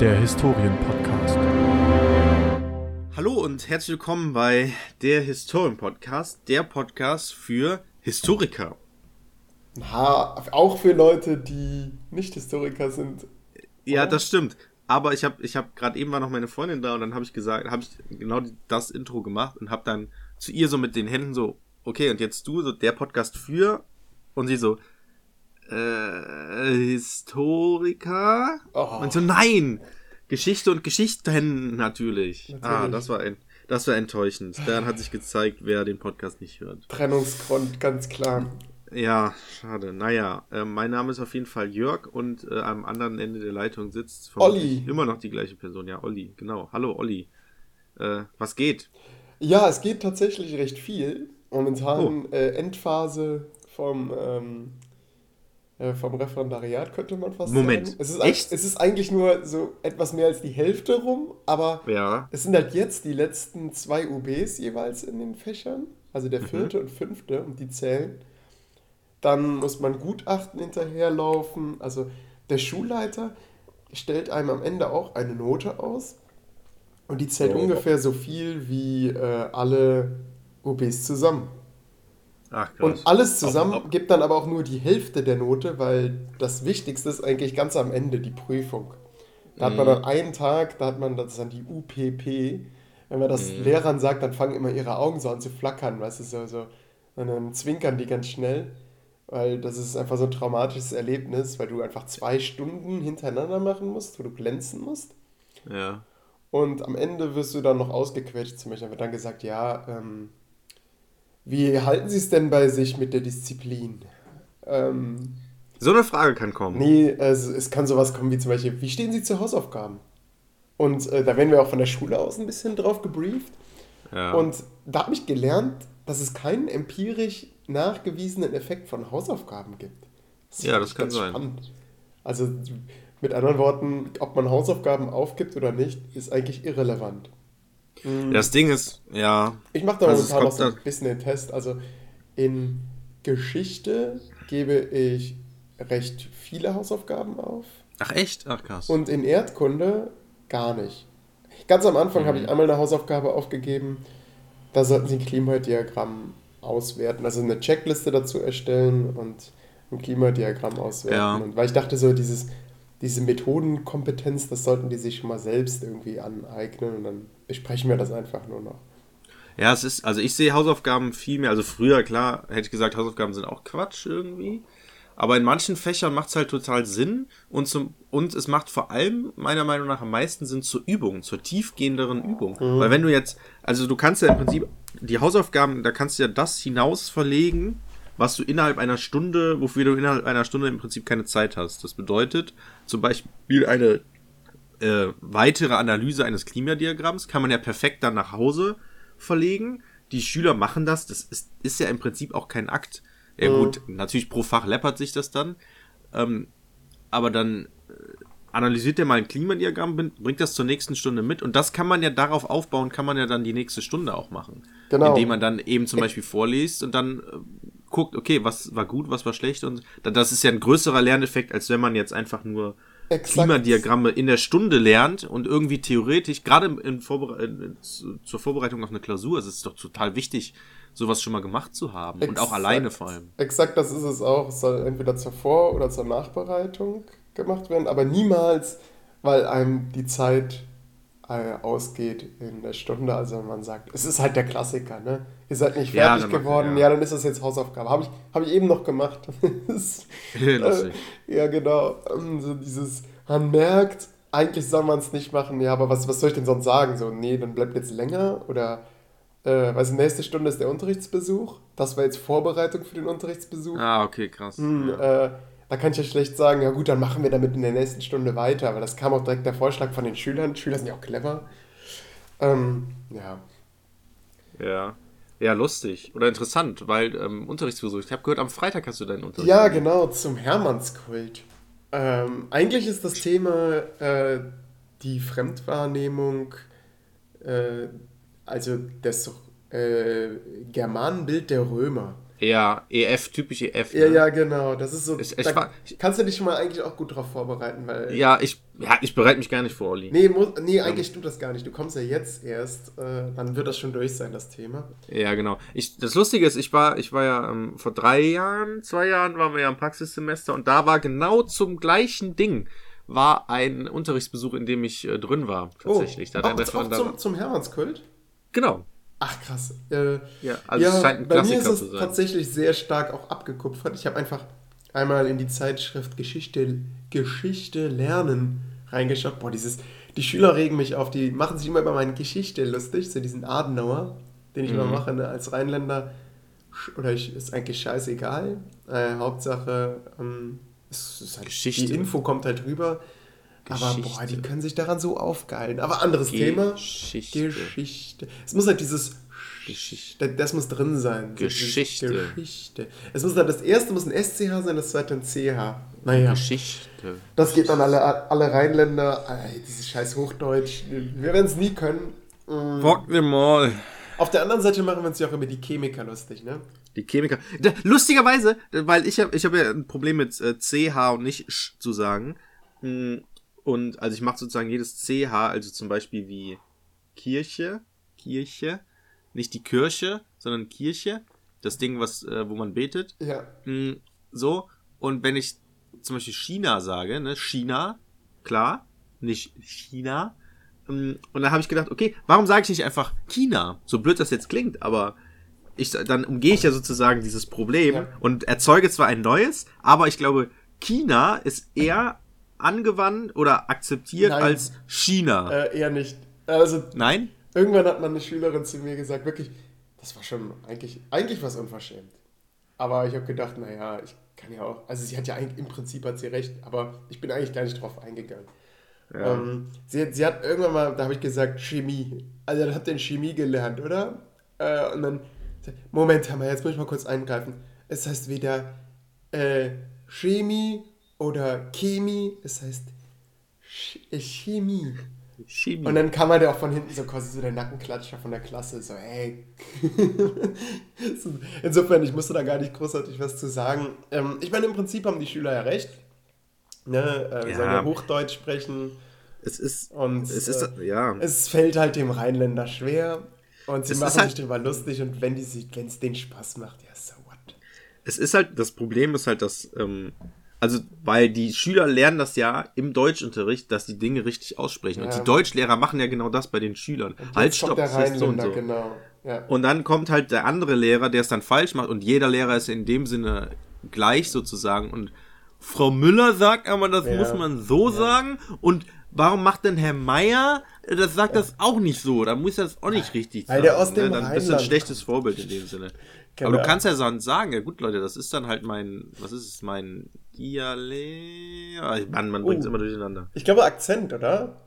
der Historien-Podcast. Hallo und herzlich willkommen bei der Historien-Podcast, der Podcast für Historiker. Ha, auch für Leute, die nicht Historiker sind. Ja, das stimmt. Aber ich habe ich hab gerade eben war noch meine Freundin da und dann habe ich gesagt, habe ich genau das Intro gemacht und habe dann zu ihr so mit den Händen so, okay, und jetzt du, so der Podcast für und sie so, äh, Historiker? Oh. Und so, nein! Geschichte und Geschichten natürlich. natürlich. Ah, das war ein, das war enttäuschend. Dann hat sich gezeigt, wer den Podcast nicht hört. Trennungsgrund, ganz klar. Ja, schade. Naja, äh, mein Name ist auf jeden Fall Jörg und äh, am anderen Ende der Leitung sitzt Olli. immer noch die gleiche Person. Ja, Olli, genau. Hallo, Olli. Äh, was geht? Ja, es geht tatsächlich recht viel. Momentan oh. Äh, Endphase vom ähm, äh, vom Referendariat, könnte man fast Moment. sagen. Es ist, Echt? es ist eigentlich nur so etwas mehr als die Hälfte rum, aber ja. es sind halt jetzt die letzten zwei UBs jeweils in den Fächern, also der mhm. vierte mhm. und fünfte, und die zählen. Dann muss man Gutachten hinterherlaufen. Also der Schulleiter stellt einem am Ende auch eine Note aus. Und die zählt oh. ungefähr so viel wie äh, alle UBs zusammen. Ach, und alles zusammen ob. gibt dann aber auch nur die Hälfte der Note, weil das Wichtigste ist eigentlich ganz am Ende die Prüfung. Da mhm. hat man mhm. dann einen Tag, da hat man das dann die UPP. Wenn man das mhm. Lehrern sagt, dann fangen immer ihre Augen so an zu flackern, weißt du, so, so. Und dann zwinkern die ganz schnell, weil das ist einfach so ein traumatisches Erlebnis, weil du einfach zwei Stunden hintereinander machen musst, wo du glänzen musst. Ja. Und am Ende wirst du dann noch ausgequetscht. Zum Beispiel wird dann gesagt, ja, ähm, wie halten Sie es denn bei sich mit der Disziplin? Ähm, so eine Frage kann kommen. Nee, also es kann sowas kommen wie zum Beispiel, wie stehen Sie zu Hausaufgaben? Und äh, da werden wir auch von der Schule aus ein bisschen drauf gebrieft. Ja. Und da habe ich gelernt, dass es keinen empirisch nachgewiesenen Effekt von Hausaufgaben gibt. Das ja, das kann sein. Spannend. Also mit anderen Worten, ob man Hausaufgaben aufgibt oder nicht, ist eigentlich irrelevant. Mhm. Das Ding ist, ja. Ich mache da also momentan noch so ein bisschen den Test. Also in Geschichte gebe ich recht viele Hausaufgaben auf. Ach echt? Ach krass. Und in Erdkunde gar nicht. Ganz am Anfang mhm. habe ich einmal eine Hausaufgabe aufgegeben. Da sollten Sie ein Klimadiagramm auswerten, also eine Checkliste dazu erstellen und ein Klimadiagramm auswerten. Ja. Und weil ich dachte so, dieses, diese Methodenkompetenz, das sollten die sich schon mal selbst irgendwie aneignen und dann besprechen wir das einfach nur noch. Ja, es ist, also ich sehe Hausaufgaben viel mehr, also früher, klar, hätte ich gesagt, Hausaufgaben sind auch Quatsch irgendwie. Aber in manchen Fächern macht es halt total Sinn und, zum, und es macht vor allem meiner Meinung nach am meisten Sinn zur Übung, zur tiefgehenderen Übung. Mhm. Weil wenn du jetzt, also du kannst ja im Prinzip die Hausaufgaben, da kannst du ja das hinaus verlegen, was du innerhalb einer Stunde, wofür du innerhalb einer Stunde im Prinzip keine Zeit hast. Das bedeutet zum Beispiel eine äh, weitere Analyse eines Klimadiagramms kann man ja perfekt dann nach Hause verlegen. Die Schüler machen das, das ist, ist ja im Prinzip auch kein Akt. Ja mhm. gut, natürlich pro Fach läppert sich das dann, ähm, aber dann äh, analysiert er mal ein Klimadiagramm, bringt das zur nächsten Stunde mit und das kann man ja darauf aufbauen, kann man ja dann die nächste Stunde auch machen. Genau. Indem man dann eben zum Beispiel vorliest und dann äh, guckt, okay, was war gut, was war schlecht und das ist ja ein größerer Lerneffekt, als wenn man jetzt einfach nur Exakt. Klimadiagramme in der Stunde lernt und irgendwie theoretisch, gerade in Vorbere in, zur Vorbereitung auf eine Klausur, ist es doch total wichtig, sowas schon mal gemacht zu haben Exakt. und auch alleine vor allem. Exakt, das ist es auch. Es soll entweder zur Vor- oder zur Nachbereitung gemacht werden, aber niemals, weil einem die Zeit äh, ausgeht in der Stunde. Also man sagt, es ist halt der Klassiker, ne? Ihr seid nicht fertig ja, geworden, ja. ja. dann ist das jetzt Hausaufgabe. Habe ich, hab ich eben noch gemacht. das, äh, ja, genau. Ähm, so dieses, man merkt, eigentlich soll man es nicht machen, ja, aber was, was soll ich denn sonst sagen? So, nee, dann bleibt jetzt länger oder äh, also nächste Stunde ist der Unterrichtsbesuch. Das war jetzt Vorbereitung für den Unterrichtsbesuch. Ah, okay, krass. Hm, ja. äh, da kann ich ja schlecht sagen, ja gut, dann machen wir damit in der nächsten Stunde weiter. Aber das kam auch direkt der Vorschlag von den Schülern. Die Schüler sind ja auch clever. Ähm, ja. Ja. Ja, lustig oder interessant, weil ähm, Unterrichtsbesuch. Ich habe gehört, am Freitag hast du deinen Unterricht. Ja, genau, zum Hermannskult. Ähm, eigentlich ist das Thema äh, die Fremdwahrnehmung, äh, also das äh, Germanenbild der Römer. Ja, EF, typisch EF. Ja, ne? ja, genau. Das ist so. Ich- ich da war- kannst du dich mal eigentlich auch gut drauf vorbereiten, weil. Ja, ich, ja, ich bereite mich gar nicht vor, Olli. Nee, muss, nee, eigentlich tut das gar nicht. Du kommst ja jetzt erst, äh, dann wird das schon durch sein, das Thema. Ja, genau. Ich, das Lustige ist, ich war, ich war ja ähm, vor drei Jahren, zwei Jahren waren wir ja im Praxissemester und da war genau zum gleichen Ding war ein Unterrichtsbesuch, in dem ich äh, drin war, tatsächlich. da hat Oh, ein auch, auch zum, zum Hermannskult? Genau. Ach krass. Äh, Ja, also es scheint ein bei mir Klassiker ist zu es tatsächlich sehr stark auch abgekupfert. Ich habe einfach einmal in die Zeitschrift Geschichte, Geschichte lernen reingeschaut. Boah, dieses, die Schüler regen mich auf, die machen sich immer über meine Geschichte lustig, so diesen Adenauer, den ich Mhm. immer mache ne, als Rheinländer. Oder ich, ist eigentlich scheißegal. Äh, Hauptsache, ähm, es ist halt, die Info kommt halt rüber. Aber boah, Geschichte. die können sich daran so aufgeilen. Aber anderes Thema. Geschichte. Geschichte. Es muss halt dieses Geschichte. das, das muss drin sein. Geschichte. Geschichte. Es muss dann das erste muss ein SCH sein, das zweite ein CH. Naja, Geschichte. das geht dann alle, alle Rheinländer. Ey, dieses scheiß Hochdeutsch. Wir werden es nie können. Mm. Bock mir mal. Auf der anderen Seite machen wir uns ja auch über die Chemiker lustig, ne? Die Chemiker. Da, lustigerweise, weil ich habe ich hab ja ein Problem mit äh, CH und nicht Sch zu sagen. Und also ich mache sozusagen jedes CH, also zum Beispiel wie Kirche, Kirche, nicht die Kirche, sondern Kirche, das Ding, was, äh, wo man betet. Ja. Mm, So. Und wenn ich zum Beispiel China sage, ne, China, klar, nicht China. Mm, Und dann habe ich gedacht, okay, warum sage ich nicht einfach China? So blöd das jetzt klingt, aber ich, dann umgehe ich ja sozusagen dieses Problem Ja. und erzeuge zwar ein neues, aber ich glaube, China ist eher angewandt oder akzeptiert Nein. als China. Äh, eher nicht. Also, Nein? irgendwann hat mal eine Schülerin zu mir gesagt, wirklich, das war schon eigentlich, eigentlich was unverschämt. Aber ich habe gedacht, naja, ich kann ja auch, also sie hat ja eigentlich, im Prinzip hat sie recht, aber ich bin eigentlich gar nicht drauf eingegangen. Ja. Ähm, sie, hat- sie hat irgendwann mal, da habe ich gesagt, Chemie. Also dann habt ihr in Chemie gelernt, oder? Äh, und dann, Moment, Hammer, jetzt muss ich mal kurz eingreifen. Es heißt weder äh, Chemie oder Chemie, es heißt Ch äh, Chemie. Chemie. Und dann kam halt auch von hinten so quasi so der Nackenklatscher von der Klasse, so, hey. So, Insofern, ich musste da gar nicht großartig was zu sagen. Ähm, ich meine, im Prinzip haben die Schüler ja recht. Ne? Äh, wir Ja. sollen ja Hochdeutsch sprechen. es ist, Und es ist, äh, ja. es fällt halt dem Rheinländer schwer. Und sie Es machen halt- sich darüber lustig. Und wenn es denen Spaß macht, ja, so what. es ist halt, das Problem ist halt, dass, ähm, also, weil die Schüler lernen das ja im Deutschunterricht, dass die Dinge richtig aussprechen. Und Ja. die Deutschlehrer machen ja genau das bei den Schülern. Halt, stopp, der das heißt so und so. genau. Ja. Und dann kommt halt der andere Lehrer, der es dann falsch macht. Und jeder Lehrer ist in dem Sinne gleich sozusagen. Und Frau Müller sagt aber, das Ja. muss man so sagen. Und warum macht denn Herr Meier, das sagt das auch nicht so? Da muss das auch nicht richtig Weil sagen. der aus dem ne? Dann bist du ein schlechtes Vorbild in dem Sinne. Genau. Aber du kannst ja dann sagen, ja gut, Leute, das ist dann halt mein, was ist es, mein Dialekt? Ah, Mann, man bringt es Oh. immer durcheinander. Ich glaube Akzent, oder?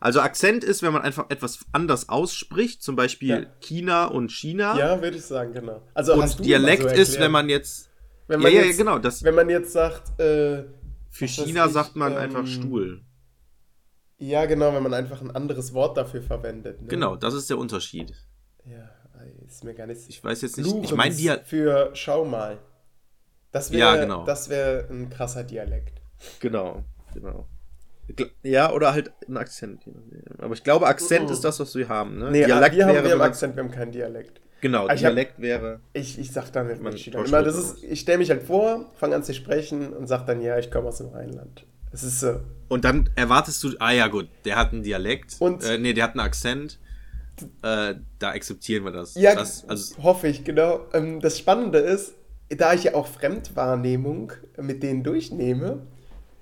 Also Akzent ist, wenn man einfach etwas anders ausspricht, zum Beispiel Ja. China und China. Ja, würde ich sagen, genau. Also Und Dialekt so ist, wenn man jetzt. Wenn ja, man ja, jetzt, genau. Das, Wenn man jetzt sagt, äh, für China ich, sagt man ähm, einfach Stuhl. ja genau, wenn man einfach ein anderes Wort dafür verwendet. Ne? Genau, das ist der Unterschied. Ja, ist mir gar nicht. Ich weiß jetzt nicht. Ich Lorenz meine, Dia für Schau mal. Das wäre Ja, genau. das wäre ein krasser Dialekt. Genau, genau. Ja, oder halt ein Akzent. Aber ich glaube, Akzent Mhm. ist das, was wir haben. Ne? Nee, Dialekt wir haben, wäre, wir haben Akzent, wir haben keinen Dialekt. Genau, ich hab- Dialekt wäre. Ich, ich sag dann mit Man immer, das ist, ich stelle mich halt vor, fange an zu sprechen und sag dann, ja, ich komme aus dem Rheinland. Es ist so. Und dann erwartest du, ah ja gut, der hat einen Dialekt. Und- äh, nee, der hat einen Akzent. Äh, da akzeptieren wir das. Ja, das also, hoffe ich, genau. Ähm, Das Spannende ist, da ich ja auch Fremdwahrnehmung mit denen durchnehme,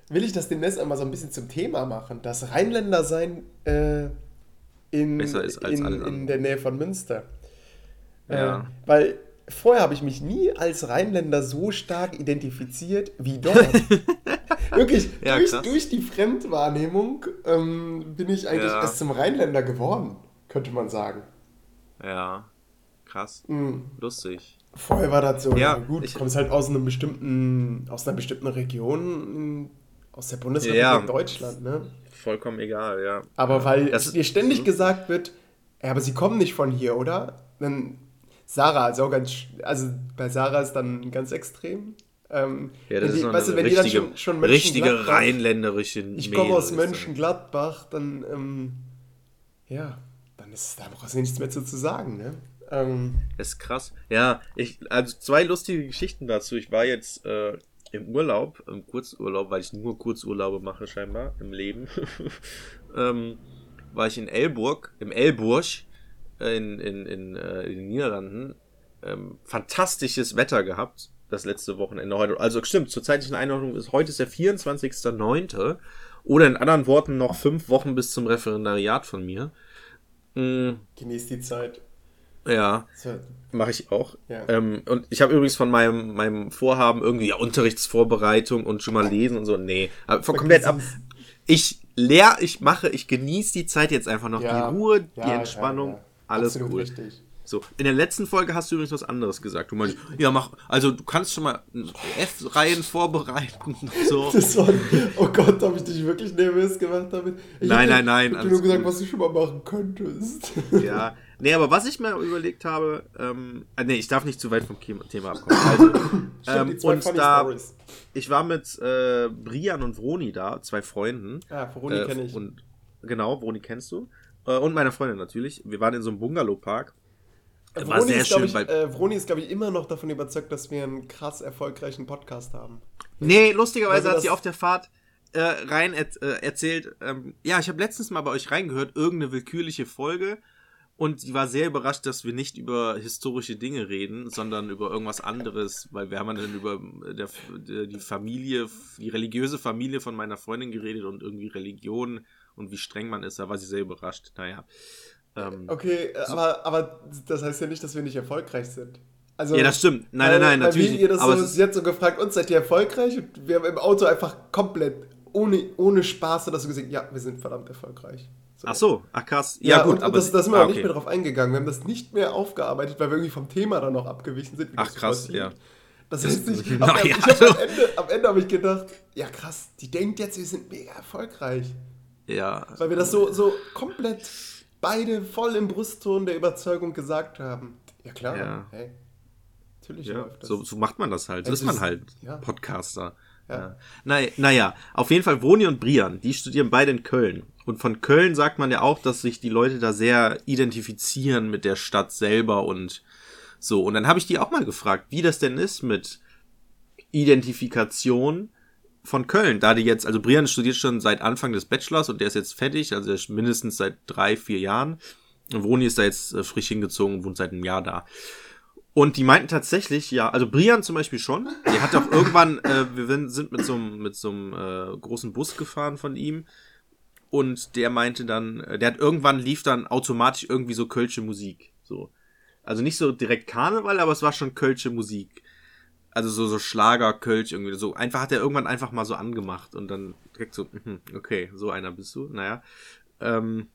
will ich das demnächst einmal so ein bisschen zum Thema machen, dass Rheinländer sein äh, in, in, in der Nähe von Münster. Ja. Äh, weil vorher habe ich mich nie als Rheinländer so stark identifiziert wie dort. Wirklich, Ja, durch, durch die Fremdwahrnehmung ähm, bin ich eigentlich Ja. erst zum Rheinländer geworden, könnte man sagen. ja, krass. Mhm. Lustig. Vorher war das so, Ja, gut, ich- du kommst halt aus einem bestimmten, aus einer bestimmten Region, aus der Bundesrepublik Ja. Deutschland, ne? Vollkommen egal, ja. Aber weil Das dir ständig gesagt wird, ja, aber sie kommen nicht von hier, oder? Dann Sarah auch ganz, also bei Sarah ist dann ganz extrem. Ähm, Ja, das wenn ist die, noch weißt du, wenn die richtige, schon, schon richtige rheinländerische Ich komme aus das. Mönchengladbach, dann, ähm, ja, dann ist da brauchst du nichts mehr zu, zu sagen, ne? Ähm, Das ist krass. Ja, ich, also zwei lustige Geschichten dazu. Ich war jetzt äh, im Urlaub, im Kurzurlaub, weil ich nur Kurzurlaube mache scheinbar im Leben. ähm, war ich in Elburg, im Elburg, äh, in, in, in, äh, in den Niederlanden. Ähm, fantastisches Wetter gehabt, das letzte Wochenende heute. Also stimmt, zur zeitlichen Einordnung ist heute ist der 24.09. Oder in anderen Worten noch fünf Wochen bis zum Referendariat von mir. Mm, genieß die Zeit. Ja, Mache ich auch. Ja. Ähm, und ich habe übrigens von meinem, meinem Vorhaben irgendwie ja, Unterrichtsvorbereitung und schon mal lesen und so. Nee, aber von komplett ab. Ich lehr, ich mache, ich genieße die Zeit jetzt einfach noch. Ja. die Ruhe, die Entspannung, alles Absolut cool. richtig. So, in der letzten Folge hast du übrigens was anderes gesagt. Du meinst, ja, mach, also du kannst schon mal F-Reihen vorbereiten so. Das war, oh Gott, habe ich dich wirklich nervös gemacht damit? Ich Nein, nein, nein, Ich hab dir alles nur gesagt, gut. was du schon mal machen könntest. Ja, nee, aber was ich mir überlegt habe, ähm, äh, nee, ich darf nicht zu weit vom Thema abkommen. Also, ähm, und da, Stories. ich war mit äh, Brian und Vroni da, zwei Freunden. Ah, Veroni Äh, kenne ich. Und, genau, Vroni kennst du. Äh, und meine Freundin natürlich. Wir waren in so einem Bungalow-Park. Äh, war Vroni sehr ist, schön, ich, äh, Vroni ist, glaube ich, immer noch davon überzeugt, dass wir einen krass erfolgreichen Podcast haben. Nee, lustigerweise hat sie auf der Fahrt äh, rein et, äh, erzählt, ähm, ja, ich habe letztens mal bei euch reingehört, irgendeine willkürliche Folge. Und sie war sehr überrascht, dass wir nicht über historische Dinge reden, sondern über irgendwas anderes, weil wir haben dann über äh, der, der, die Familie, die religiöse Familie von meiner Freundin geredet und irgendwie Religion und wie streng man ist. Da war sie sehr überrascht. Naja. Ähm, Okay, äh, aber, aber das heißt ja nicht, dass wir nicht erfolgreich sind. Also, Ja, das stimmt. Nein, weil- nein, nein, natürlich wir ihr das nicht. Aber so, hat so gefragt, uns seid ihr erfolgreich? Und wir haben im Auto einfach komplett ohne, ohne Spaß oder so gesagt, ja, wir sind verdammt erfolgreich. So. Ach so, ach krass. Ja, Ja, gut, und, aber das, da sind wir ah, auch nicht okay. mehr drauf eingegangen. Wir haben das nicht mehr aufgearbeitet, weil wir irgendwie vom Thema dann noch abgewichen sind. wie Ach, das krass, ja. Das heißt, ich, Na am, ja, ich am Ende, am Ende habe ich gedacht, ja krass, die denkt jetzt, wir sind mega erfolgreich. Ja, Weil wir das so, so komplett beide voll im Brustton der Überzeugung gesagt haben. Ja klar, Ja. hey, natürlich Ja, läuft das. so, so macht man das halt. So Ja, ist man halt ja. Podcaster. Ja. Ja. Naja, auf jeden Fall Vroni und Brian, die studieren beide in Köln. Und von Köln sagt man ja auch, dass sich die Leute da sehr identifizieren mit der Stadt selber und so. Und dann habe ich die auch mal gefragt, wie das denn ist mit Identifikation von Köln. Da die jetzt, also Brian studiert schon seit Anfang des Bachelors und der ist jetzt fertig, also ist mindestens seit drei, vier Jahren. Und Vroni ist da jetzt äh, frisch hingezogen, wohnt seit einem Jahr da. Und die meinten tatsächlich, ja, also Brian zum Beispiel schon. Der hat auch irgendwann, äh, wir sind- sind mit so einem mit so einem äh, großen Bus gefahren von ihm. Und der meinte dann, äh, der hat irgendwann lief dann automatisch irgendwie so kölsche Musik. So. Also nicht so direkt Karneval, aber es war schon kölsche Musik. Also so, so Schlager, Kölsch irgendwie. So einfach hat er irgendwann einfach mal so angemacht und dann direkt so, mhm, okay, so einer bist du. Naja. Ähm,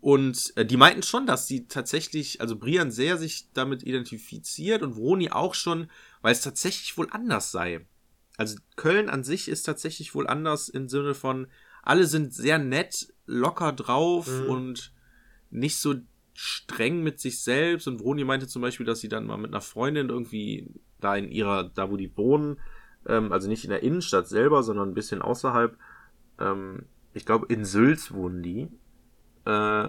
und äh, die meinten schon, dass sie tatsächlich, also Brian sehr sich damit identifiziert und Vroni auch schon, weil es tatsächlich wohl anders sei. Also Köln an sich ist tatsächlich wohl anders im Sinne von, alle sind sehr nett, locker drauf Mhm. und nicht so streng mit sich selbst. Und Vroni meinte zum Beispiel, dass sie dann mal mit einer Freundin irgendwie da in ihrer, da wo die wohnen, ähm, also nicht in der Innenstadt selber, sondern ein bisschen außerhalb, ähm, ich glaube in Sülz wohnen die. Äh,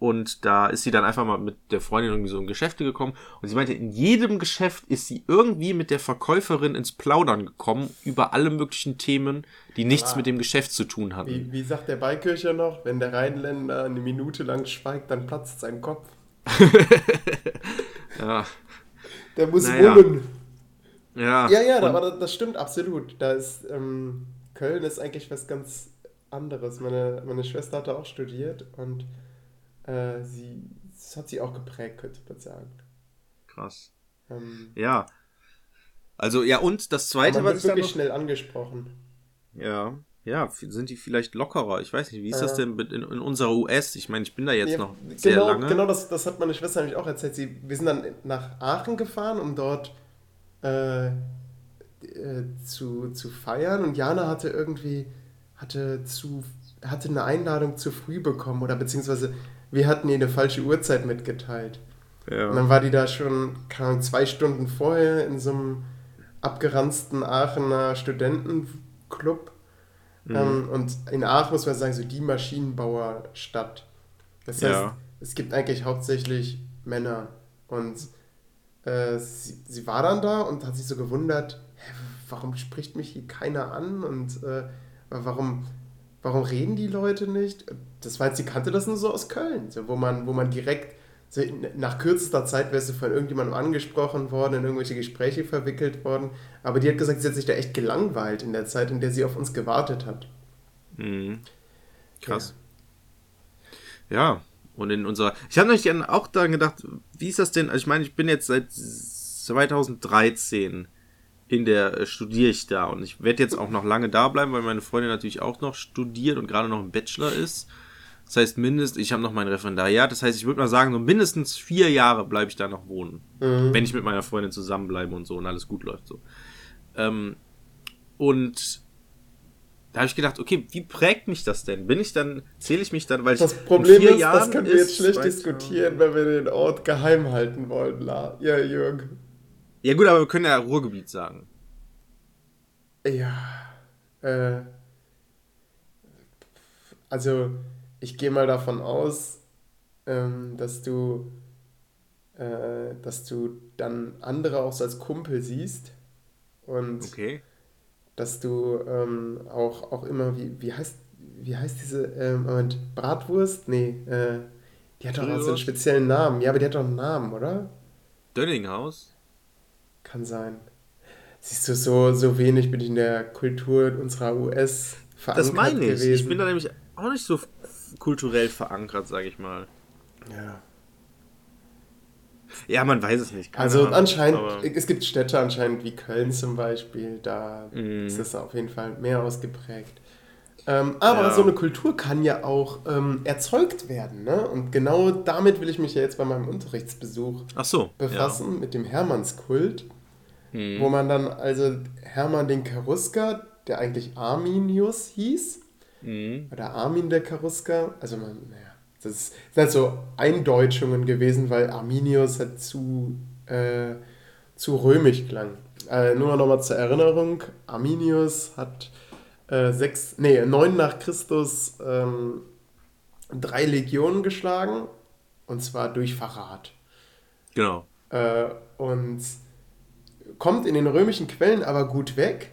und da ist sie dann einfach mal mit der Freundin irgendwie so in Geschäfte gekommen. Und sie meinte, in jedem Geschäft ist sie irgendwie mit der Verkäuferin ins Plaudern gekommen über alle möglichen Themen, die nichts Ah. mit dem Geschäft zu tun hatten. Wie, wie sagt der Beikircher noch, wenn der Rheinländer eine Minute lang schweigt, dann platzt sein Kopf. Ja, Der muss Naja. wummen. Ja. Ja, ja, aber das, das stimmt absolut. Da ist, ähm, Köln ist eigentlich was ganz anderes. Meine, meine Schwester hatte auch studiert und äh, sie, das hat sie auch geprägt, könnte man sagen. krass. Ähm, Ja. Also, ja, und das zweite, was ich da wirklich noch, schnell angesprochen. Ja, ja, sind die vielleicht lockerer? Ich weiß nicht, wie ist das Ja. denn in, in unserer US? Ich meine, ich bin da jetzt Ja, noch sehr genau, lange. Genau, das, das hat meine Schwester nämlich auch erzählt. Sie, wir sind dann nach Aachen gefahren, um dort äh, zu, zu feiern. Und Jana hatte irgendwie hatte, zu, hatte eine Einladung zu früh bekommen oder beziehungsweise wir hatten ihr eine falsche Uhrzeit mitgeteilt. Ja. Und dann war die da schon, keine zwei Stunden vorher in so einem abgeranzten Aachener Studentenclub. Mhm. Ähm, und in Aachen muss man sagen, so die Maschinenbauerstadt. Das heißt, Ja. es gibt eigentlich hauptsächlich Männer. Und äh, sie, sie war dann da und hat sich so gewundert, hä, warum spricht mich hier keiner an und äh, warum, warum reden die Leute nicht? Das war jetzt, sie kannte das nur so aus Köln, so, wo, man, wo man direkt, so nach kürzester Zeit wärst du von irgendjemandem angesprochen worden, in irgendwelche Gespräche verwickelt worden. Aber die hat gesagt, sie hat sich da echt gelangweilt in der Zeit, in der sie auf uns gewartet hat. Mhm. Krass. Ja. Und in unserer. Ich habe nämlich auch daran gedacht, wie ist das denn? Also ich meine, ich bin jetzt seit 2013 in der äh, studiere ich da und ich werde jetzt auch noch lange da bleiben, weil meine Freundin natürlich auch noch studiert und gerade noch im Bachelor ist. Das heißt mindestens, ich habe noch mein Referendariat, das heißt, ich würde mal sagen, so mindestens vier Jahre bleibe ich da noch wohnen. Mhm. Wenn ich mit meiner Freundin zusammenbleibe und so und alles gut läuft so. Ähm, und da habe ich gedacht, okay, wie prägt mich das denn? Bin ich dann, zähle ich mich dann, weil ich Das in Problem vier ist, das Jahren können wir jetzt schlecht 2000 diskutieren, wenn wir den Ort geheim halten wollen. La. Ja, Jürgen. Ja gut, aber wir können ja Ruhrgebiet sagen. Ja. Äh, also, ich gehe mal davon aus, ähm, dass du, äh, dass du dann andere auch so als Kumpel siehst und Okay. Dass du ähm, auch, auch immer, wie, wie heißt, wie heißt diese, ähm, Moment, Bratwurst? Nee, äh, die hat doch auch so einen speziellen Namen. Ja, aber die hat doch einen Namen, oder? Dönninghaus? Kann sein. Siehst du, so, so wenig bin ich in der Kultur unserer US verankert Das meine ich. gewesen. Ich bin da nämlich auch nicht so kulturell verankert, sage ich mal. ja. Ja, man weiß es nicht. keine Also Ahnung, anscheinend, es gibt Städte anscheinend wie Köln zum Beispiel, da Mhm. ist es auf jeden Fall mehr ausgeprägt. Ähm, aber Ja. so eine Kultur kann ja auch ähm, erzeugt werden, ne? Und genau damit will ich mich ja jetzt bei meinem Unterrichtsbesuch Ach so. befassen, mit dem Hermannskult, Ja. Hm. wo man dann also Hermann den Cherusker, der eigentlich Arminius hieß, Mhm. oder Armin der Cherusker, also man, naja, das sind halt so Eindeutschungen gewesen, weil Arminius halt zu, äh, zu römisch klang. Äh, nur nochmal zur Erinnerung, Arminius hat äh, sechs, nee, neun nach Christus ähm, drei Legionen geschlagen, und zwar durch Verrat. Genau. Äh, und kommt in den römischen Quellen aber gut weg.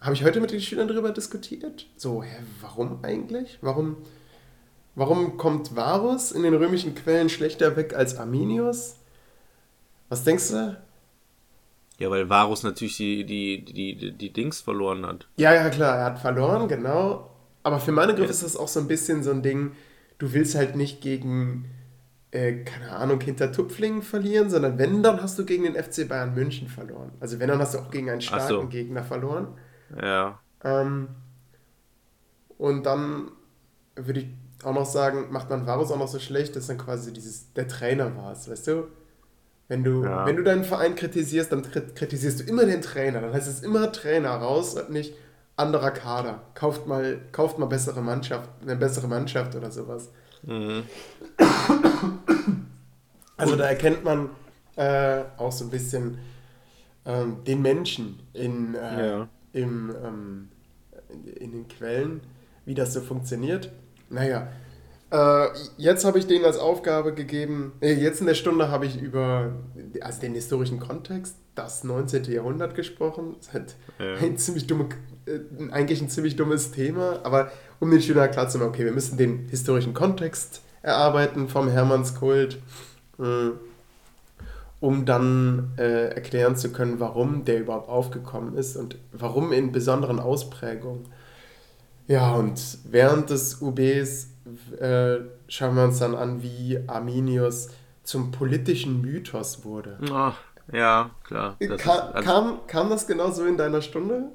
Habe ich heute mit den Schülern darüber diskutiert. So, hä, warum eigentlich? Warum, warum kommt Varus in den römischen Quellen schlechter weg als Arminius? Was denkst du? Ja, weil Varus natürlich die, die, die, die, Dings verloren hat. Ja, ja, klar, er hat verloren, genau. Aber für meine Begriffe Ja. ist das auch so ein bisschen so ein Ding, du willst halt nicht gegen, äh, keine Ahnung, Hintertupflingen verlieren, sondern wenn, dann hast du gegen den FC Bayern München verloren. Also wenn, dann hast du auch gegen einen starken so. Gegner verloren. Ja. Ähm, und dann würde ich auch noch sagen, macht man Varus auch noch so schlecht, dass dann quasi dieses, der Trainer war es, weißt du? Wenn du, Ja. wenn du deinen Verein kritisierst, dann krit- kritisierst du immer den Trainer. Dann heißt es immer Trainer raus und nicht anderer Kader. Kauft mal, kauft mal bessere Mannschaft, eine bessere Mannschaft oder sowas. Mhm. Also da erkennt man äh, auch so ein bisschen ähm, den Menschen in, äh, Ja. im, ähm, in den Quellen, wie das so funktioniert. Naja, äh, jetzt habe ich denen als Aufgabe gegeben, äh, jetzt in der Stunde habe ich über also den historischen Kontext, das 19. Jahrhundert gesprochen. Das ist halt Ja. ein ziemlich dumme, äh, eigentlich ein ziemlich dummes Thema, aber um den Schülern klarzumachen, okay, wir müssen den historischen Kontext erarbeiten vom Hermannskult, mh, um dann äh, erklären zu können, warum der überhaupt aufgekommen ist und warum in besonderen Ausprägungen. Ja, und während des UBs äh, schauen wir uns dann an, wie Arminius zum politischen Mythos wurde. Ah, ja, klar. Ka ist, also, kam, kam das genau so in deiner Stunde?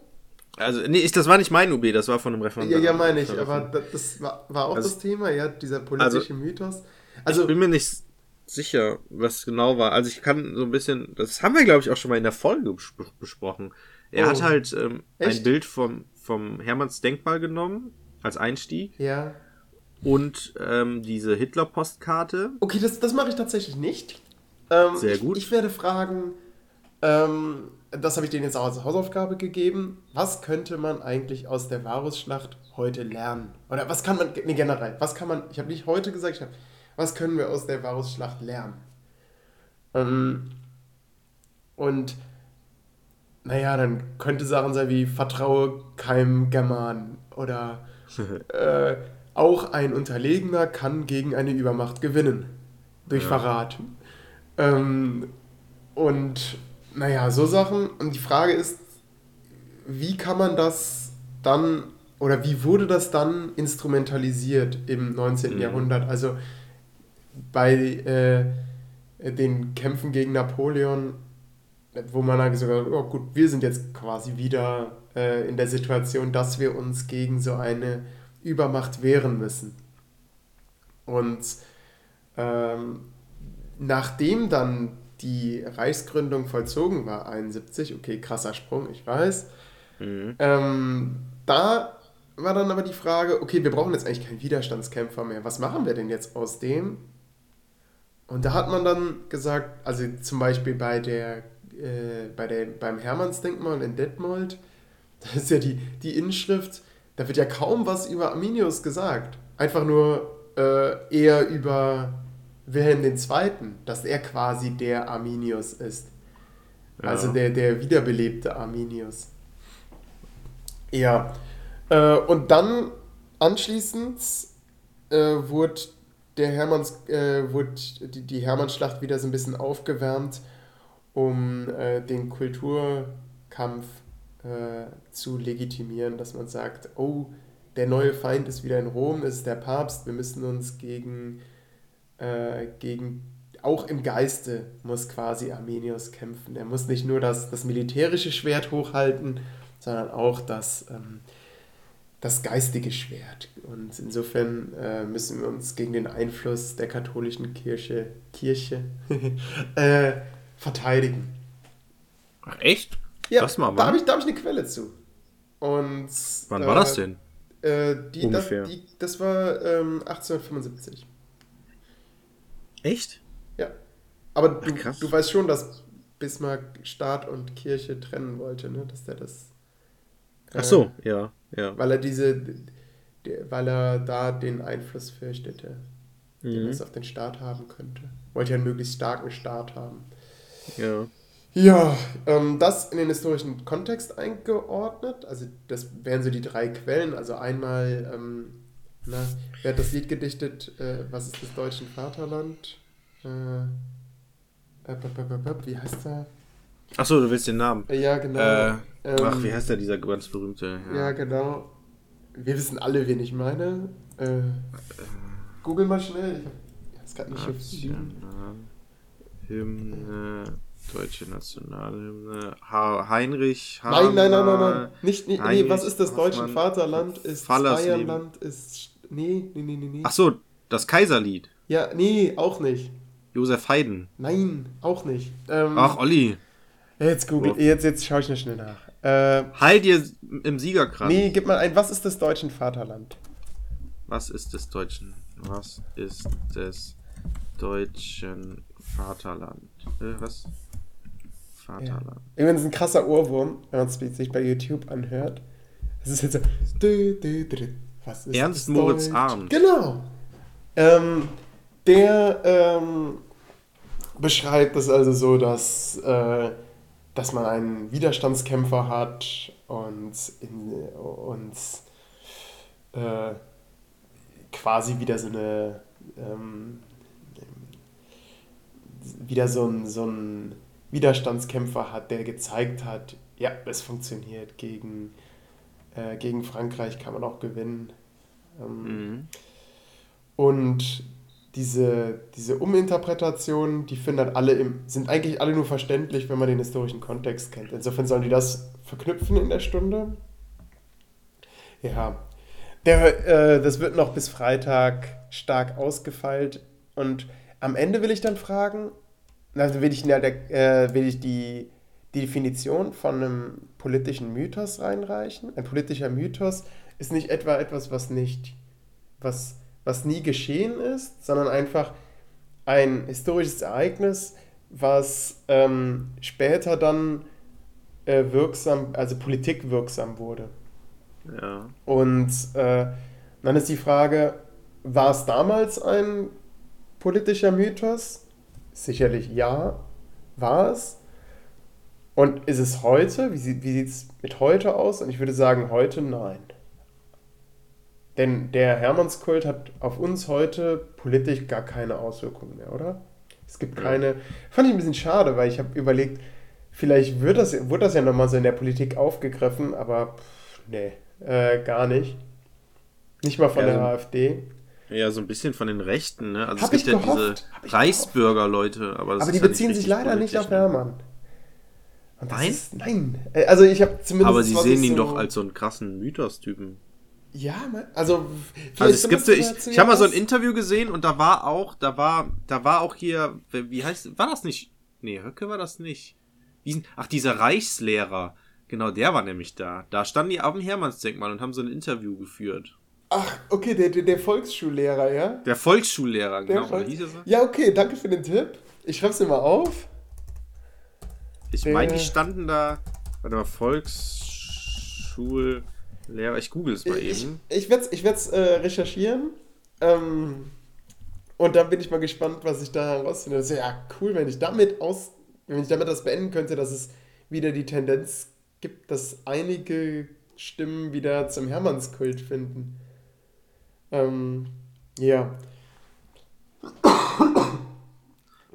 also, nee, ich, das war nicht mein UB, das war von einem Ja, Referendar. ja, meine ich, aber das, war, war auch Also- das Thema, ja, dieser politische Mythos. ich Also, bin mir nicht sicher, was genau war. Also ich kann so ein bisschen, das haben wir glaube ich auch schon mal in der Folge bes besprochen. Er Oh. hat halt ähm, ein? Bild vom, vom Hermanns Denkmal genommen als Einstieg ja. und ähm, diese Hitler-Postkarte. Okay, das, das mache ich tatsächlich nicht. Ähm, Sehr ich- gut. Ich, werde fragen, ähm, das habe ich denen jetzt auch als Hausaufgabe gegeben. Was könnte man eigentlich aus der Varusschlacht heute lernen? Oder was kann man, nee, generell, was kann man, ich habe nicht heute gesagt, ich hab, was können wir aus der Varusschlacht lernen? Ähm, und naja, dann könnte Sachen sein wie vertraue keinem Germanen oder äh, auch ein Unterlegener kann gegen eine Übermacht gewinnen. Durch Ja. Verrat. Ähm, und naja, so Sachen. Und die Frage ist, wie kann man das dann oder wie wurde das dann instrumentalisiert im 19. Mhm. Jahrhundert? Also bei äh, den Kämpfen gegen Napoleon, wo man dann gesagt hat, oh gut, wir sind jetzt quasi wieder äh, in der Situation, dass wir uns gegen so eine Übermacht wehren müssen. Und ähm, nachdem dann die Reichsgründung vollzogen war, 71, okay, krasser Sprung, ich weiß, Mhm. ähm, da war dann aber die Frage, okay, wir brauchen jetzt eigentlich keinen Widerstandskämpfer mehr. Was machen wir denn jetzt aus dem? Und da hat man dann gesagt, also zum Beispiel bei der, äh, bei der beim Hermannsdenkmal in Detmold, da ist ja die, die Inschrift, da wird ja kaum was über Arminius gesagt. Einfach nur äh, eher über Wilhelm II., dass er quasi der Arminius ist. Also Ja. der, der wiederbelebte Arminius. Ja. Äh, und dann anschließend äh, wurde der Hermanns, äh, wurde die, die Hermannschlacht wieder so ein bisschen aufgewärmt, um äh, den Kulturkampf äh, zu legitimieren, dass man sagt, oh, der neue Feind ist wieder in Rom, es ist der Papst, wir müssen uns gegen, äh, gegen auch im Geiste muss quasi Arminius kämpfen. Er muss nicht nur das, das militärische Schwert hochhalten, sondern auch das, ähm, das geistige Schwert. Und insofern äh, müssen wir uns gegen den Einfluss der katholischen Kirche, Kirche äh, verteidigen. Ach, echt? Ja, Das mal, da habe ich, da hab ich eine Quelle zu. Und, Wann äh, war das denn? Äh, die, das, die, das war ähm, 1875. Echt? Ja. Aber du, Ach, du weißt schon, dass Bismarck Staat und Kirche trennen wollte, ne? Dass der das. Ach so, ja, ja. Weil er diese. Weil er da den Einfluss fürchtete, den Mhm. es auf den Staat haben könnte. Wollte ja einen möglichst starken Staat haben. Ja. Ja, ähm, das in den historischen Kontext eingeordnet. Also das wären so die drei Quellen. Also einmal, ähm, na, wer hat das Lied gedichtet? Äh, was ist das deutsche Vaterland? Äh, äh, wie heißt er? Ach so, du willst den Namen. Äh, ja, genau. Äh, Ähm, ach, wie heißt der, dieser ganz berühmte? Ja, genau. Wir wissen alle, wen ich meine. Äh, Google mal schnell. Ich hab das gerade nicht so Nationalhymne, deutsche Nationalhymne. Heinrich Nein, nein, nein, nein, Hammer, nein. Nicht, nicht, nee, Heinrich was ist das deutsche Vaterland? Ist Fallersleben. Bayernland? Ist. Nee, nee, nee, nee. nee. Ach so, das Kaiserlied. Ja, nee, auch nicht. Josef Haydn. Nein, auch nicht. Ähm, Ach, Olli. jetzt google, jetzt, jetzt schaue ich noch schnell nach. Äh, Halt dir im Siegerkranz. nee, gib mal ein, was ist das deutschen Vaterland? Was ist des Deutschen? Was ist des deutschen Vaterland? Äh, was? Vaterland. Übrigens ein krasser Ohrwurm, wenn man es sich bei YouTube anhört. Es ist jetzt so. dü, dü, dü, dü. Was ist Ernst das Moritz Deutsch? Arndt. Genau. Ähm, der ähm, beschreibt es also so, dass, äh, dass man einen Widerstandskämpfer hat und, in, und äh, quasi wieder so eine ähm, wieder so ein, so ein Widerstandskämpfer hat, der gezeigt hat, ja, es funktioniert. Gegen, äh, gegen Frankreich kann man auch gewinnen. Ähm, Mhm. Und diese, diese Uminterpretationen, die finden halt alle im, sind eigentlich alle nur verständlich, wenn man den historischen Kontext kennt. Insofern sollen die das verknüpfen in der Stunde. Ja. Der, äh, das wird noch bis Freitag stark ausgefeilt. Und am Ende will ich dann fragen, also will ich, der, äh, will ich die, die Definition von einem politischen Mythos reinreichen. Ein politischer Mythos ist nicht etwa etwas, was nicht, was, was nie geschehen ist, sondern einfach ein historisches Ereignis, was ähm, später dann äh, wirksam, also politikwirksam wurde. Ja. Und äh, dann ist die Frage, war es damals ein politischer Mythos? Sicherlich ja, war es. Und ist es heute? Wie, sieht wie es mit heute aus? Und ich würde sagen, heute nein. Denn der Hermannskult hat auf uns heute politisch gar keine Auswirkungen mehr, oder? Es gibt keine. Fand ich ein bisschen schade, weil ich habe überlegt, vielleicht wird das, wird das ja nochmal so in der Politik aufgegriffen, aber pff, nee, äh, gar nicht. Nicht mal von Ja, der so- AfD. Ja, so ein bisschen von den Rechten, ne? Also Hab es gibt ja diese Reichsbürger-Leute, aber das Aber die ja beziehen sich leider nicht auf ne? Hermann. Nein? Ist, nein. Äh, Also ich habe zumindest. Aber sie sehen ihn so, doch als so einen krassen Mythos-Typen. Ja, also. Also es gibt ich, ich habe mal so ein? Interview gesehen und da war auch, da war, da war auch hier, wie heißt, war das nicht? Nee, Höcke war das nicht. Ach, dieser Reichslehrer. Genau, der war nämlich da. Da standen die auf dem Hermannsdenkmal und haben so ein Interview geführt. Ach, okay, der, der, der Volksschullehrer, ja? Der Volksschullehrer, Der genau. Volks- hieß er so? Ja, okay, danke für den Tipp. Ich schreib's mir mal auf. Ich meine, die standen da, warte mal, Volksschullehrer, ich google es mal Ich, eben. ich werde es ich werd's, äh, recherchieren. Ähm, und dann bin ich mal gespannt, was ich da herausfinde. Das wäre ja cool, wenn ich damit aus, wenn ich damit das beenden könnte, dass es wieder die Tendenz gibt, dass einige Stimmen wieder zum Hermannskult finden. Ähm, ja.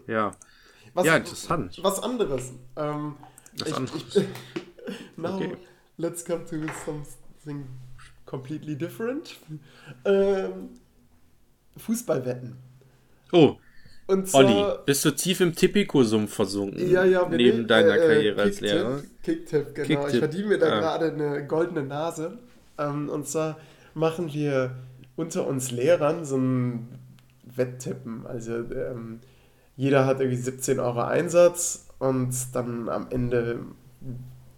Ja, Was, ja, interessant. was anderes. Ähm, Was ich, anderes. Ich, now, Okay. let's come to something completely different. Ähm, Fußballwetten. Oh, Und zwar, Olli, bist du tief im Tipico-Sumpf versunken? Ja, ja, Neben nehmen, deiner äh, Karriere als Lehrer? Kicktipp, genau. Kicktipp. Ich verdiene mir da Ah. gerade eine goldene Nase. Ähm, und zwar machen wir unter uns Lehrern so ein Wetttippen. Also ähm, jeder hat irgendwie 17 Euro Einsatz und dann am Ende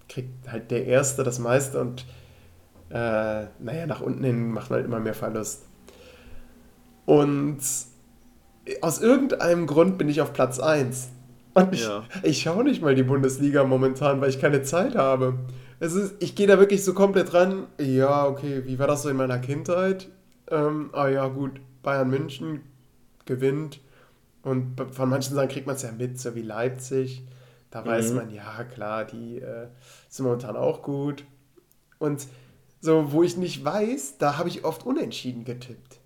kriegt halt der Erste das meiste und äh, naja, nach unten hin macht man halt immer mehr Verlust. Und aus irgendeinem Grund bin ich auf Platz 1. Und ich, Ja. ich schaue nicht mal die Bundesliga momentan, weil ich keine Zeit habe. Es ist, ich gehe da wirklich so komplett ran. Ja, okay, wie war das so in meiner Kindheit? Ähm, ah ja, gut, Bayern München gewinnt. Und von manchen Sachen kriegt man es ja mit, so wie Leipzig. Da weiß Mhm. man, ja klar, die äh, sind momentan auch gut. Und so, wo ich nicht weiß, da habe ich oft unentschieden getippt.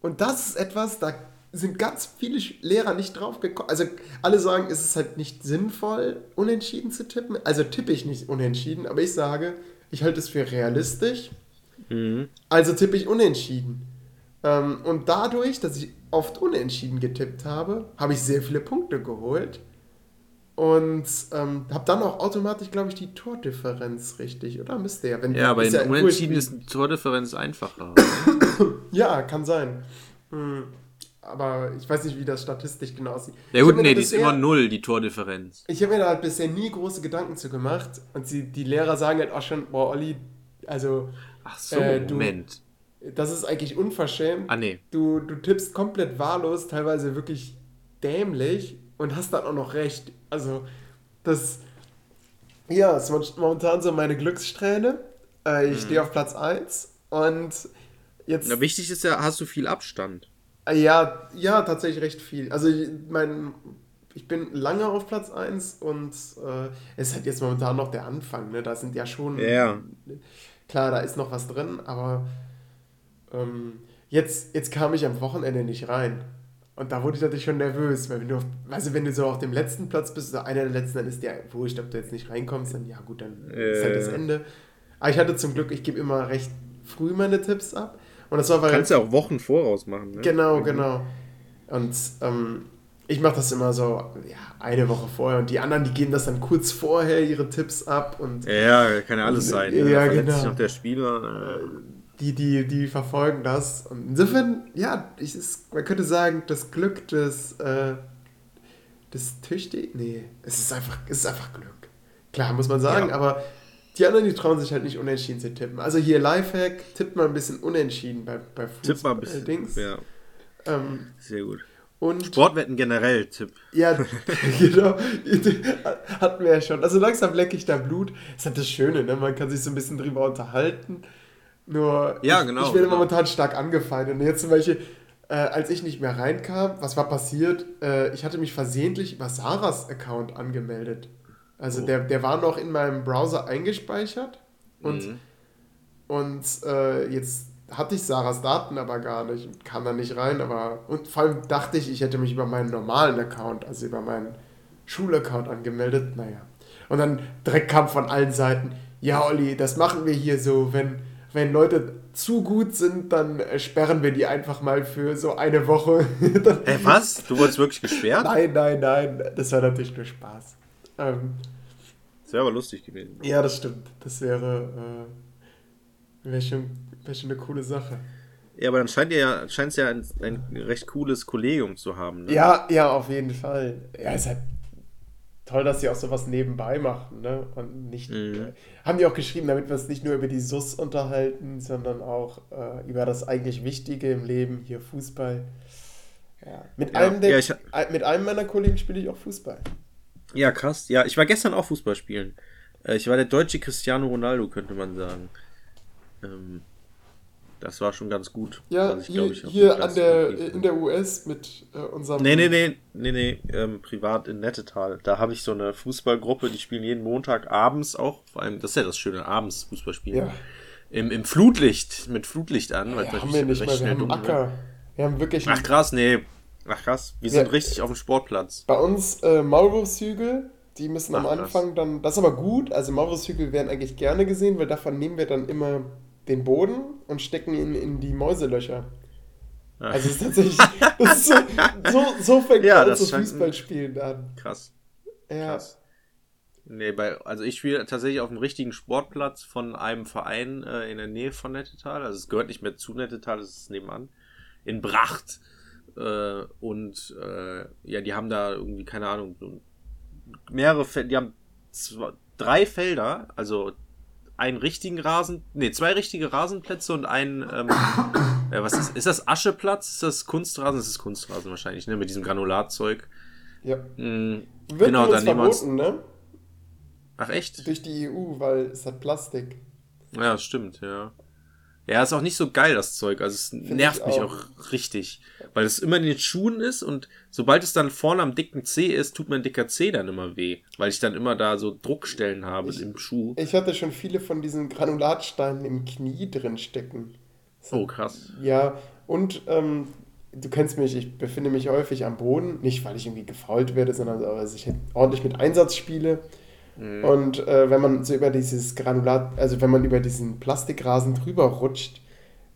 Und das ist etwas, da sind ganz viele Lehrer nicht drauf gekommen. Also alle sagen, es ist halt nicht sinnvoll, unentschieden zu tippen. Also tippe ich nicht unentschieden, aber ich sage, ich halte es für realistisch. Mhm. Also tippe ich unentschieden. Ähm, und dadurch, dass ich oft unentschieden getippt habe, habe ich sehr viele Punkte geholt. Und ähm, habe dann auch automatisch, glaube ich, die Tordifferenz richtig, oder? Müsste ja. Wenn, Ja, aber in ja Unentschieden ist eine Tordifferenz einfacher. Ja, kann sein. Hm. Aber ich weiß nicht, wie das statistisch genau aussieht. Ja gut, nee, die ist immer null, die Tordifferenz. Ich habe mir da halt bisher nie große Gedanken zu gemacht. Und sie, die Lehrer sagen halt auch schon, boah, Olli, also Ach so, Äh, du- Moment. das ist eigentlich unverschämt. Ah, nee. Du, du tippst komplett wahllos, teilweise wirklich dämlich und hast dann auch noch recht. Also, das ja, ist momentan so meine Glückssträhne. Äh, ich stehe auf Platz 1 und jetzt. Ja, wichtig ist ja, hast du viel Abstand. Äh, Ja, ja, tatsächlich recht viel. Also ich, mein, ich bin lange auf Platz 1 und äh, es ist halt jetzt momentan noch der Anfang. Ne? Da sind ja schon. Ja. Klar, da ist noch was drin, aber ähm, jetzt, jetzt kam ich am Wochenende nicht rein. Und da wurde ich natürlich schon nervös, weil wenn du, auf, also wenn du so auf dem letzten Platz bist, oder einer der letzten, dann ist dir wurscht, ob du jetzt nicht reinkommst, dann ja gut, dann ist halt das Ja. Ende. Aber ich hatte zum Glück, ich gebe immer recht früh meine Tipps ab. Und das war weil Kannst ja auch Wochen voraus machen, ne? Genau, genau. Und ähm, ich mache das immer so, ja, eine Woche vorher und die anderen, die geben das dann kurz vorher ihre Tipps ab und Ja, kann ja alles sein. ne? Ja, verletzt genau. sich noch der Spieler. äh, die, die, die verfolgen das. Und insofern, ja, ich, ist, man könnte sagen, das Glück des, äh, des Tüchtig, nee, es ist einfach, es ist einfach Glück. Klar, muss man sagen, Ja. aber die anderen, die trauen sich halt nicht unentschieden zu tippen. Also hier Lifehack, tippt mal ein bisschen unentschieden bei, bei Tipp mal ein bisschen. Fußball-Dings. Ja, Ähm, sehr gut. Und Sportwetten generell, Tipp. ja, genau. Hatten wir ja schon. Also langsam lecke ich da Blut. Das ist halt das Schöne, ne? Man kann sich so ein bisschen drüber unterhalten. Nur Ja, ich, genau, ich werde genau. momentan stark angefeindet. Und jetzt zum Beispiel, äh, als ich nicht mehr reinkam, was war passiert? Äh, ich hatte mich versehentlich über Sarahs Account angemeldet. Also Oh. der, der war noch in meinem Browser eingespeichert. Und Mhm. und äh, jetzt hatte ich Sarahs Daten aber gar nicht und kam da nicht rein. Aber und vor allem dachte ich, ich hätte mich über meinen normalen Account, also über meinen Schulaccount angemeldet. Naja. Und dann direkt kam von allen Seiten, ja Olli, das machen wir hier so, wenn, wenn Leute zu gut sind, dann äh, sperren wir die einfach mal für so eine Woche. Hä, was? Du wurdest wirklich gesperrt? nein, nein, nein, das war natürlich nur Spaß. Ähm, Das wäre aber lustig gewesen. ja, das stimmt. Das wäre, äh, wäre schon, wär schon eine coole Sache. Ja, aber dann scheint ihr ja, scheint es ja ein, ein recht cooles Kollegium zu haben. Ne? Ja, ja, auf jeden Fall. Ja, ist halt toll, dass sie auch sowas nebenbei machen, ne? Und nicht. Mhm. Äh, haben die auch geschrieben, damit wir uns nicht nur über die SUS unterhalten, sondern auch äh, über das eigentlich Wichtige im Leben, hier Fußball. Ja. Mit, Ja, einem der, ja, ich- äh, mit einem meiner Kollegen spiele ich auch Fußball. Ja, krass. Ja, ich war gestern auch Fußball spielen. Äh, Ich war der deutsche Cristiano Ronaldo, könnte man sagen. Ähm, das war schon ganz gut. Ja, ich, hier, ich, hier an der, in der US mit äh, unserem. Nee, nee, nee, nee, nee, ähm, privat in Nettetal. Da habe ich so eine Fußballgruppe, die spielen jeden Montag abends auch, vor allem, das ist ja das Schöne, abends Fußball spielen. Ja. Im, Im Flutlicht, mit Flutlicht an, weil Ja, haben wir nicht mehr, wir haben dunkel Acker. Wir haben wirklich. Ach krass, nee. Ach krass, wir Ja. sind richtig auf dem Sportplatz. Bei uns äh, Maulwurfshügel, die müssen am Ach, krass. Anfang dann, das ist aber gut, also Maulwurfshügel werden eigentlich gerne gesehen, weil davon nehmen wir dann immer den Boden und stecken ihn in die Mäuselöcher. Ja. Also es ist tatsächlich, das ist so, so, so fängt Ja, scheint ein- Fußballspielen an. Krass. Ja, Krass. Nee, bei, also ich spiele tatsächlich auf dem richtigen Sportplatz von einem Verein äh, in der Nähe von Nettetal. Also es gehört nicht mehr zu Nettetal, es ist nebenan. In Bracht. Äh, und äh, ja, die haben da irgendwie, keine Ahnung, mehrere Felder, die haben zwei, drei Felder, also einen richtigen Rasen, nee, zwei richtige Rasenplätze und einen, ähm, äh, was ist, ist das Ascheplatz? Ist das Kunstrasen? Das ist Kunstrasen wahrscheinlich, ne, mit diesem Granulatzeug. ja. Mm, Wird genau, dann nehmen wir uns. verboten, ne? Ach echt? Durch die EU, weil es hat Plastik. Ja, stimmt, ja. Ja, ist auch nicht so geil, das Zeug. Also es nervt ich mich auch. auch richtig. Weil es immer in den Schuhen ist und sobald es dann vorne am dicken C ist, tut mein dicker C dann immer weh. Weil ich dann immer da so Druckstellen habe Ich- im Schuh. Ich hatte schon viele von diesen Granulatsteinen im Knie drin stecken. Oh, krass. Ja, und ähm, du kennst mich, ich befinde mich häufig am Boden. Nicht, weil ich irgendwie gefault werde, sondern weil ich ordentlich mit Einsatz spiele. Mhm. Und äh, wenn man so über dieses Granulat, also wenn man über diesen Plastikrasen drüber rutscht,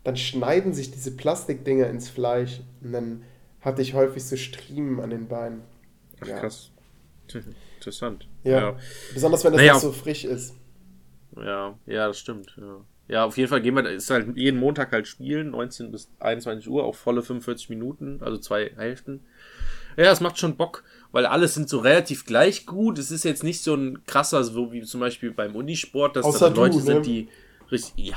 dann schneiden sich diese Plastikdinger ins Fleisch. Und dann hatte ich häufig so Striemen an den Beinen. Ach, Ja. krass. Interessant. Ja. Ja. Besonders wenn das Naja, so frisch ist. Ja, ja, das stimmt. Ja. ja, auf jeden Fall gehen wir, ist halt jeden Montag halt spielen, 19 bis 21 Uhr, auch volle 45 Minuten, also zwei Hälften. Ja, es macht schon Bock, weil alles sind so relativ gleich gut. Es ist jetzt nicht so ein krasser, so wie zum Beispiel beim Unisport, dass da Leute du, ne? sind, die richtig, ja,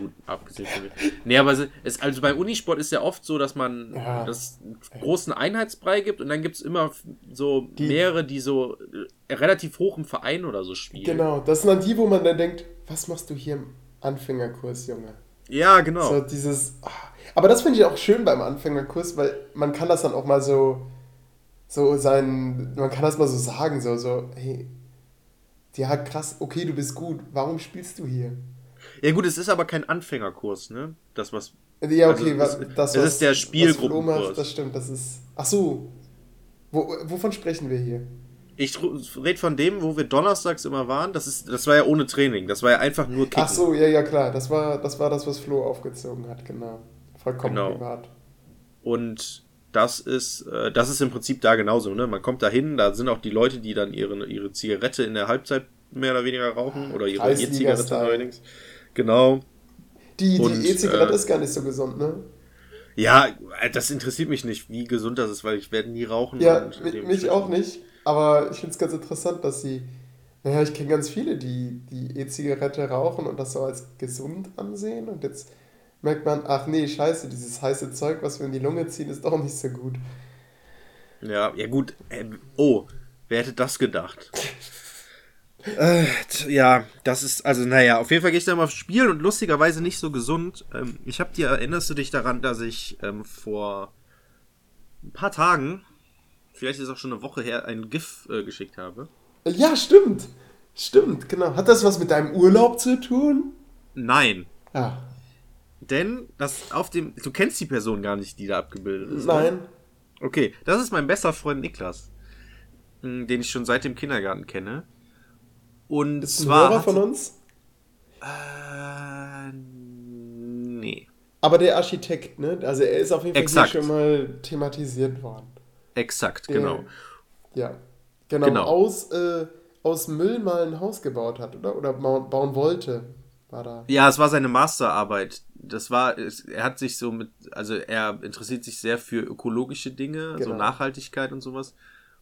gut, abgesehen von mir. Nee, aber es also beim Unisport ist ja oft so, dass man Ja. das einen großen Einheitsbrei gibt und dann gibt es immer so Die- mehrere, die so äh, relativ hoch im Verein oder so spielen. Genau, das sind dann die, wo man dann denkt, was machst du hier im Anfängerkurs, Junge? Ja, genau. So dieses. ah. Aber das finde ich auch schön beim Anfängerkurs, weil man kann das dann auch mal so, so sein, man kann das mal so sagen, so, so, hey, ja krass, okay, du bist gut, warum spielst du hier? Ja gut, es ist aber kein Anfängerkurs, ne? Das was. Ja, Also, okay, es- was, das es was, ist der Spielgruppenkurs. Macht, das stimmt, das ist. Ach so. Wo, wovon sprechen wir hier? Ich rede von dem, wo wir donnerstags immer waren. Das ist, das war ja ohne Training. Das war ja einfach nur Kicken. Ach so, ja, ja, klar, das war das, war das was Flo aufgezogen hat, genau. Vollkommen Genau. privat. Und das ist, äh, das ist im Prinzip da genauso, ne? Man kommt da hin, da sind auch die Leute, die dann ihre, ihre Zigarette in der Halbzeit mehr oder weniger rauchen oder ihre. E-Zigarette neuerdings. Genau. Die, E-Zigarette äh, ist gar nicht so gesund, ne? Ja, äh, das interessiert mich nicht, wie gesund das ist, weil ich werde nie rauchen. Ja, mich auch nicht. Aber ich finde es ganz interessant, dass sie. Naja, ich kenne ganz viele, die die E-Zigarette rauchen und das so als gesund ansehen. Und jetzt merkt man, ach nee, scheiße, dieses heiße Zeug, was wir in die Lunge ziehen, ist doch nicht so gut. Ja, ja gut. Ähm, oh, wer hätte das gedacht? äh, ja, das ist, also naja, auf jeden Fall gehe ich da mal aufs Spiel und lustigerweise nicht so gesund. Ähm, ich habe dir, erinnerst du dich daran, dass ich ähm, vor ein paar Tagen, vielleicht ist auch schon eine Woche her, ein GIF äh, geschickt habe? Ja, stimmt. Stimmt, genau. Hat das was mit deinem Urlaub zu tun? Nein. Ja. Denn das auf dem. Du kennst die Person gar nicht, die da abgebildet ist. ne? Nein. Okay, das ist mein bester Freund Niklas. mh, Den ich schon seit dem Kindergarten kenne. Und Ist ein zwar. Hörer hat- von uns? Äh, nee. Aber der Architekt, ne? Also er ist auf jeden Fall Exakt. schon mal thematisiert worden. Exakt, Der- genau. Ja. Genau. Genau. Aus, äh, aus Müll mal ein Haus gebaut hat, oder? Oder bauen wollte. War da. Ja, es war seine Masterarbeit. Das war, es, er hat sich so mit, also er interessiert sich sehr für ökologische Dinge, so Genau. Nachhaltigkeit und sowas.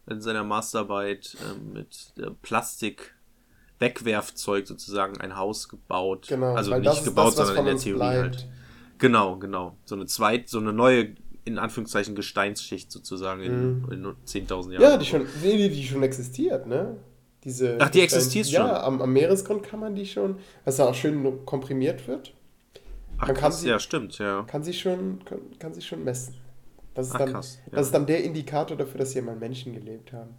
In seiner Masterarbeit ähm, mit äh, Plastik, Wegwerfzeug sozusagen ein Haus gebaut. Genau. also nicht gebaut, das, sondern in der Theorie bleibt. halt. Genau, genau. So eine zweit, so eine neue, in Anführungszeichen, Gesteinsschicht sozusagen in, Mhm. in nur 10.000 Jahren. Ja, die schon, die, die schon existiert, ne? Diese Ach, die existiert schon? Ja, am, am Meeresgrund kann man die schon, was da auch schön komprimiert wird, Ach, man kann krass, sie- ja, stimmt, ja. kann sich schon, kann, kann sich schon messen. Das ist, Ach, dann, krass, ja. das ist dann der Indikator dafür, dass hier mal Menschen gelebt haben.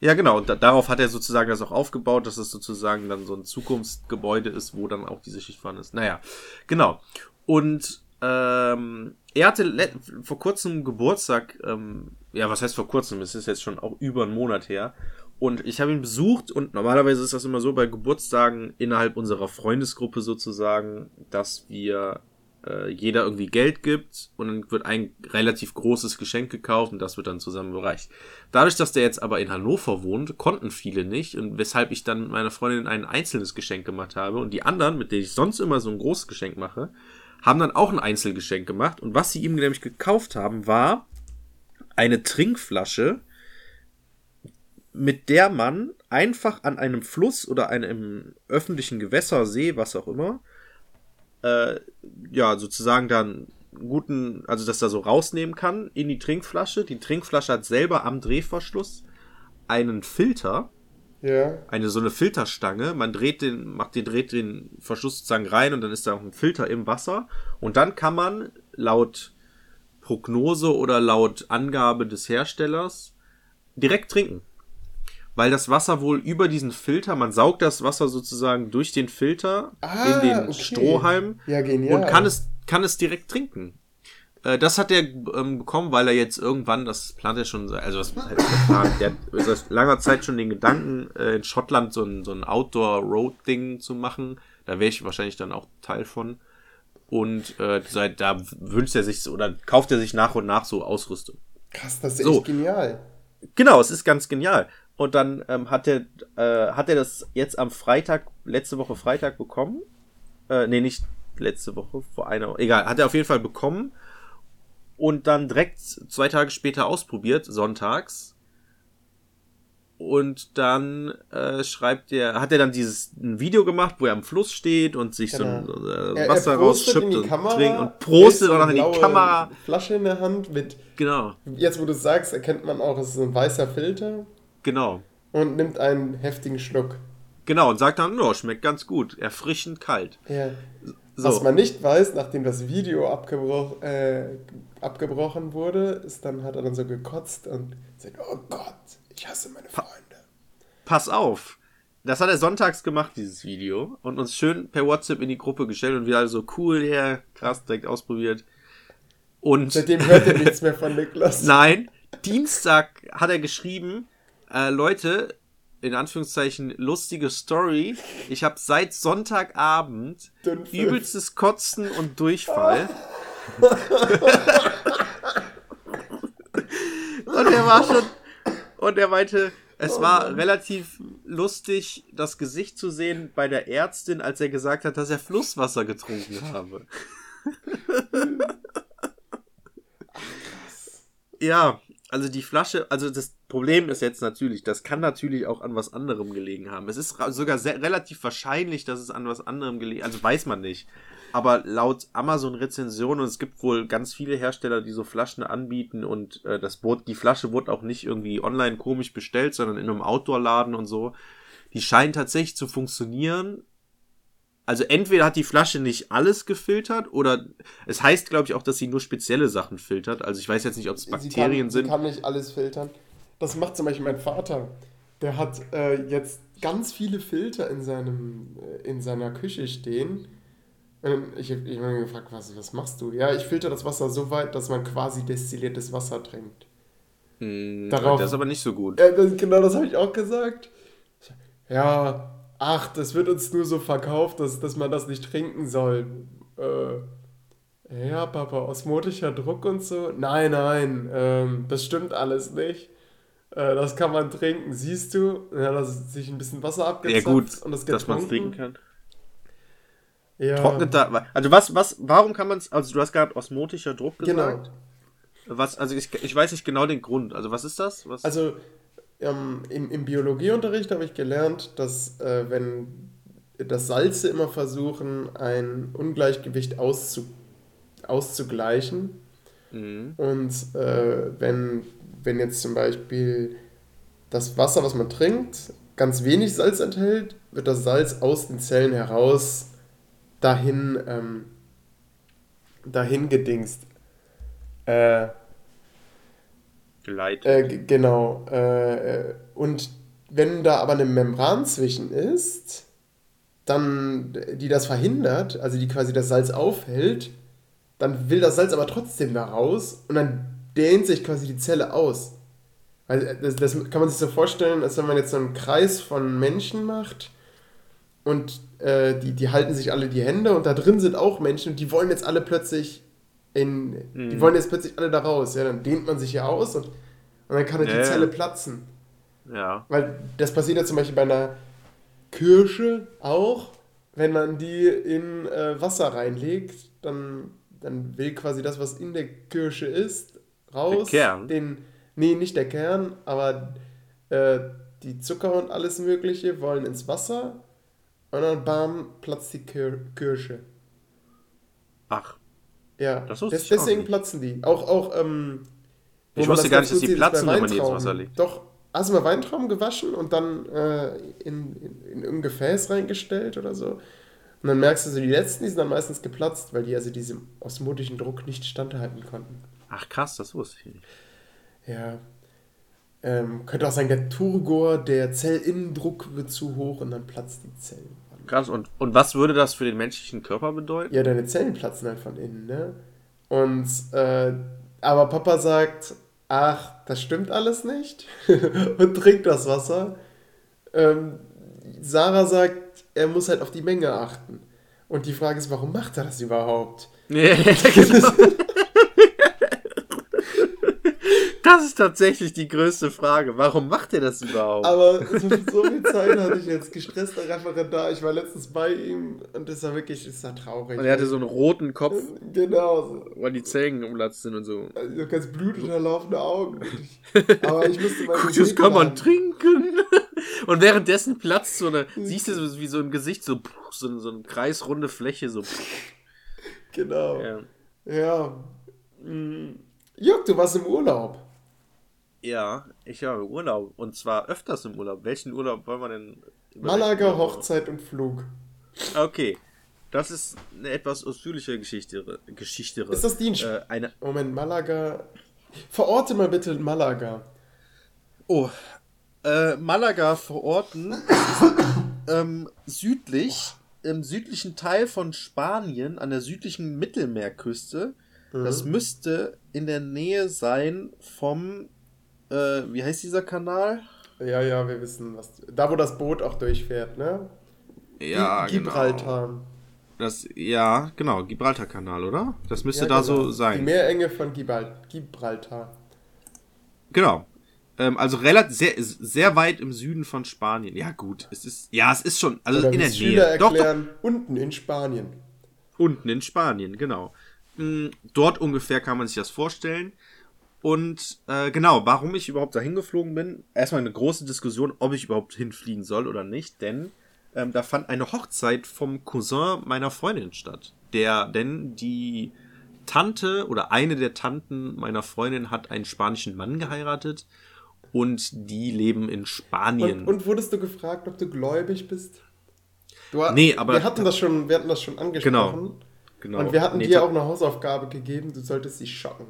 Ja, genau. Und da, darauf hat er sozusagen das auch aufgebaut, dass es sozusagen dann so ein Zukunftsgebäude ist, wo dann auch diese Schicht vorhanden ist. Naja, genau. Und ähm, er hatte vor kurzem Geburtstag, ähm, ja, was heißt vor kurzem? Es ist jetzt schon auch über einen Monat her. Und ich habe ihn besucht und normalerweise ist das immer so bei Geburtstagen innerhalb unserer Freundesgruppe sozusagen, dass wir äh, jeder irgendwie Geld gibt und dann wird ein relativ großes Geschenk gekauft und das wird dann zusammen bereicht. Dadurch, dass der jetzt aber in Hannover wohnt, konnten viele nicht und weshalb ich dann mit meiner Freundin ein einzelnes Geschenk gemacht habe und die anderen, mit denen ich sonst immer so ein großes Geschenk mache, haben dann auch ein Einzelgeschenk gemacht und was sie ihm nämlich gekauft haben, war eine Trinkflasche, mit der man einfach an einem Fluss oder einem öffentlichen Gewässer, See, was auch immer, äh, ja, sozusagen dann guten, also dass er so rausnehmen kann in die Trinkflasche. Die Trinkflasche hat selber am Drehverschluss einen Filter, Ja. eine so eine Filterstange. Man dreht den, macht den, dreht den Verschluss sozusagen rein und dann ist da auch ein Filter im Wasser. Und dann kann man laut Prognose oder laut Angabe des Herstellers direkt trinken. Weil das Wasser wohl über diesen Filter, man saugt das Wasser sozusagen durch den Filter Ah, in den okay. Strohhalm Ja, und kann es, kann es direkt trinken. Äh, das hat er ähm, bekommen, weil er jetzt irgendwann, das plant er schon, also das heißt der Plan, der hat seit langer Zeit schon den Gedanken, äh, in Schottland so ein, so ein Outdoor-Road-Ding zu machen. Da wäre ich wahrscheinlich dann auch Teil von. Und äh, seit da wünscht er sich oder kauft er sich nach und nach so Ausrüstung. Krass, das ist So. echt genial. Genau, es ist ganz genial. Und dann ähm, hat er äh, hat er das jetzt am Freitag, letzte Woche Freitag bekommen. Äh, nee, nicht letzte Woche, vor einer Egal, hat er auf jeden Fall bekommen. Und dann direkt zwei Tage später ausprobiert, sonntags. Und dann äh, schreibt er, hat er dann dieses ein Video gemacht, wo er am Fluss steht und sich Genau. so ein äh, Er, Wasser er rausschippt und Kamera, trinkt und prostet auch noch in die Kamera. Flasche in der Hand mit, Genau, jetzt wo du es sagst, erkennt man auch, es ist ein weißer Filter genau. und nimmt einen heftigen Schluck. Genau, und sagt dann, no, schmeckt ganz gut, erfrischend kalt. Ja. So. Was man nicht weiß, nachdem das Video abgebroch, äh, abgebrochen wurde, ist dann hat er dann so gekotzt und sagt, oh Gott, ich hasse meine Freunde. pass auf. Das hat er sonntags gemacht, dieses Video, und uns schön per WhatsApp in die Gruppe gestellt und wir alle so cool, ja, krass, direkt ausprobiert. Und Seitdem hört er nichts mehr von Niklas. nein, Dienstag hat er geschrieben, äh, Leute, in Anführungszeichen lustige Story. Ich habe seit Sonntagabend übelstes Kotzen und Durchfall. und er war schon und er meinte, es war relativ lustig, das Gesicht zu sehen bei der Ärztin, als er gesagt hat, dass er Flusswasser getrunken habe. ja, Also die Flasche, also das Problem ist jetzt natürlich, das kann natürlich auch an was anderem gelegen haben. Es ist sogar sehr, relativ wahrscheinlich, dass es an was anderem gelegen, also weiß man nicht. Aber laut Amazon-Rezension, und es gibt wohl ganz viele Hersteller, die so Flaschen anbieten und äh, das Boot, die Flasche wurde auch nicht irgendwie online komisch bestellt, sondern in einem Outdoor-Laden und so. Die scheinen tatsächlich zu funktionieren, also entweder hat die Flasche nicht alles gefiltert oder es heißt, glaube ich, auch, dass sie nur spezielle Sachen filtert. Also ich weiß jetzt nicht, ob es Bakterien sie sind. Sie kann nicht alles filtern. Das macht zum Beispiel mein Vater. Der hat äh, jetzt ganz viele Filter in, seinem, äh, in seiner Küche stehen. Und ich habe ihn gefragt, was, was machst du? Ja, ich filter das Wasser so weit, dass man quasi destilliertes Wasser trinkt. Hm, Darauf, das ist aber nicht so gut. Äh, das, genau das habe ich auch gesagt. Ja, ach, das wird uns nur so verkauft, dass, dass man das nicht trinken soll. Äh, ja, Papa, osmotischer Druck und so? Nein, nein, ähm, das stimmt alles nicht. Äh, das kann man trinken, siehst du? Ja, dass sich ein bisschen Wasser abgezapft ja, gut, und das dass man es trinken kann. Ja. Trocknet da, also was, was, warum kann man es, also du hast gerade osmotischer Druck gesagt. Genau. Was, also ich, ich weiß nicht genau den Grund. Also was ist das? Was? Also ähm, im, im Biologieunterricht habe ich gelernt, dass äh, wenn das Salze immer versuchen, ein Ungleichgewicht auszu, auszugleichen. Mhm. Und äh, wenn, wenn jetzt zum Beispiel das Wasser, was man trinkt, ganz wenig Salz enthält, wird das Salz aus den Zellen heraus dahin, ähm, dahin gedingst. Äh, geleitet. Äh, genau. Äh, und wenn da aber eine Membran zwischen ist, dann, die das verhindert, also die quasi das Salz aufhält, dann will das Salz aber trotzdem da raus und dann dehnt sich quasi die Zelle aus. Also das, das kann man sich so vorstellen, als wenn man jetzt so einen Kreis von Menschen macht und äh, die, die halten sich alle die Hände und da drin sind auch Menschen und die wollen jetzt alle plötzlich in, mhm. die wollen jetzt plötzlich alle da raus. Ja, dann dehnt man sich ja aus und, und dann kann halt ja, die Zelle platzen. Ja. Weil das passiert ja zum Beispiel bei einer Kirsche auch, wenn man die in äh, Wasser reinlegt, dann, dann will quasi das, was in der Kirsche ist, raus. Der Kern? Den, nee, nicht der Kern, aber äh, die Zucker und alles Mögliche wollen ins Wasser und dann bam, platzt die Kir Kirsche. Ach. Ja, das Des, deswegen platzen die. Auch, auch, ähm, Ich wusste gar nicht, dass die platzen, wenn man die ins Wasser legt. Doch, hast du mal Weintrauben gewaschen und dann äh, in, in, in irgendein Gefäß reingestellt oder so? Und dann merkst du so, die letzten, die sind dann meistens geplatzt, weil die also diesem osmotischen Druck nicht standhalten konnten. Ach krass, das wusste ich nicht. Ja. Ähm, könnte auch sein, der Turgor, der Zellinnendruck wird zu hoch und dann platzt die Zelle. Krass, und, und was würde das für den menschlichen Körper bedeuten? Ja, deine Zellen platzen halt von innen, ne? Und, äh, aber Papa sagt, ach, das stimmt alles nicht und trinkt das Wasser. Ähm, Sarah sagt, er muss halt auf die Menge achten. Und die Frage ist, warum macht er das überhaupt? Ja, genau. Das ist tatsächlich die größte Frage. Warum macht er das überhaupt? Aber so, so viel Zeit hatte ich jetzt gestresster Referendar. Ich war letztens bei ihm und das war wirklich das war traurig. Und er hatte so einen roten Kopf. Genau. Weil die Zellen umlatzt sind und so. Also ganz blutunterlaufende Augen. Aber ich musste mal. Guck, das kann man trinken. Und währenddessen platzt so eine, siehst du so wie so im Gesicht so, so, so eine kreisrunde Fläche so. Genau. Ja. ja. Mm. Jörg, du warst im Urlaub. Ja, ich habe Urlaub. Und zwar öfters im Urlaub. Welchen Urlaub wollen wir denn? Malaga, Hochzeit und Flug. Okay. Das ist eine etwas ausführliche Geschichte. Geschichte ist das die? Äh, eine Moment, Malaga. Verorte mal bitte Malaga. Oh. Äh, Malaga verorten ähm, südlich, im südlichen Teil von Spanien, an der südlichen Mittelmeerküste. Mhm. Das müsste in der Nähe sein vom äh, wie heißt dieser Kanal? Ja, ja, wir wissen, was. Da, wo das Boot auch durchfährt, ne? Ja, Gibraltar. Genau. Das, ja, genau, Gibraltar-Kanal, oder? Das müsste ja, da genau. so sein. Die Meerenge von Gibraltar. Genau. Ähm, also relativ sehr, sehr weit im Süden von Spanien. Ja, gut. Es ist, ja, es ist schon, also Oder in der Nähe. Erklären, doch, doch. Unten in Spanien. Unten in Spanien, genau. Mm, dort ungefähr kann man sich das vorstellen. Und äh, genau, warum ich überhaupt dahin geflogen bin, erstmal eine große Diskussion, ob ich überhaupt hinfliegen soll oder nicht, denn ähm, da fand eine Hochzeit vom Cousin meiner Freundin statt. Der, denn die Tante oder eine der Tanten meiner Freundin hat einen spanischen Mann geheiratet und die leben in Spanien. Und, und wurdest du gefragt, ob du gläubig bist? Du, Nee, aber- wir hatten das schon, wir hatten das schon angesprochen. genau. Und wir hatten Nee, dir auch eine Hausaufgabe gegeben, du solltest sie schocken.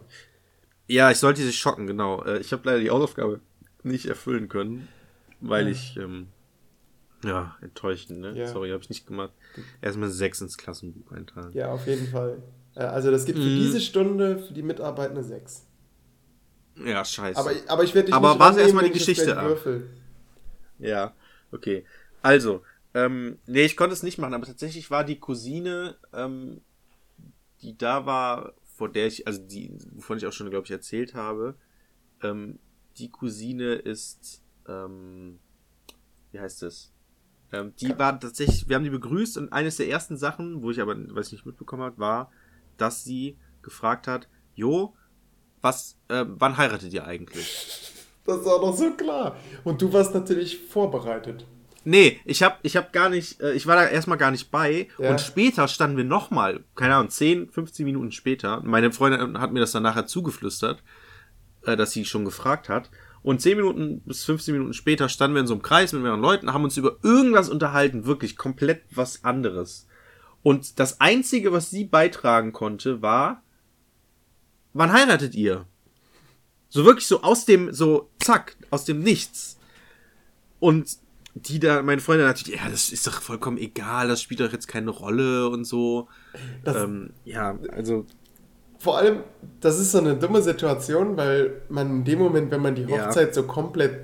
Ja, ich sollte sie schocken, genau. Äh, Ich habe leider die Hausaufgabe nicht erfüllen können, weil ich, ähm, ja, enttäuschend, ne? Ja. Sorry, habe ich nicht gemacht. Erstmal sechs ins Klassenbuch eintragen. Ja, auf jeden Fall. Äh, Also das gibt für Mhm. diese Stunde für die Mitarbeit eine 6. Ja, scheiße. Aber, aber ich werde dich Aber nicht warte rannehmen, erst mal die Geschichte ab. Ja, okay. Also, ähm, nee, ich konnte es nicht machen, aber tatsächlich war die Cousine, ähm, die da war, vor der ich, also die, wovon ich auch schon, glaube ich, erzählt habe, ähm, die Cousine ist, ähm, wie heißt es? Ähm, die war tatsächlich, wir haben die begrüßt und eines der ersten Sachen, wo ich aber, weiß ich nicht mitbekommen habe, war, dass sie gefragt hat, Jo, was, äh, wann heiratet ihr eigentlich? Das war doch so klar. Und du warst natürlich vorbereitet. Nee, ich hab, ich hab gar nicht, äh, ich war da erstmal gar nicht bei. Ja. Und später standen wir nochmal, keine Ahnung, 10, 15 Minuten später. Meine Freundin hat mir das dann nachher zugeflüstert, äh, dass sie schon gefragt hat. Und 10 Minuten bis 15 Minuten später standen wir in so einem Kreis mit mehreren Leuten, haben uns über irgendwas unterhalten, wirklich komplett was anderes. Und das Einzige, was sie beitragen konnte, war, wann heiratet ihr? So wirklich so aus dem, so zack, aus dem Nichts. Und die da, meine Freundin natürlich, ja, das ist doch vollkommen egal, das spielt doch jetzt keine Rolle und so. Ähm, ja, also, Vor allem, das ist so eine dumme Situation, weil man in dem Moment, wenn man die Ja. Hochzeit so komplett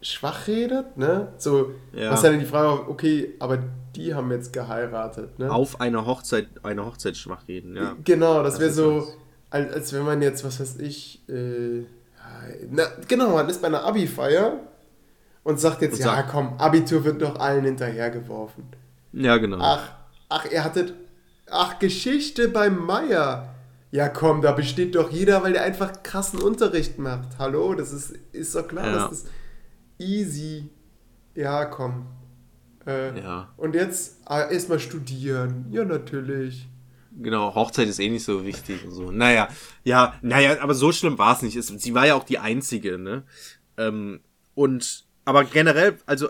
schwach redet, ne? So, Ja. was ja dann die Frage, okay, aber die haben jetzt geheiratet, ne? auf einer Hochzeit, eine Hochzeit schwach reden, ja. Genau, das, Das wäre so, als, als wenn man jetzt, was weiß ich, äh, na, genau, man ist bei einer Abi-Feier und sagt jetzt, Und ja sagt- komm, Abitur wird doch allen hinterhergeworfen. Ja, genau. Ach, ach, ihr hattet, ach, Geschichte beim Meier. Ja komm, da besteht doch jeder, weil der einfach krassen Unterricht macht. Hallo, das ist, ist doch klar, Ja. das ist easy. Ja, komm. Äh, Ja. Und jetzt ah, erstmal studieren. Ja, natürlich. Genau, Hochzeit ist eh nicht so wichtig und so. Naja, ja, naja, aber so schlimm war es nicht. Es, sie war ja auch die Einzige, ne? Ähm, und, aber generell, also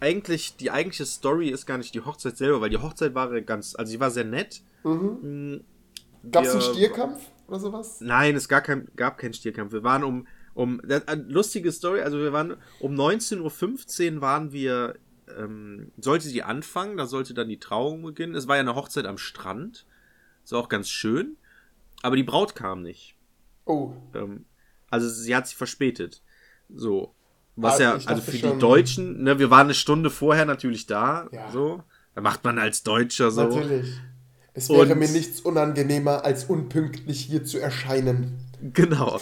eigentlich, die eigentliche Story ist gar nicht die Hochzeit selber, weil die Hochzeit war ganz, also sie war sehr nett. Mhm. Gab es einen Stierkampf oder sowas? Nein, es gar kein, gab keinen Stierkampf. Wir waren um, um, eine lustige Story, also wir waren um 19.15 Uhr waren wir, ähm, sollte sie anfangen, da sollte dann die Trauung beginnen. Es war ja eine Hochzeit am Strand. Ist auch ganz schön. Aber die Braut kam nicht. Oh, Ähm, also sie hat sich verspätet. So. Was Ah, ja, also für die Deutschen, ne, wir waren eine Stunde vorher natürlich da. Ja. So. Da macht man als Deutscher so. natürlich. Es wäre Und- mir nichts unangenehmer, als unpünktlich hier zu erscheinen. Genau.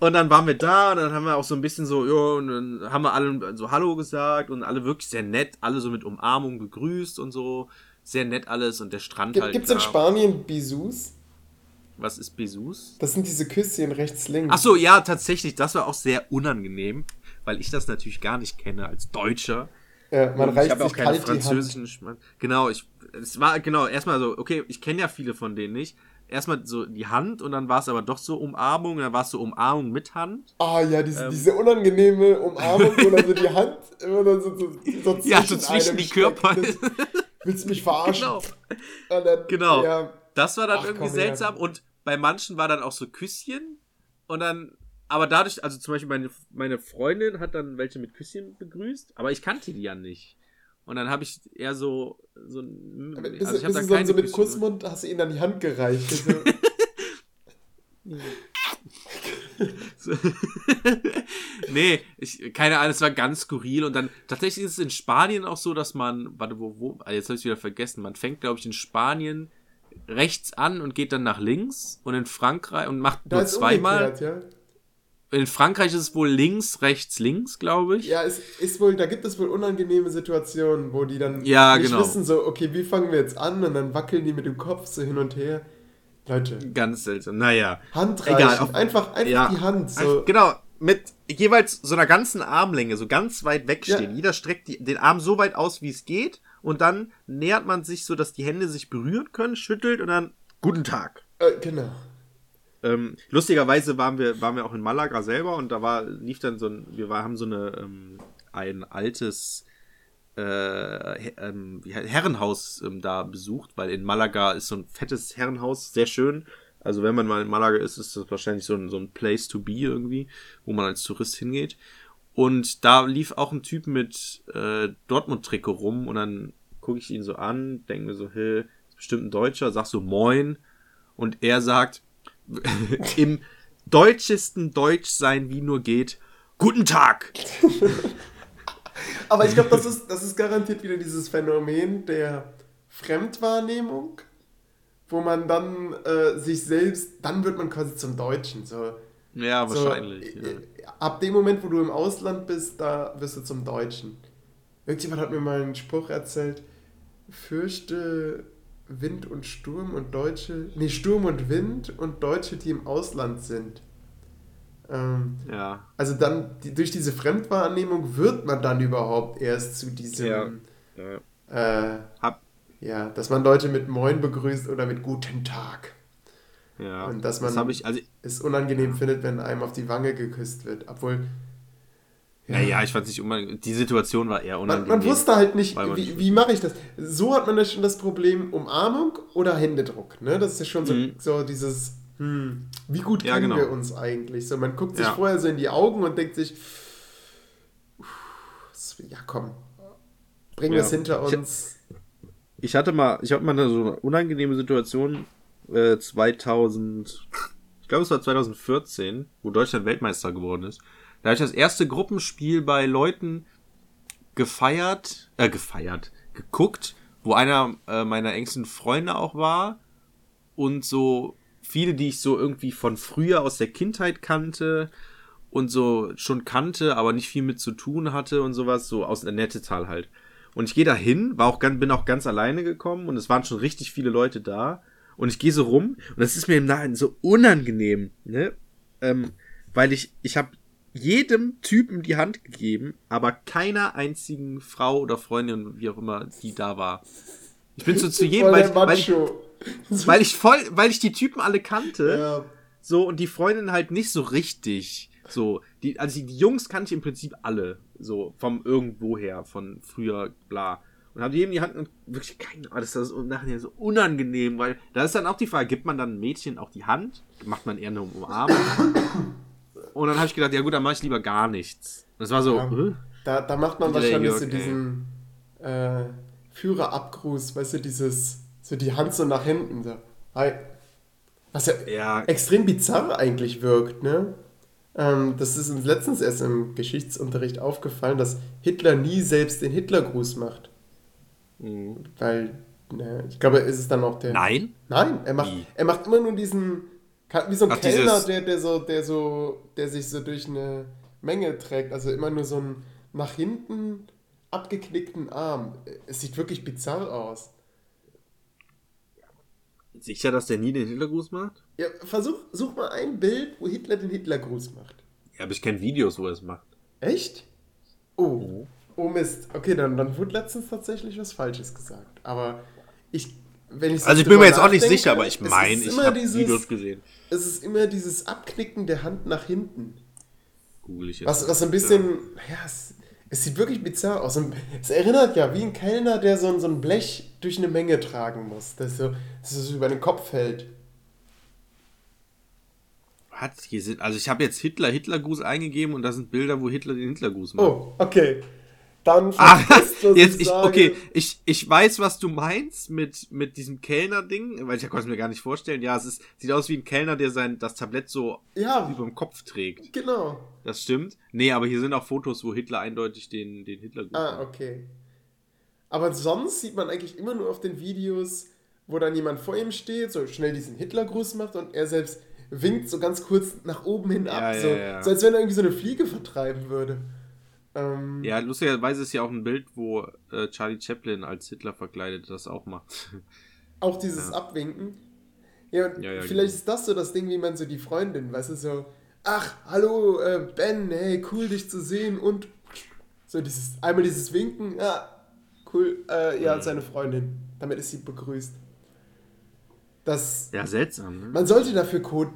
Und dann waren wir da und dann haben wir auch so ein bisschen so, ja, und dann haben wir alle so Hallo gesagt und alle wirklich sehr nett, alle so mit Umarmung begrüßt und so. Sehr nett alles und der Strand halt. Gibt es in klar. Spanien Bisous? Was ist Besus? Das sind diese Küsschen rechts, links. Ach so, ja, tatsächlich, das war auch sehr unangenehm, weil ich das natürlich gar nicht kenne als Deutscher. Ja, man Und reicht ich habe auch keine Hand. französischen Genau, ich es war genau erstmal so, okay, ich kenne ja viele von denen nicht. Erstmal so die Hand und dann war es aber doch so Umarmung, und dann war es so Umarmung mit Hand. Ah ja, diese, Ähm. diese unangenehme Umarmung, wo dann so die Hand immer dann so, so, so zwischen, Ja, so zwischen die. Körper. Das- Willst du mich verarschen? Genau. Und dann, Genau. Ja, Das war dann Ach, irgendwie komm seltsam und bei manchen war dann auch so Küsschen und dann, aber dadurch, also zum Beispiel meine, meine Freundin hat dann welche mit Küsschen begrüßt, aber ich kannte die ja nicht. Und dann habe ich eher so, so ein, also ich habe bist da du so, keine so mit Küsschen- Kussmund, hast du ihnen dann die Hand gereicht. So, So. nee, ich, keine Ahnung, es war ganz skurril und dann tatsächlich ist es in Spanien auch so, dass man, warte, wo, wo, ah, jetzt habe ich wieder vergessen, man fängt, glaube ich, in Spanien rechts an und geht dann nach links und in Frankreich und macht da nur zweimal. umgekehrt, In Frankreich ist es wohl links, rechts, links, glaube ich. ja. Es ist wohl, da gibt es wohl unangenehme Situationen, wo die dann Ja, nicht genau. wissen, so, okay, wie fangen wir jetzt an? Und dann wackeln die mit dem Kopf so hin und her. Leute, Ganz seltsam. Naja. Handreichen, Egal, auf- einfach, einfach Ja. die Hand. So. Genau, mit jeweils so einer ganzen Armlänge, so ganz weit wegstehen. Ja. Jeder streckt die, den Arm so weit aus, wie es geht. Und dann nähert man sich so, dass die Hände sich berühren können, schüttelt und dann Guten Tag. Äh, genau. Ähm, lustigerweise waren wir, waren wir auch in Malaga selber und da war, lief dann so ein, wir war, haben so eine, ähm, ein altes äh, ähm, Herrenhaus ähm, da besucht, weil in Malaga ist so ein fettes Herrenhaus, sehr schön. Also wenn man mal in Malaga ist, ist das wahrscheinlich so ein, so ein Place to be irgendwie, wo man als Tourist hingeht. Und da lief auch ein Typ mit äh, Dortmund-Trikot rum und dann gucke ich ihn so an, denke mir so, hey, ist bestimmt ein Deutscher, sag so Moin. Und er sagt, im deutschesten Deutsch sein, wie nur geht, Guten Tag. Aber ich glaube, das ist, das ist garantiert wieder dieses Phänomen der Fremdwahrnehmung, wo man dann äh, sich selbst, dann wird man quasi zum Deutschen. So, Ja, so, wahrscheinlich. äh, ja. Ab dem Moment, wo du im Ausland bist, da wirst du zum Deutschen. Irgendjemand hat mir mal einen Spruch erzählt, fürchte Wind und Sturm und Deutsche, nee, Sturm und Wind und Deutsche, die im Ausland sind. Ähm, ja. also dann, die, durch diese Fremdwahrnehmung wird man dann überhaupt erst zu diesem, Ja. ja. äh, Hab, ja, dass man Leute mit Moin begrüßt oder mit Guten Tag. ja. Und dass das man- habe ich, also, Es unangenehm findet, wenn einem auf die Wange geküsst wird. Obwohl, naja, ich fand nicht unangenehm. Die Situation war eher man, unangenehm. man wusste halt nicht, man- wie, wie mache ich das. So hat man ja schon das Problem Umarmung oder Händedruck. Ne? Das ist ja schon so, Mhm. so dieses, hm, wie gut Ja, kennen genau. wir uns eigentlich? So, man guckt sich Ja. vorher so in die Augen und denkt sich, ja komm, bringen wir Ja. es hinter Ich- uns. Ich hatte mal, ich hatte mal so eine unangenehme Situation äh, 2000, ich glaube es war 2014, wo Deutschland Weltmeister geworden ist. Da habe ich das erste Gruppenspiel bei Leuten gefeiert, äh, gefeiert, geguckt, wo einer äh, meiner engsten Freunde auch war und so viele, die ich so irgendwie von früher aus der Kindheit kannte und so schon kannte, aber nicht viel mit zu tun hatte und sowas, so aus der Nettetal halt. Und ich gehe da hin, war auch ganz, bin auch ganz alleine gekommen und es waren schon richtig viele Leute da. Und ich gehe so rum und das ist mir im Nachhinein so unangenehm, ne? Ähm, weil ich, ich habe jedem Typen die Hand gegeben, aber keiner einzigen Frau oder Freundin, wie auch immer, die da war. Ich bin so zu jedem, weil ich, weil, ich, weil ich voll, weil ich die Typen alle kannte. ja, So, und die Freundin halt nicht so richtig. So, die, also die, Jungs kannte ich im Prinzip alle. So, vom irgendwoher, von früher, bla. Und habe jedem die Hand und wirklich keine Ahnung, das ist nachher so unangenehm, weil da ist dann auch die Frage, gibt man dann Mädchen auch die Hand? Macht man eher eine Umarmung? Und dann habe ich gedacht, ja gut, dann mache ich lieber gar nichts. Und das war so, Ja. äh? da, da macht man wahrscheinlich so diesen äh, Führerabgruß, weißt du, dieses, so die Hand so nach hinten. So. Hi. Was ja ja, extrem bizarr eigentlich wirkt, ne? Ähm, das ist uns letztens erst im Geschichtsunterricht aufgefallen, dass Hitler nie selbst den Hitlergruß macht. mh. Weil, ne, ich glaube, ist es dann auch der. nein? Nein, er macht, er macht immer nur diesen, wie so ein Ach, Kellner, der, der so, der so, der sich so durch eine Menge trägt. Also immer nur so einen nach hinten abgeknickten Arm. Es sieht wirklich bizarr aus. Sicher, dass der nie den Hitlergruß macht? Ja, versuch, such mal ein Bild, wo Hitler den Hitlergruß macht. Ja, aber ich kenne Videos, wo er es macht. Echt? Oh. Oh Mist. Okay, dann, dann wurde letztens tatsächlich was Falsches gesagt. Aber ich, wenn ich so Also ich bin mir jetzt auch nicht sicher, aber ich meine, ich habe Videos gesehen. Es ist immer dieses Abknicken der Hand nach hinten. Google ich jetzt. Was, was so ein bisschen, ja, es, es sieht wirklich bizarr aus. Und es erinnert ja wie ein Kellner, der so, ein- so ein Blech durch eine Menge tragen muss, das so, dass es über den Kopf fällt. Hat hier sind, also ich habe jetzt Hitler Hitlergruß eingegeben und da sind Bilder, wo Hitler den Hitlergruß macht. Oh, okay. Dann Ah, vergesst, was jetzt ich, sage. okay, ich, ich weiß, was du meinst mit, mit diesem Kellner-Ding, weil ich konnte es mir gar nicht vorstellen. Ja, es ist, sieht aus wie ein Kellner, der sein, das Tablett so Ja, über dem Kopf trägt. genau. Das stimmt. Nee, aber hier sind auch Fotos, wo Hitler eindeutig den, den Hitlergruß Ah, macht. okay. Aber sonst sieht man eigentlich immer nur auf den Videos, wo dann jemand vor ihm steht, so schnell diesen Hitlergruß macht und er selbst winkt so ganz kurz nach oben hin ab, Ja, ja, so, ja. so als wenn er irgendwie so eine Fliege vertreiben würde. Ähm, Ja, lustigerweise ist ja auch ein Bild, wo äh, Charlie Chaplin als Hitler verkleidet das auch macht. Auch dieses Ja. Abwinken. Ja, und Ja, ja, vielleicht genau. ist das so das Ding, wie man so die Freundin, weißt du, so, ach, hallo, äh, Ben, hey, cool, dich zu sehen und so dieses, einmal dieses Winken, ja, cool, äh, Mhm. ja, seine Freundin, damit ist sie begrüßt. Das, Ja, seltsam, ne? man sollte dafür Code,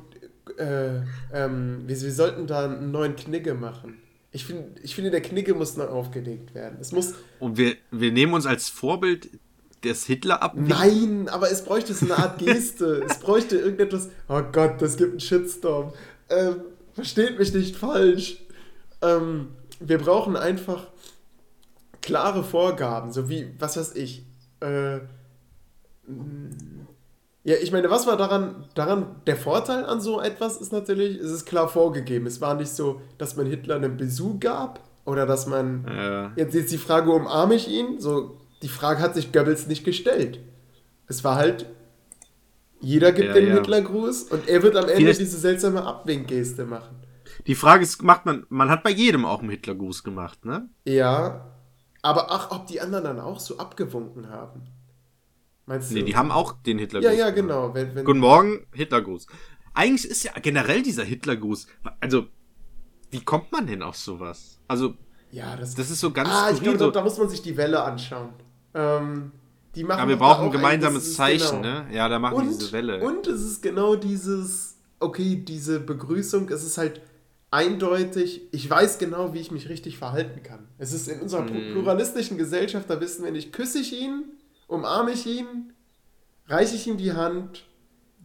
äh, ähm, wir, wir sollten da einen neuen Knigge machen. Ich, find, ich finde, der Knigge muss neu aufgelegt werden. Es muss, Und wir, wir nehmen uns als Vorbild des Hitler ab. Nein, aber es bräuchte so eine Art Geste. es bräuchte irgendetwas. Oh Gott, das gibt einen Shitstorm. Ähm, versteht mich nicht falsch. Ähm, wir brauchen einfach klare Vorgaben, so wie, was weiß ich. Äh, ja, ich meine, was war daran, daran der Vorteil an so etwas ist natürlich, es ist klar vorgegeben. Es war nicht so, dass man Hitler einen Besuch gab oder dass man Äh, Jetzt jetzt die Frage, umarme ich ihn? So, die Frage hat sich Goebbels nicht gestellt. Es war halt, jeder gibt Ja, den ja. Hitlergruß und er wird am Ende Vielleicht- diese seltsame Abwinkgeste machen. die Frage ist, macht man, man hat bei jedem auch einen Hitlergruß gemacht, ne? Ja, aber ach, ob die anderen dann auch so abgewunken haben? Meinst du? Nee, die haben auch den Hitlergruß Ja, ja, genau. Wenn, wenn, Guten Morgen, Hitlergruß. Eigentlich ist ja generell dieser Hitlergruß, also, wie kommt man denn auf sowas? Also, ja, das, das ist so ganz Ah, ich glaube, so- da, da muss man sich die Welle anschauen. Ähm, die machen aber wir brauchen ein gemeinsames Zeichen, genau. ne? Ja, da machen Und, diese Welle. und es ist genau dieses, okay, diese Begrüßung, es ist halt eindeutig, ich weiß genau, wie ich mich richtig verhalten kann. Es ist in unserer Mhm. pluralistischen Gesellschaft, da wissen wir nicht, küsse ich ihn, umarme ich ihn, reiche ich ihm die Hand,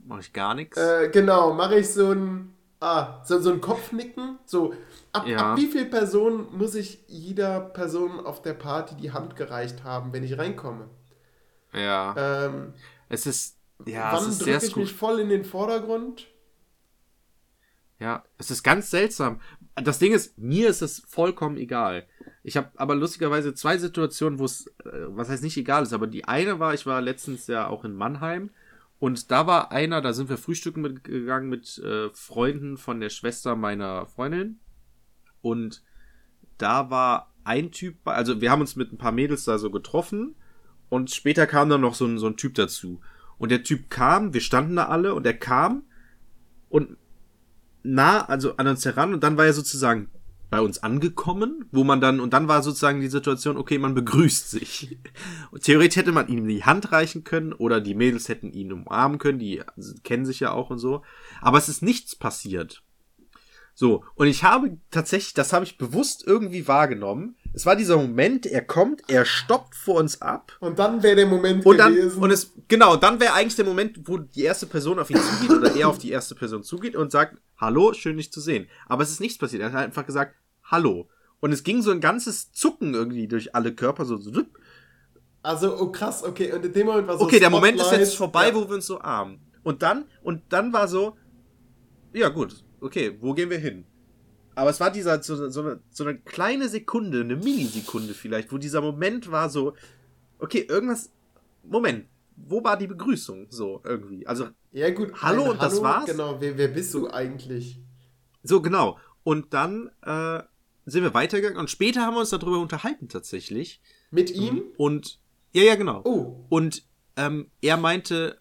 Mach ich gar nichts. äh, genau, mache ich so ein, ah, so, so ein Kopfnicken, so, ab, Ja. ab wie viel Personen muss ich jeder Person auf der Party die Hand gereicht haben, wenn ich reinkomme? ja. Ähm, es ist, ja, es wann ist sehr drücke ich skurril. mich voll in den Vordergrund? Ja, es ist ganz seltsam. Das Ding ist, mir ist es vollkommen egal. Ich habe aber lustigerweise zwei Situationen, wo es, äh, was heißt nicht egal ist, aber die eine war, ich war letztens ja auch in Mannheim und da war einer, da sind wir frühstücken mitgegangen mit äh, Freunden von der Schwester meiner Freundin und da war ein Typ, also wir haben uns mit ein paar Mädels da so getroffen und später kam dann noch so ein, so ein Typ dazu. Und der Typ kam, wir standen da alle und er kam und nah, also an uns heran und dann war er sozusagen bei uns angekommen, wo man dann, und dann war sozusagen die Situation, okay, man begrüßt sich. Und theoretisch hätte man ihm die Hand reichen können oder die Mädels hätten ihn umarmen können, die kennen sich ja auch und so. Aber es ist nichts passiert. So, und ich habe tatsächlich, das habe ich bewusst irgendwie wahrgenommen. Es war dieser Moment, er kommt, er stoppt vor uns ab Und dann wäre der Moment und dann, gewesen. und es, genau, dann wäre eigentlich der Moment, wo die erste Person auf ihn zugeht oder er auf die erste Person zugeht und sagt, hallo, schön dich zu sehen. Aber es ist nichts passiert. Er hat einfach gesagt, hallo. Und es ging so ein ganzes Zucken irgendwie durch alle Körper, so, so also, oh krass, okay, und in dem Moment war so okay, der Moment ist jetzt vorbei, ja. wo wir uns so armen. Und dann, und dann war so, ja gut, okay, wo gehen wir hin? Aber es war dieser, so, so, eine, so eine kleine Sekunde, eine Millisekunde vielleicht, wo dieser Moment war so, okay, irgendwas, Moment, wo war die Begrüßung? So, irgendwie. Also, Ja, gut. Hallo und das war's? Genau, wer, wer bist du eigentlich? so genau. Und dann äh, sind wir weitergegangen und später haben wir uns darüber unterhalten tatsächlich. Mit ihm? Und, ja, ja, genau. Oh, Und ähm, er meinte,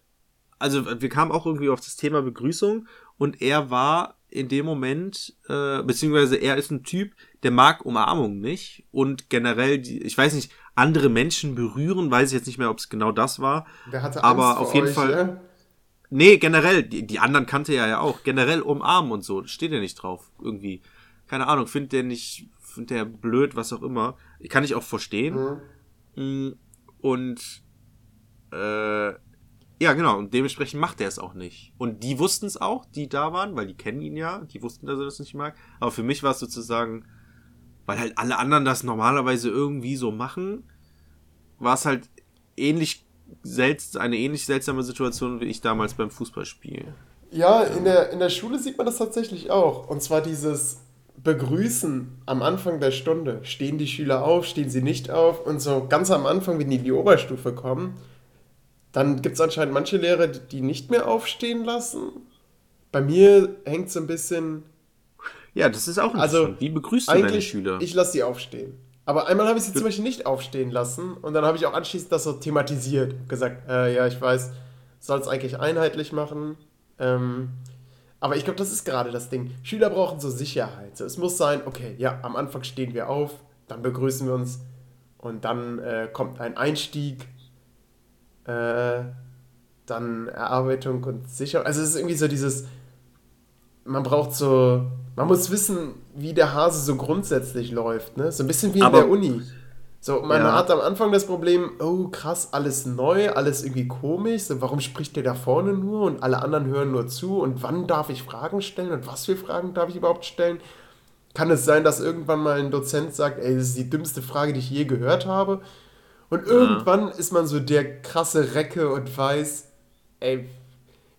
also wir kamen auch irgendwie auf das Thema Begrüßung und er war in dem Moment, äh, beziehungsweise er ist ein Typ, der mag Umarmung nicht und generell, die, ich weiß nicht, andere Menschen berühren, weiß ich jetzt nicht mehr, ob es genau das war. wer hatte Aber Angst vor auf jeden euch, Fall- Ja? Nee, generell, die, die anderen kannte er ja auch. Generell umarmen und so, steht er nicht drauf, irgendwie. Keine Ahnung, findet der nicht, findet der blöd, was auch immer. Kann ich auch verstehen. Mhm. Mm, Und äh, ja, genau, und dementsprechend macht er es auch nicht. Und die wussten es auch, die da waren, weil die kennen ihn ja, die wussten, dass er das nicht mag. Aber für mich war es sozusagen, weil halt alle anderen das normalerweise irgendwie so machen, war es halt ähnlich selts eine ähnlich seltsame Situation wie ich damals beim Fußballspiel. Ja, in der, in der Schule sieht man das tatsächlich auch. Und zwar dieses Begrüßen am Anfang der Stunde. Stehen die Schüler auf, stehen sie nicht auf? Und so ganz am Anfang, wenn die in die Oberstufe kommen, dann gibt es anscheinend manche Lehrer, die nicht mehr aufstehen lassen. Bei mir hängt es so ein bisschen. Ja, das ist auch Also, interessant. Wie begrüßt du deine Schüler? ich lasse sie aufstehen. Aber einmal habe ich sie zum Beispiel nicht aufstehen lassen und dann habe ich auch anschließend das so thematisiert. Gesagt, äh, ja, ich weiß, soll es eigentlich einheitlich machen. Ähm, aber ich glaube, das ist gerade das Ding. Schüler brauchen so Sicherheit. So, es muss sein, okay, ja, am Anfang stehen wir auf, dann begrüßen wir uns und dann äh, kommt ein Einstieg, äh, dann Erarbeitung und Sicherheit. Also es ist irgendwie so dieses, man braucht so, man muss wissen, wie der Hase so grundsätzlich läuft, ne? So ein bisschen wie in Aber- der Uni. So, man Ja. hat am Anfang das Problem, oh krass, alles neu, alles irgendwie komisch. So, warum spricht der da vorne nur und alle anderen hören nur zu? Und wann darf ich Fragen stellen und was für Fragen darf ich überhaupt stellen? Kann es sein, dass irgendwann mal ein Dozent sagt, ey, das ist die dümmste Frage, die ich je gehört habe? Und irgendwann ist man so der krasse Recke und weiß, ey,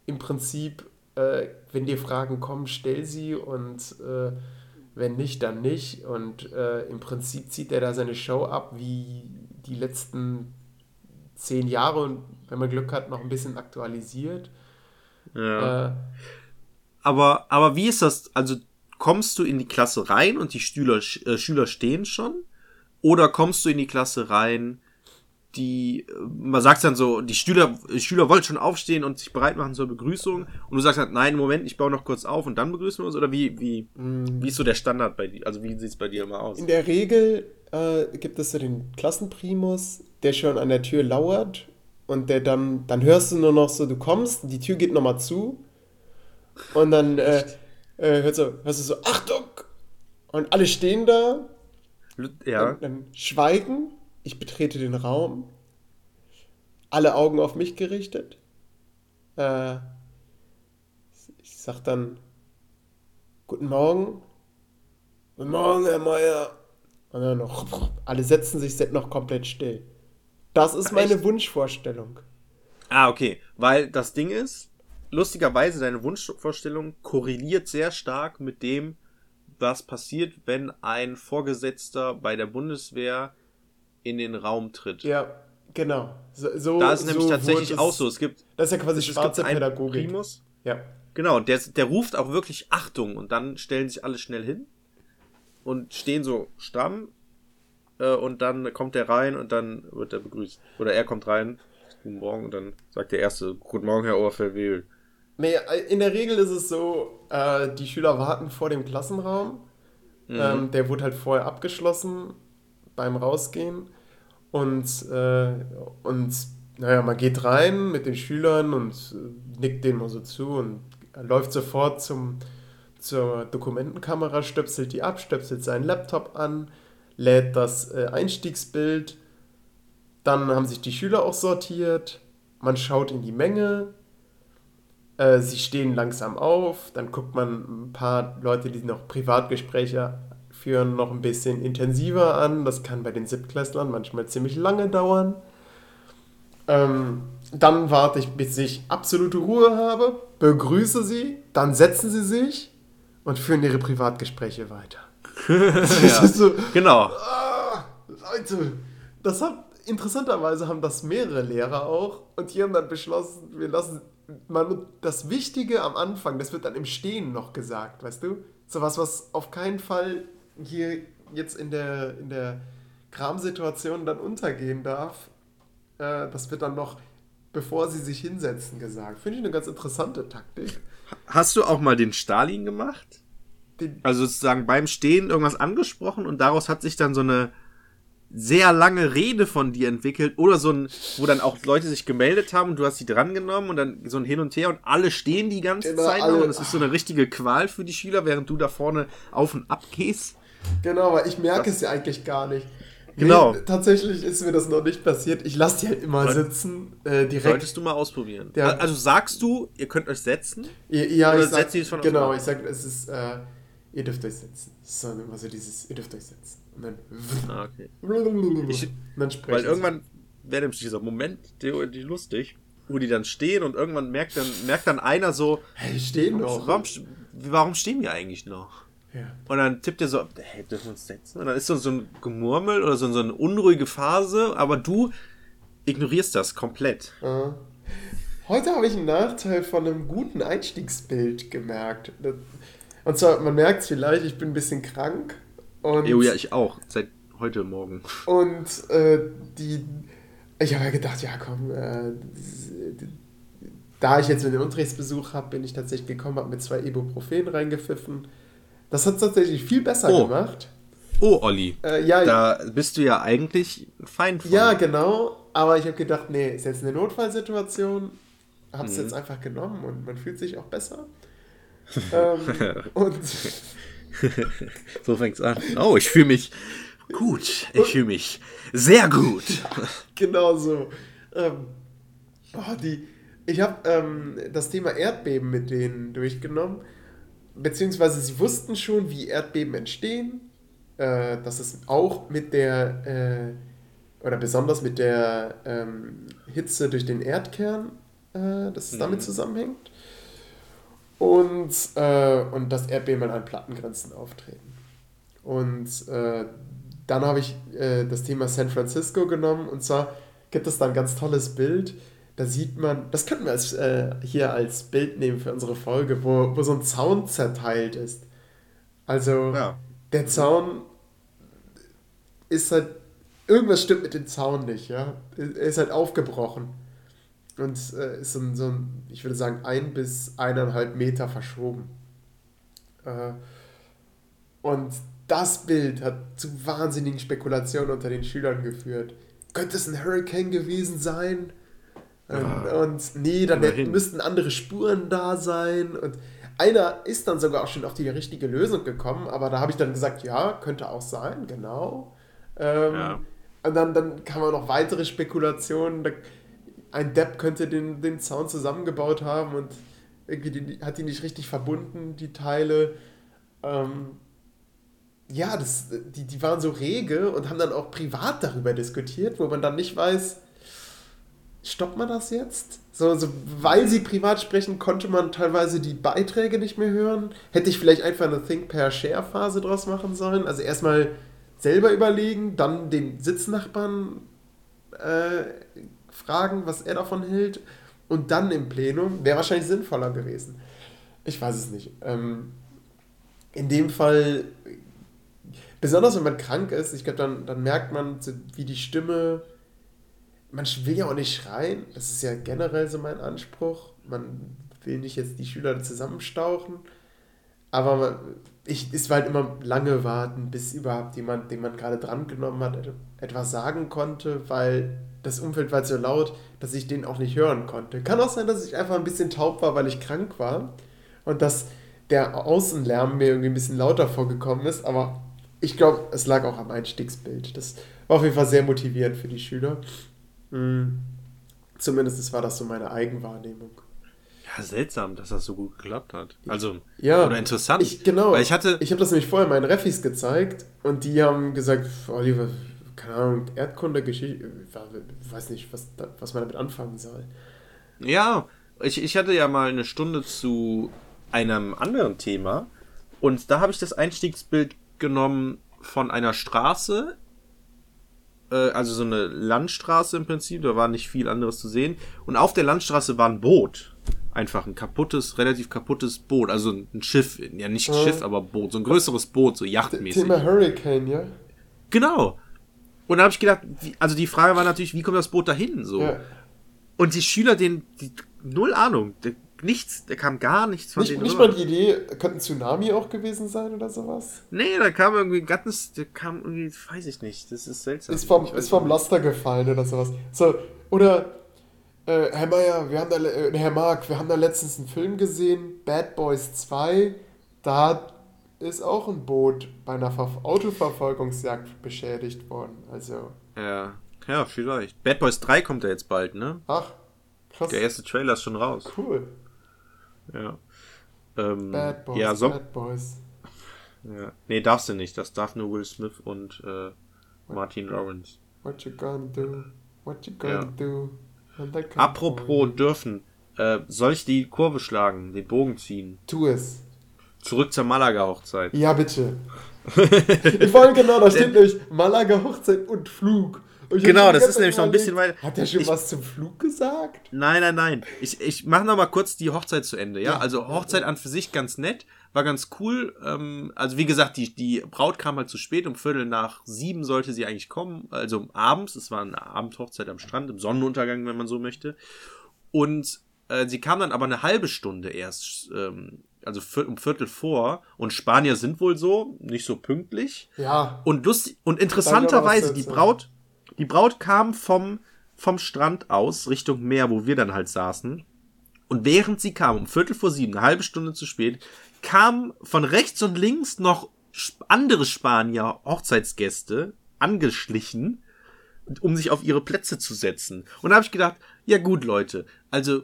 im Prinzip, äh, wenn dir Fragen kommen, stell sie und äh, wenn nicht, dann nicht. Und äh, im Prinzip zieht er da seine Show ab wie die letzten zehn Jahre und wenn man Glück hat, noch ein bisschen aktualisiert. Ja. Äh, Aber, aber wie ist das? Also kommst du in die Klasse rein und die Schüler, äh, Schüler stehen schon? Oder kommst du in die Klasse rein, die, äh, man sagt dann so, die Schüler, Schüler wollten schon aufstehen und sich bereit machen zur Begrüßung und du sagst halt, nein, Moment, ich baue noch kurz auf und dann begrüßen wir uns? Oder wie, wie, wie ist so der Standard bei dir? Also wie sieht es bei dir immer aus? In der Regel äh, gibt es so den Klassenprimus, der schon an der Tür lauert und der dann, dann hörst du nur noch so, du kommst, die Tür geht nochmal zu und dann äh, äh, hörst, du, hörst du so, Achtung! Und alle stehen da, Ja. dann, dann schweigen, ich betrete den Raum, alle Augen auf mich gerichtet. Äh, ich sag dann, guten Morgen. Guten Morgen, Herr Meier. Und dann noch, alle setzen sich sind noch komplett still. Das ist meine echt? Wunschvorstellung. Ah, okay. Weil das Ding ist, lustigerweise, deine Wunschvorstellung korreliert sehr stark mit dem, was passiert, wenn ein Vorgesetzter bei der Bundeswehr in den Raum tritt. Ja, genau. So, so, da ist nämlich so tatsächlich auch so. Es gibt, Das ist ja quasi es schwarze Pädagogik. Primus. Ja. Genau, der, der ruft auch wirklich Achtung und dann stellen sich alle schnell hin und stehen so stramm äh, und dann kommt er rein und dann wird er begrüßt. Oder er kommt rein, guten Morgen und dann sagt der Erste, guten Morgen, Herr Oberfeldwebel. Nee, in der Regel ist es so, äh, die Schüler warten vor dem Klassenraum. Ähm, der wurde halt vorher abgeschlossen beim Rausgehen. Und, äh, und naja, man geht rein mit den Schülern und äh, nickt denen mal so zu und läuft sofort zum, zur Dokumentenkamera, stöpselt die ab, stöpselt seinen Laptop an, lädt das äh, Einstiegsbild. Dann haben sich die Schüler auch sortiert. Man schaut in die Menge, äh, sie stehen langsam auf, dann guckt man ein paar Leute, die noch Privatgespräche führen, noch ein bisschen intensiver an. Das kann bei den Siebtklässlern manchmal ziemlich lange dauern. Ähm, dann warte ich, bis ich absolute Ruhe habe, begrüße sie, dann setzen sie sich und führen ihre Privatgespräche weiter. Ja. so, Genau. Ah, Leute, das hat interessanterweise haben das mehrere Lehrer auch und die haben dann beschlossen, wir lassen man das Wichtige am Anfang, das wird dann im Stehen noch gesagt, weißt du? Sowas, was auf keinen Fall hier jetzt in der in der Kramsituation dann untergehen darf. Äh, das wird dann noch bevor sie sich hinsetzen gesagt. Finde ich eine ganz interessante Taktik. Hast du auch mal den Stalin gemacht? Den, Also sozusagen beim Stehen irgendwas angesprochen und daraus hat sich dann so eine sehr lange Rede von dir entwickelt oder so ein, wo dann auch Leute sich gemeldet haben und du hast sie drangenommen und dann so ein Hin und Her und alle stehen die ganze Genau, Zeit alle- und es ist so eine richtige Qual für die Schüler, während du da vorne auf und ab gehst. Genau, aber ich merke es ja eigentlich gar nicht. Genau. Nee, tatsächlich ist mir das noch nicht passiert. Ich lasse die halt immer Soll- sitzen, äh, direkt. Solltest du mal ausprobieren. Der- also sagst du, ihr könnt euch setzen? Ja, ja Oder ich sag, setzt sie es von genau, ich sag, es ist, äh, ihr dürft euch setzen. Dann immer so dieses, ihr dürft euch setzen. Und dann, Ah, okay. und dann sprechen Weil irgendwann wäre nämlich dieser Moment theoretisch lustig, wo die dann stehen und irgendwann merkt dann, merkt dann einer so, Hey, stehen noch. warum, warum stehen wir eigentlich noch? Ja. Und dann tippt er so, hey, dürfen wir uns setzen? Und dann ist so, so ein Gemurmel oder so, so eine unruhige Phase, aber du ignorierst das komplett. Äh. Heute habe ich einen Nachteil von einem guten Einstiegsbild gemerkt. Und zwar, man merkt es vielleicht, ich bin ein bisschen krank. Und, Jo, ja, ich auch. Seit heute Morgen. und äh, die. Ich habe ja gedacht, ja komm, äh, da ich jetzt einen Unterrichtsbesuch habe, bin ich tatsächlich gekommen, habe mit zwei Ibuprofen reingepfiffen. Das hat tatsächlich viel besser Oh. gemacht. Oh, Olli. Äh, ja, Da bist du ja eigentlich ein Feind von. ja, genau. Aber ich habe gedacht, nee, ist jetzt eine Notfallsituation. Habe es Mhm. jetzt einfach genommen und man fühlt sich auch besser. ähm, und So fängt's an. Oh, ich fühle mich gut. Ich fühle mich sehr gut. genau so. Ähm, oh, die, ich habe ähm, das Thema Erdbeben mit denen durchgenommen. Beziehungsweise sie wussten schon, wie Erdbeben entstehen. Äh, dass es auch mit der, äh, oder besonders mit der ähm, Hitze durch den Erdkern, äh, dass es damit Mhm. zusammenhängt. Und, äh, und dass Erdbeben an Plattengrenzen auftreten. Und äh, dann habe ich äh, das Thema San Francisco genommen und zwar gibt es da ein ganz tolles Bild. Da sieht man, das könnten wir als, äh, hier als Bild nehmen für unsere Folge, wo, wo so ein Zaun zerteilt ist. Also Ja. der Zaun ist halt, irgendwas stimmt mit dem Zaun nicht, ja. Er ist halt aufgebrochen. Und äh, ist so ein, so ein, ich würde sagen, ein bis eineinhalb Meter verschoben. Äh, und das Bild hat zu wahnsinnigen Spekulationen unter den Schülern geführt. Könnte es ein Hurricane gewesen sein? Und, Ah, und nee, dann immerhin. müssten andere Spuren da sein. Und einer ist dann sogar auch schon auf die richtige Lösung gekommen, aber da habe ich dann gesagt, ja, könnte auch sein, genau. Ähm, Ja. Und dann, dann kamen noch weitere Spekulationen. Ein Depp könnte den, den Zaun zusammengebaut haben und irgendwie die, hat die nicht richtig verbunden, die Teile. Ähm, ja, das, die, die waren so rege und haben dann auch privat darüber diskutiert, wo man dann nicht weiß, stoppt man das jetzt? So, so, weil sie privat sprechen, konnte man teilweise die Beiträge nicht mehr hören. Hätte ich vielleicht einfach eine Think-Per-Share-Phase draus machen sollen. Also erstmal selber überlegen, dann den Sitznachbarn äh, fragen, was er davon hält. Und dann im Plenum wäre wahrscheinlich sinnvoller gewesen. Ich weiß es nicht. Ähm, in dem Fall, besonders wenn man krank ist, ich glaube, dann, dann merkt man, wie die Stimme man will ja auch nicht schreien. Das ist ja generell so mein Anspruch. Man will nicht jetzt die Schüler zusammenstauchen. Aber man, ich, es war halt immer lange warten, bis überhaupt jemand, den man gerade dran genommen hat, et- etwas sagen konnte, weil das Umfeld war so laut, dass ich den auch nicht hören konnte. Kann auch sein, dass ich einfach ein bisschen taub war, weil ich krank war und dass der Außenlärm mir irgendwie ein bisschen lauter vorgekommen ist, aber ich glaube, es lag auch am Einstiegsbild. Das war auf jeden Fall sehr motivierend für die Schüler. Mm. Zumindest war das so meine Eigenwahrnehmung. Ja, seltsam, dass das so gut geklappt hat. Also, Ja, oder interessant. Ich, genau. Weil ich hatte, Ich habe das nämlich vorher meinen Refis gezeigt und die haben gesagt, Oliver, keine Ahnung, Erdkunde, Geschichte, ich weiß nicht, was, was man damit anfangen soll. Ja, ich, ich hatte ja mal eine Stunde zu einem anderen Thema und da habe ich das Einstiegsbild genommen von einer Straße, also so eine Landstraße im Prinzip, da war nicht viel anderes zu sehen und auf der Landstraße war ein Boot. Einfach ein kaputtes, relativ kaputtes Boot, also ein Schiff, ja nicht Mhm. Schiff, aber Boot, so ein größeres Boot, so yachtmäßig. Thema Hurricane, ja? Genau. Und da habe ich gedacht, wie, also die Frage war natürlich, wie kommt das Boot dahin? So. ja. Und die Schüler, denen, die, null Ahnung, nichts, da kam gar nichts von Nicht, denen nicht rüber. mal die Idee, könnte ein Tsunami auch gewesen sein oder sowas? Nee, da kam irgendwie ein ganz, der kam irgendwie, weiß ich nicht, das ist seltsam. Ist vom, ist vom. Laster gefallen oder sowas. So, oder, äh, Herr Meier, wir haben da, äh, Herr Mark, wir haben da letztens einen Film gesehen, Bad Boys 2, da ist auch ein Boot bei einer Ver Autoverfolgungsjagd beschädigt worden. Also, Ja, ja, vielleicht. Bad Boys 3 kommt ja jetzt bald, ne? ach, krass, Der erste Trailer ist schon raus. cool. Ja. Ähm, Bad Boys, ja, so, Bad Boys. ja. Nee, darfst du nicht. Das darf nur Will Smith und äh, Martin Lawrence. What you gonna do? What you gonna Ja. do? Apropos dürfen. Äh, soll ich die Kurve schlagen, den Bogen ziehen? Tu es. Zurück zur Malaga-Hochzeit. Ja, bitte. ich wollte genau, da steht nämlich Malaga Hochzeit und Flug. Genau, das ist nämlich noch ein bisschen überlegt, weit- Hat der schon ich- was zum Flug gesagt? Nein, nein, nein. Ich, ich mache noch mal kurz die Hochzeit zu Ende. Ja, Ja. also Hochzeit an für sich ganz nett, war ganz cool. Ähm, also wie gesagt, die, die Braut kam halt zu spät. Um Viertel nach sieben sollte sie eigentlich kommen. Also abends. Es war eine Abendhochzeit am Strand, im Sonnenuntergang, wenn man so möchte. Und äh, sie kam dann aber eine halbe Stunde erst, ähm, also um Viertel vor. Und Spanier sind wohl so, nicht so pünktlich. Ja. Und lustig, und interessanterweise, die Braut, die Braut kam vom, vom Strand aus Richtung Meer, wo wir dann halt saßen. Und während sie kam, um Viertel vor sieben, eine halbe Stunde zu spät, kamen von rechts und links noch andere Spanier, Hochzeitsgäste, angeschlichen, um sich auf ihre Plätze zu setzen. Und da habe ich gedacht, ja gut, Leute, also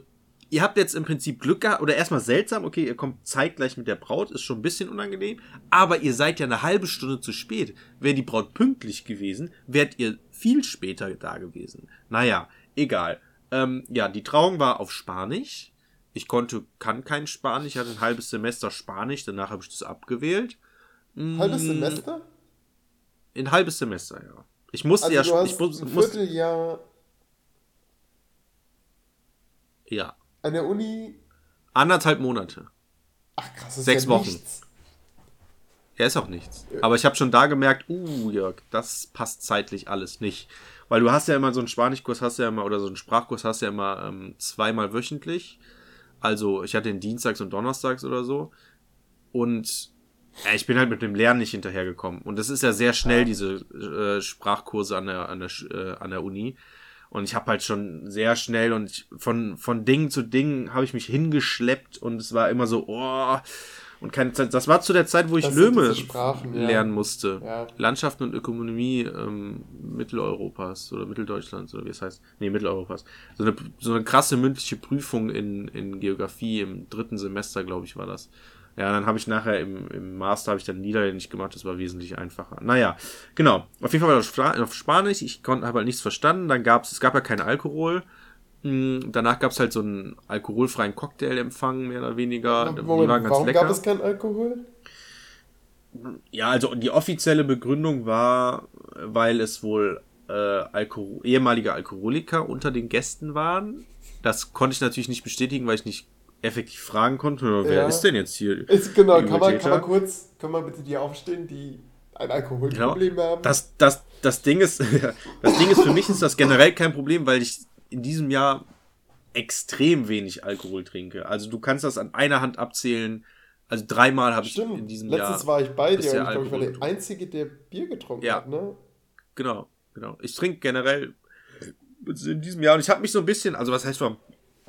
ihr habt jetzt im Prinzip Glück gehabt, oder erstmal seltsam, okay, ihr kommt zeitgleich mit der Braut, ist schon ein bisschen unangenehm, aber ihr seid ja eine halbe Stunde zu spät. Wäre die Braut pünktlich gewesen, wärt ihr viel später da gewesen. Naja, egal. Ähm, ja, die Trauung war auf Spanisch. Ich konnte, kann kein Spanisch, ich hatte ein halbes Semester Spanisch, danach habe ich das abgewählt. Halbes Semester? Ein halbes Semester, ja. Ich musste Also ja du hast ich muss, ein Vierteljahr ja, an der Uni. anderthalb Monate. Ach krass, das ist Sechs ja Wochen. nichts. Ja, ist auch nichts. Aber ich habe schon da gemerkt, uh, Jörg, das passt zeitlich alles nicht. Weil du hast ja immer so einen Spanischkurs, hast ja immer, oder so einen Sprachkurs hast ja immer ähm, zweimal wöchentlich. Also ich hatte den Dienstags und Donnerstags oder so. Und ja, ich bin halt mit dem Lernen nicht hinterhergekommen. Und das ist ja sehr schnell, diese äh, Sprachkurse an der, an der, äh, an der Uni. Und ich habe halt schon sehr schnell und ich, von, von Ding zu Ding habe ich mich hingeschleppt und es war immer so, oh, und keine Zeit. Das war zu der Zeit, wo ich Das diese Sprachen, ja. lernen musste. Ja. Landschaften und Ökonomie ähm, Mitteleuropas oder Mitteldeutschlands oder wie es heißt. Nee, Mitteleuropas. So eine, so eine krasse mündliche Prüfung in, in Geografie im dritten Semester, glaube ich, war das. Ja, dann habe ich nachher im, im Master habe ich dann Niederländisch gemacht, das war wesentlich einfacher. Naja, genau. Auf jeden Fall war das auf Spanisch, ich konnte habe halt nichts verstanden. Dann gab es, es gab ja keinen Alkohol. Mm, Danach gab es halt so einen alkoholfreien Cocktailempfang, mehr oder weniger. Moment, waren ganz warum lecker. gab es keinen Alkohol? Ja, also die offizielle Begründung war, weil es wohl äh, Alko ehemalige Alkoholiker unter den Gästen waren. Das konnte ich natürlich nicht bestätigen, weil ich nicht effektiv fragen konnte. Wer Ja. ist denn jetzt hier? Ist, genau, kann man, kann man kurz, kann man bitte die aufstehen, die ein Alkoholproblem Genau. haben? Das, das, das Ding ist, das Ding ist, für mich ist das generell kein Problem, weil ich in diesem Jahr extrem wenig Alkohol trinke. Also du kannst das an einer Hand abzählen. Also dreimal habe ich in diesem letztens Jahr. war ich bei dir und ich glaube, ich war der Einzige, der Bier getrunken Ja. hat, ne? Genau, genau. Ich trinke generell in diesem Jahr und ich habe mich so ein bisschen, also was heißt vom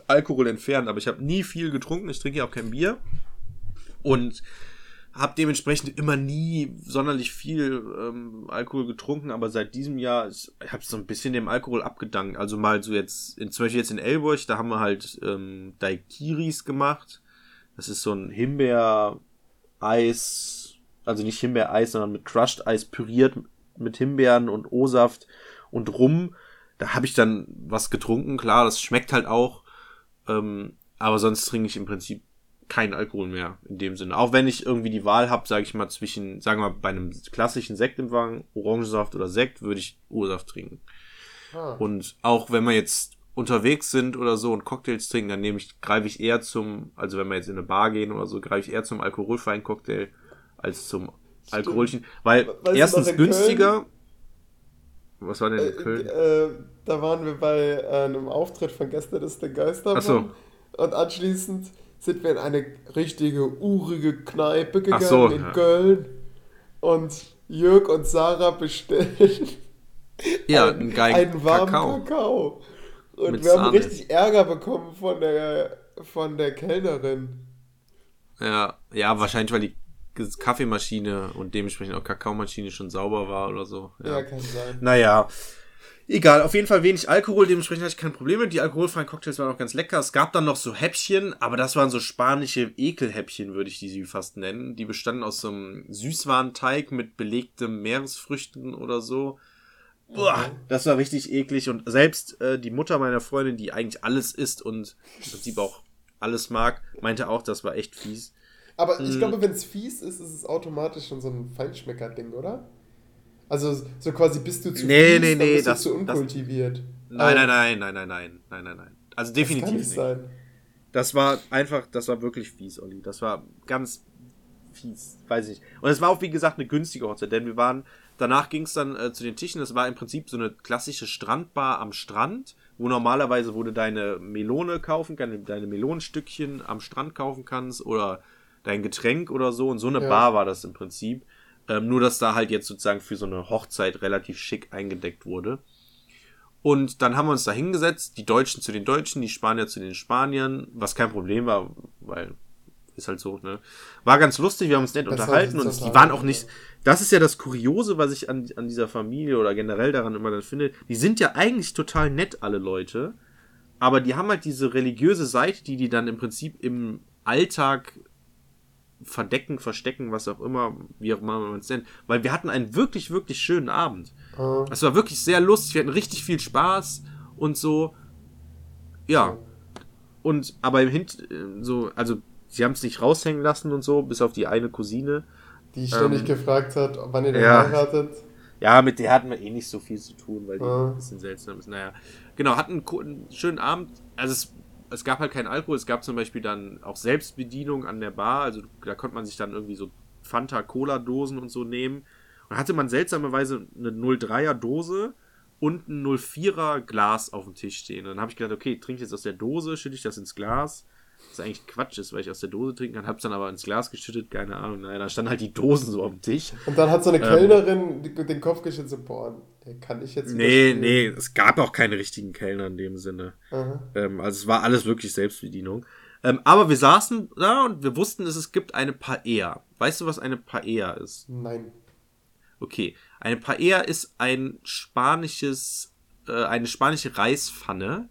Alkohol entfernt, aber ich habe nie viel getrunken. Ich trinke ja auch kein Bier und habe dementsprechend immer nie sonderlich viel ähm, Alkohol getrunken, aber seit diesem Jahr ist- ich habe so ein bisschen dem Alkohol abgedankt. Also mal so jetzt, in, zum Beispiel jetzt in Elburg, da haben wir halt ähm, Daiquiris gemacht. Das ist so ein Himbeereis, also nicht Himbeereis, sondern mit Crushed Eis püriert mit Himbeeren und O-Saft und Rum. Da habe ich dann was getrunken, klar, das schmeckt halt auch. Ähm, aber sonst trinke ich im Prinzip keinen Alkohol mehr in dem Sinne. Auch wenn ich irgendwie die Wahl habe, sage ich mal, zwischen, sagen wir mal, bei einem klassischen Sektempfang, Orangensaft oder Sekt, würde ich O-Saft trinken. Ah. Und auch wenn wir jetzt unterwegs sind oder so und Cocktails trinken, dann nehme ich, greife ich eher zum, also wenn wir jetzt in eine Bar gehen oder so, greife ich eher zum alkoholfreien Cocktail als zum alkoholischen. Weil Weißt erstens günstiger. Was war denn in Äh, Köln? äh, da waren wir bei äh, einem Auftritt von Gäste des der Geistermann. Ach so. Und anschließend sind wir in eine richtige urige Kneipe gegangen so, in ja. Köln. Und Jörg und Sarah bestellen Ja, einen, einen warmen Kakao. Kakao. Und Mit wir haben Sahne. richtig Ärger bekommen von der, von der Kellnerin. Ja, ja, wahrscheinlich, weil die Kaffeemaschine und dementsprechend auch Kakaomaschine schon sauber war oder so. Ja, kann sein. Naja, egal. Auf jeden Fall wenig Alkohol, dementsprechend hatte ich kein Problem mit. Die alkoholfreien Cocktails waren auch ganz lecker. Es gab dann noch so Häppchen, aber das waren so spanische Ekelhäppchen, würde ich die fast nennen. Die bestanden aus so einem Süßwarenteig mit belegtem Meeresfrüchten oder so. Boah, das war richtig eklig. Und selbst äh, die Mutter meiner Freundin, die eigentlich alles isst und im Prinzip auch alles mag, meinte auch, das war echt fies. Aber Mhm. ich glaube, wenn es fies ist, ist es automatisch schon so ein Feinschmecker-Ding, oder? Also so quasi bist du zu Nee, fies, nee, nee, bist das- du zu das- unkultiviert. Nein, Aber nein, nein, nein, nein, nein, nein, nein, nein. Also Das definitiv kann nicht nicht. sein. Das war einfach, das war wirklich fies, Olli. Das war ganz fies, weiß ich nicht. Und es war auch, wie gesagt, eine günstige Hochzeit, denn wir waren danach ging es dann äh, zu den Tischen. Das war im Prinzip so eine klassische Strandbar am Strand, wo normalerweise wo du deine Melone kaufen kannst, deine Melonenstückchen am Strand kaufen kannst oder dein Getränk oder so. Und so eine Ja. Bar war das im Prinzip. Ähm, nur, dass da halt jetzt sozusagen für so eine Hochzeit relativ schick eingedeckt wurde. Und dann haben wir uns da hingesetzt, die Deutschen zu den Deutschen, die Spanier zu den Spaniern, was kein Problem war, weil ist halt so, ne? War ganz lustig, wir haben uns nett Besser unterhalten und das die waren auch nicht. Das ist ja das Kuriose, was ich an, an dieser Familie oder generell daran immer dann finde. Die sind ja eigentlich total nett, alle Leute. Aber die haben halt diese religiöse Seite, die die dann im Prinzip im Alltag verdecken, verstecken, was auch immer, wie auch immer man es nennt. Weil wir hatten einen wirklich, wirklich schönen Abend. Äh, Es war wirklich sehr lustig, wir hatten richtig viel Spaß und so. Ja. Und aber im Hint so, also sie haben es nicht raushängen lassen und so, bis auf die eine Cousine. die ständig Ähm, gefragt hat, wann ihr denn ja. heiratet. Ja, mit der hatten wir eh nicht so viel zu tun, weil die Ah. ein bisschen seltsam ist. Naja, genau, hatten einen schönen Abend. Also es, es gab halt keinen Alkohol, es gab zum Beispiel dann auch Selbstbedienung an der Bar. Also da konnte man sich dann irgendwie so Fanta-Cola-Dosen und so nehmen. Und hatte man seltsamerweise eine 03er Dose und ein 04er Glas auf dem Tisch stehen. Und dann habe ich gedacht, okay, trinke jetzt aus der Dose, schütte ich das ins Glas. Was eigentlich Quatsch ist, weil ich aus der Dose trinken kann. Hab's dann aber ins Glas geschüttet, keine Ahnung. Naja, da standen halt die Dosen so auf dem Tisch. Und dann hat so eine Ähm. Kellnerin die- den Kopf geschüttet, so, boah, ey, kann ich jetzt Nee, spielen? nee, es gab auch keine richtigen Kellner in dem Sinne. Ähm, also es war alles wirklich Selbstbedienung. Ähm, aber wir saßen da und wir wussten, dass es gibt eine Paella. Weißt du, was eine Paella ist? Nein. Okay, eine Paella ist ein spanisches, äh, eine spanische Reispfanne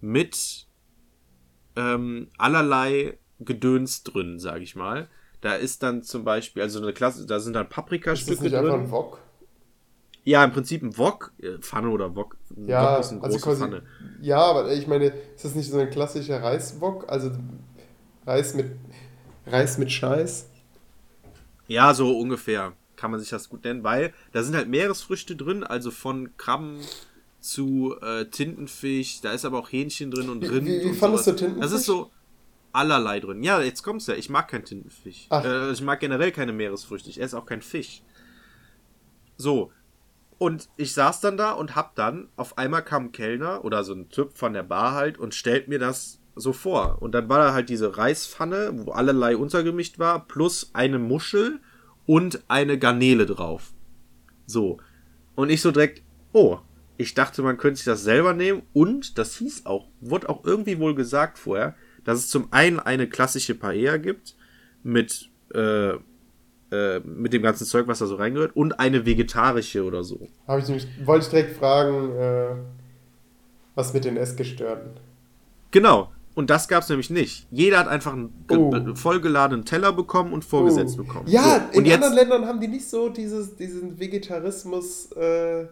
mit ähm, allerlei Gedöns drin, sag ich mal. Da ist dann zum Beispiel, also eine Klasse, da sind dann Ist das Paprikastücke nicht einfach ein Wok? Ja, im Prinzip ein Wok, äh, Pfanne oder Wok. Ein Ja, Wok ist eine also große Pfanne. ja, aber ich meine, ist das nicht so ein klassischer Reiswok? Also Reis mit Reis mit Scheiß? Ja, so ungefähr kann man sich das gut nennen, weil da sind halt Meeresfrüchte drin, also von Krabben zu äh, Tintenfisch, da ist aber auch Hähnchen drin und Wie- Rind. wie- wie und fandest sowas. du Tintenfisch? Das ist so allerlei drin. Ja, jetzt kommt's ja, ich mag kein Tintenfisch. Äh, ich mag generell keine Meeresfrüchte, ich esse auch kein Fisch. So. Und ich saß dann da und hab dann, auf einmal kam ein Kellner oder so ein Typ von der Bar halt und stellt mir das so vor. Und dann war da halt diese Reispfanne, wo allerlei untergemischt war, plus eine Muschel und eine Garnele drauf. So. Und ich so direkt, oh, ich dachte, man könnte sich das selber nehmen. Und das hieß auch, wurde auch irgendwie wohl gesagt vorher, dass es zum einen eine klassische Paella gibt mit, äh, äh, mit dem ganzen Zeug, was da so reingehört, und eine vegetarische oder so. Habe ich nämlich, wollte ich direkt fragen, äh, was mit den Essgestörten? Genau. Und das gab's nämlich nicht. Jeder hat einfach einen Oh. vollgeladenen Teller bekommen und vorgesetzt Oh. bekommen. Ja, so, und in anderen Ländern haben die nicht so dieses, diesen Vegetarismus äh,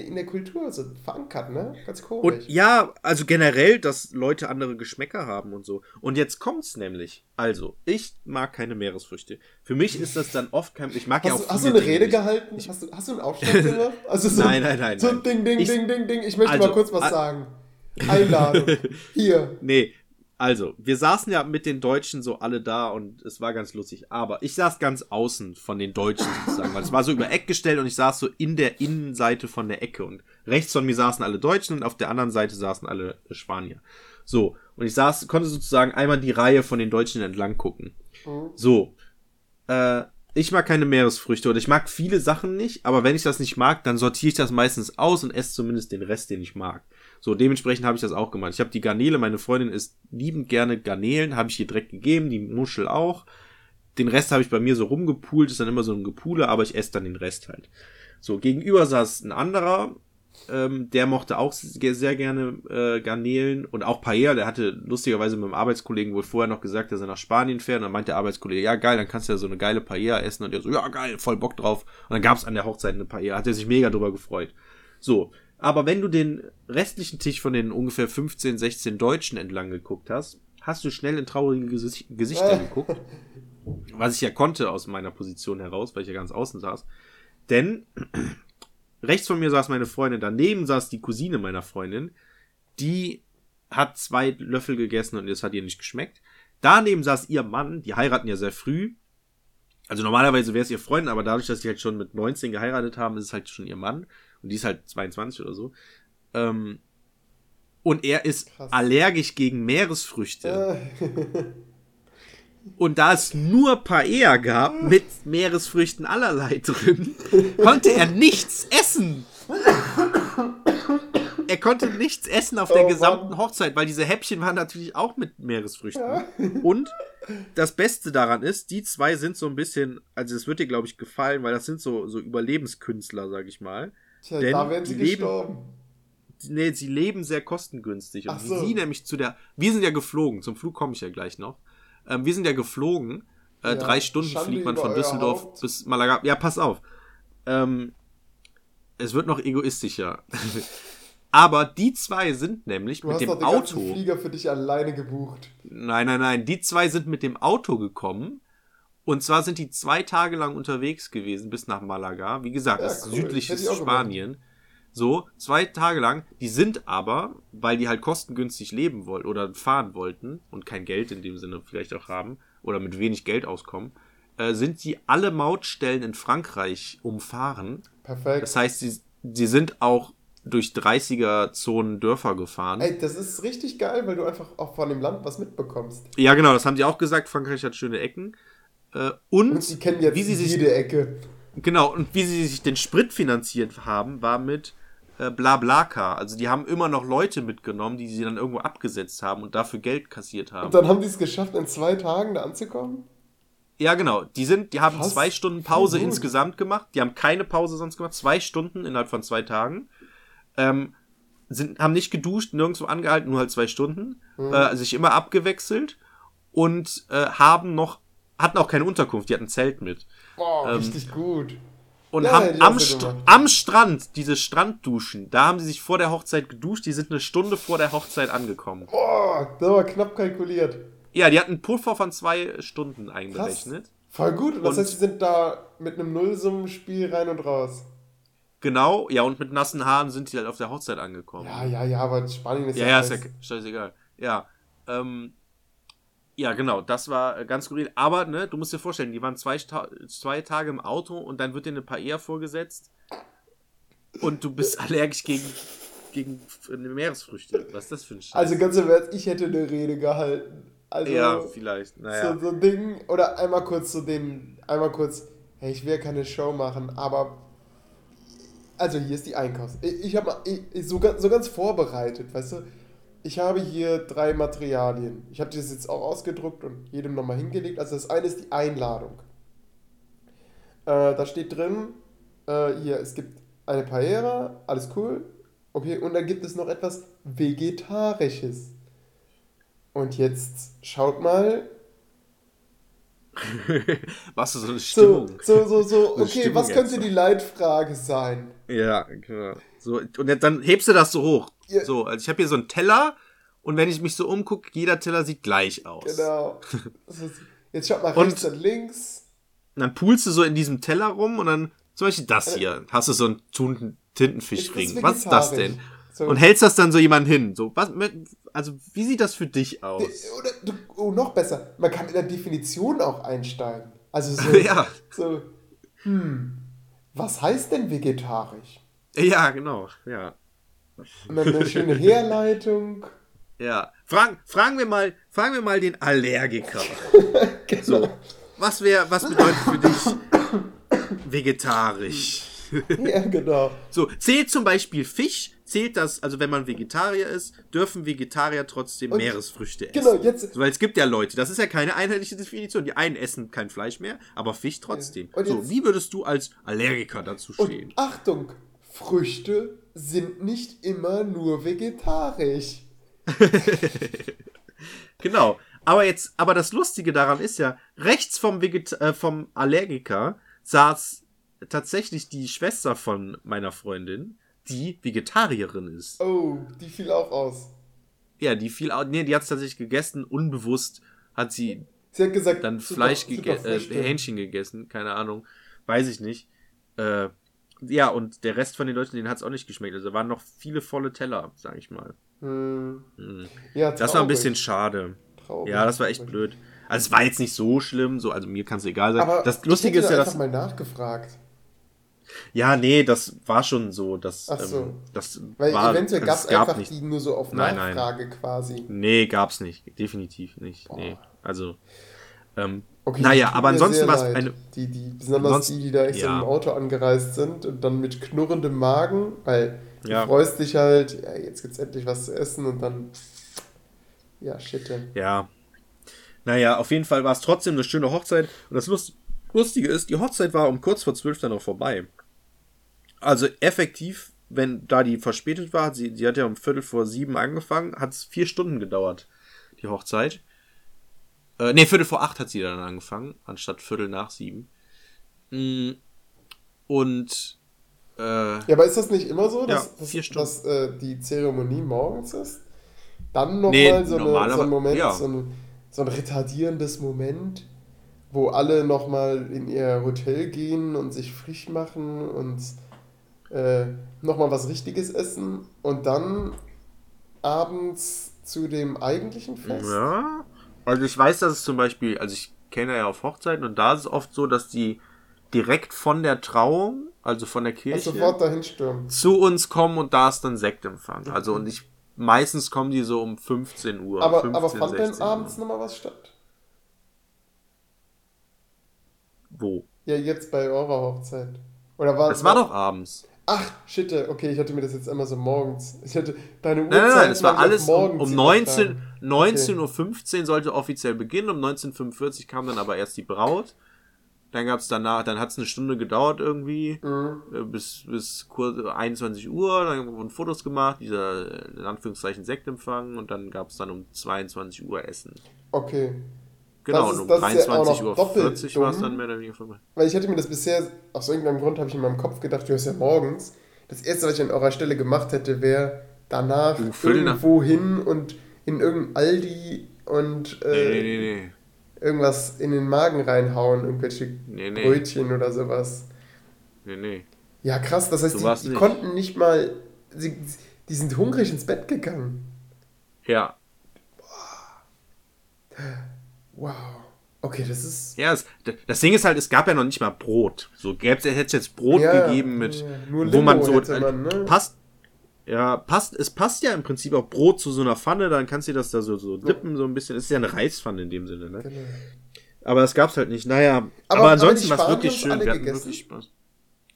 in der Kultur so verankert, ne? Ganz komisch. Und ja, also generell, dass Leute andere Geschmäcker haben und so. Und jetzt kommt's nämlich. Also, ich mag keine Meeresfrüchte. Für mich ist das dann oft kein. Ich mag ja Hast, auch du- hast du eine Rede Dinge nicht. gehalten? Hast du, hast du einen Aufstand gemacht? Also so, Nein, nein, nein, So nein. Ding, Ding, Ich- Ding, Ding, Ding. Ich möchte Also, mal kurz was sagen. Einladung. Hier. Nee, also, wir saßen ja mit den Deutschen so alle da und es war ganz lustig. Aber ich saß ganz außen von den Deutschen sozusagen, weil es war so über Eck gestellt und ich saß so in der Innenseite von der Ecke. Und rechts von mir saßen alle Deutschen und auf der anderen Seite saßen alle Spanier. So, und ich saß, konnte sozusagen einmal die Reihe von den Deutschen entlang gucken. So, äh, ich mag keine Meeresfrüchte oder ich mag viele Sachen nicht, aber wenn ich das nicht mag, dann sortiere ich das meistens aus und esse zumindest den Rest, den ich mag. So, dementsprechend habe ich das auch gemacht. Ich habe die Garnele, meine Freundin isst liebend gerne Garnelen, habe ich ihr direkt gegeben, die Muschel auch. Den Rest habe ich bei mir so rumgepult, ist dann immer so ein Gepule, aber ich esse dann den Rest halt. So, gegenüber saß ein anderer, ähm, der mochte auch sehr, gerne äh, Garnelen und auch Paella. Der hatte lustigerweise mit einem Arbeitskollegen wohl vorher noch gesagt, dass er nach Spanien fährt. Und dann meinte der Arbeitskollege, ja geil, dann kannst du ja so eine geile Paella essen. Und er so, ja geil, voll Bock drauf. Und dann gab es an der Hochzeit eine Paella. Hat er sich mega drüber gefreut. So, aber wenn du den restlichen Tisch von den ungefähr 15, 16 Deutschen entlang geguckt hast, hast du schnell in traurige Gesicht Gesichter geguckt. Was ich ja konnte aus meiner Position heraus, weil ich ja ganz außen saß. Denn rechts von mir saß meine Freundin, daneben saß die Cousine meiner Freundin, die hat zwei Löffel gegessen und es hat ihr nicht geschmeckt. Daneben saß ihr Mann, die heiraten ja sehr früh. Also normalerweise wäre es ihr Freund, aber dadurch, dass sie halt schon mit 19 geheiratet haben, ist es halt schon ihr Mann. Und die ist halt 22 oder so. Ähm, und er ist Krass. allergisch gegen Meeresfrüchte. Äh, Und da es nur Paella gab mit Meeresfrüchten allerlei drin, konnte er nichts essen. Er konnte nichts essen auf der Oh, gesamten Mann. Hochzeit, weil diese Häppchen waren natürlich auch mit Meeresfrüchten. Und das Beste daran ist, die zwei sind so ein bisschen, also es wird dir, glaube ich, gefallen, weil das sind so, so Überlebenskünstler, sag ich mal. Tja, Denn da werden sie leben- gestorben. Nee, sie leben sehr kostengünstig. Und so. sie nämlich zu der. Wir sind ja geflogen, zum Flug komme ich ja gleich noch. Ähm, wir sind ja geflogen. Äh, Ja, drei Stunden Schande fliegt man von Düsseldorf Haupt. bis Malaga. Ja, pass auf. Ähm, es wird noch egoistischer. Aber die zwei sind nämlich Du mit hast dem doch den ganzen Auto. Flieger für dich alleine gebucht. Nein, nein, nein. Die zwei sind mit dem Auto gekommen. Und zwar sind die zwei Tage lang unterwegs gewesen bis nach Malaga. Wie gesagt, Ja, das cool. südliches gemacht. Spanien. So, zwei Tage lang. Die sind aber, weil die halt kostengünstig leben wollten oder fahren wollten und kein Geld in dem Sinne vielleicht auch haben oder mit wenig Geld auskommen, äh, sind sie alle Mautstellen in Frankreich umfahren. Perfekt. Das heißt, sie, sie sind auch durch 30er-Zonen Dörfer gefahren. Ey, das ist richtig geil, weil du einfach auch von dem Land was mitbekommst. Ja, genau, das haben die auch gesagt. Frankreich hat schöne Ecken. Äh, und, Und sie kennen jetzt wie sie sich, jede Ecke. genau, und wie sie sich den Sprit finanziert haben, war mit äh, Blablacar. Also die haben immer noch Leute mitgenommen, die sie dann irgendwo abgesetzt haben und dafür Geld kassiert haben. Und dann haben die es geschafft, in zwei Tagen da anzukommen? ja, genau. Die sind, die haben Krass. zwei Stunden Pause gut. insgesamt gemacht. Die haben keine Pause sonst gemacht. Zwei Stunden innerhalb von zwei Tagen. Ähm, sind, haben nicht geduscht, nirgendwo angehalten, nur halt zwei Stunden. Äh, sich immer abgewechselt und äh, haben noch, hatten auch keine Unterkunft, die hatten ein Zelt mit. Boah, Ähm, richtig gut. Und Ja, haben am, St am Strand, diese Strandduschen, da haben sie sich vor der Hochzeit geduscht, die sind eine Stunde vor der Hochzeit angekommen. Boah, das war knapp kalkuliert. Ja, die hatten einen Puffer von zwei Stunden einberechnet. Voll gut. Und das Und- heißt, sie sind da mit einem Nullsummenspiel rein und raus. Genau, ja, und mit nassen Haaren sind die halt auf der Hochzeit angekommen. Ja, ja, ja, aber Spanien ist ja, ja, ja, ist ja heiß. scheißegal. Ja, ähm, ja, genau, das war äh, ganz skurril. Aber, ne, du musst dir vorstellen, die waren zwei, zwei Tage im Auto und dann wird dir eine Paella vorgesetzt und du bist allergisch gegen, gegen F- Meeresfrüchte. Was ist das für ein Scheiß? Also ganz im Ernst, ich hätte eine Rede gehalten. Also ja, vielleicht, naja. so, so ein Ding, oder einmal kurz so den, einmal kurz, hey, ich will keine Show machen, aber also hier ist die Einkaufs. Ich, ich habe so, so ganz vorbereitet, weißt du? Ich habe hier drei Materialien. Ich habe das jetzt auch ausgedruckt und jedem nochmal hingelegt. Also das eine ist die Einladung. Äh, da steht drin, äh, hier, es gibt eine Paella, alles cool. Okay, und dann gibt es noch etwas Vegetarisches. Und jetzt schaut mal, Was ist so eine so, Stimmung? so, so, so, Eine okay, was könnte die Leitfrage sein? Ja, genau. So, und jetzt- dann hebst du das so hoch. Ja. So, also ich habe hier so einen Teller und wenn ich mich so umgucke, jeder Teller sieht gleich aus. Genau. Jetzt schaut mal Und- rechts und links. Und dann pulst du so in diesem Teller rum und dann zum Beispiel das hier. Hast du so einen Tintenfischring. Ist Was ist das denn? So. Und hältst das dann so jemand hin. So, was, also, wie sieht das für dich aus? Oder, oh, noch besser, man kann in der Definition auch einsteigen. Also so, ja, so, hm, was heißt denn vegetarisch? ja, genau. Ja. Eine schöne Herleitung. Ja. Fragen, fragen, wir mal, fragen wir mal den Allergiker. So. Was wäre, was bedeutet für dich vegetarisch? Ja, genau. So, zählt zum Beispiel Fisch, zählt das, also wenn man Vegetarier ist, dürfen Vegetarier trotzdem Und- Meeresfrüchte essen. Genau, jetzt, So, weil es gibt ja Leute, das ist ja keine einheitliche Definition. Die einen essen kein Fleisch mehr, aber Fisch trotzdem. Und so, wie würdest du als Allergiker dazu stehen? und Achtung, Früchte sind nicht immer nur vegetarisch. Genau. Aber jetzt, aber das Lustige daran ist ja, rechts vom, Veget äh, vom Allergiker saß tatsächlich die Schwester von meiner Freundin, die Vegetarierin ist. Oh, die fiel auch aus. Ja, die viel, au- nee, die hat es tatsächlich gegessen, unbewusst hat sie Sie hat gesagt, dann Fleisch gegessen, äh. Hähnchen gegessen, keine Ahnung, weiß ich nicht. Äh, ja, und der Rest von den Leuten, denen hat es auch nicht geschmeckt. Also waren noch viele volle Teller, sag ich mal. Hm. Hm. Ja, Das war ein bisschen schade. Traurig. Ja, das war echt blöd. Also es war jetzt nicht so schlimm, so, also mir kann es egal sein. Aber das Lustige ich ist ja, einfach dass. mal nachgefragt. Ja, nee, das war schon so. Das, Ach so. ähm, das Weil war, eventuell es gab es gab einfach nicht. die nur so auf Nein, nein. Nachfrage quasi. Nee, gab's nicht. Definitiv nicht. Nee. Also. Ähm, Okay, naja, aber ansonsten war es eine. Die, die, besonders die, die da extra ja. im Auto angereist sind und dann mit knurrendem Magen, weil Ja. du freust dich halt, ja, jetzt gibt's endlich was zu essen und dann. Ja, shit. Ja. Naja, auf jeden Fall war es trotzdem eine schöne Hochzeit. Und das Lust Lustige ist, die Hochzeit war um kurz vor zwölf dann noch vorbei. Also effektiv, wenn da die verspätet war, sie, sie hat ja um Viertel vor sieben angefangen, hat es vier Stunden gedauert, die Hochzeit. Äh, nee, Viertel vor acht hat sie dann angefangen, anstatt Viertel nach sieben. Mm, Und äh, Ja, aber ist das nicht immer so, dass, Ja, dass, dass äh, die Zeremonie morgens ist? Dann nochmal Nee, so, eine, so ein Moment, ja. so, ein, so ein retardierendes Moment, wo alle nochmal in ihr Hotel gehen und sich frisch machen und äh, nochmal was Richtiges essen und dann abends zu dem eigentlichen Fest. Ja. Also ich weiß, dass es zum Beispiel, also ich kenne ja auf Hochzeiten und da ist es oft so, dass die direkt von der Trauung, also von der Kirche, stürmen. zu uns kommen und da ist dann Sektempfang. Also und ich meistens kommen die so um 15 Uhr. Aber, 15, aber fand denn 16 Uhr. abends nochmal was statt? Wo? Ja, jetzt bei eurer Hochzeit. Oder war Es war doch abends. Ach, shit, okay, ich hatte mir das jetzt immer so morgens. Ich hatte deine Uhrzeit. Nein, nein, nein, es war alles um, morgens um 19, übertragen. 19.15 Uhr sollte offiziell beginnen, um 19.45 Uhr kam dann aber erst die Braut. Dann gab's danach, dann hat es eine Stunde gedauert irgendwie, Mhm. äh, bis, bis kurz 21 Uhr, dann wurden Fotos gemacht, dieser, äh, in Anführungszeichen, Sektempfang und dann gab's dann um 22 Uhr Essen. Okay. Genau, Das ist- und um das ja auch 23 noch Uhr doppelt 40 war es dann mehr oder weniger vorbei. Weil ich hatte mir das bisher, aus irgendeinem Grund habe ich in meinem Kopf gedacht, du hast ja morgens. Das erste, was ich an eurer Stelle gemacht hätte, wäre danach nach- irgendwo hin und in irgendein Aldi und äh, Nee, nee, nee, irgendwas in den Magen reinhauen, irgendwelche. Brötchen oder sowas. Nee, nee. Ja, krass, das heißt, die, die konnten nicht mal, sie, die sind hungrig ins Bett gegangen. Ja. Wow. Okay, das ist. Ja, es, das Ding ist halt, es gab ja noch nicht mal Brot. So gäbe es hätte es jetzt Brot Ja, gegeben mit, ja, nur wo man so man, ne? passt. Ja, passt, es passt ja im Prinzip auch Brot zu so einer Pfanne, dann kannst du das da so, so dippen, so ein bisschen. Es ist ja eine Reispfanne in dem Sinne, ne? Genau. Aber das gab's halt nicht. Naja, aber, Aber- ansonsten war es wirklich schön. Wir hatten wirklich Spaß.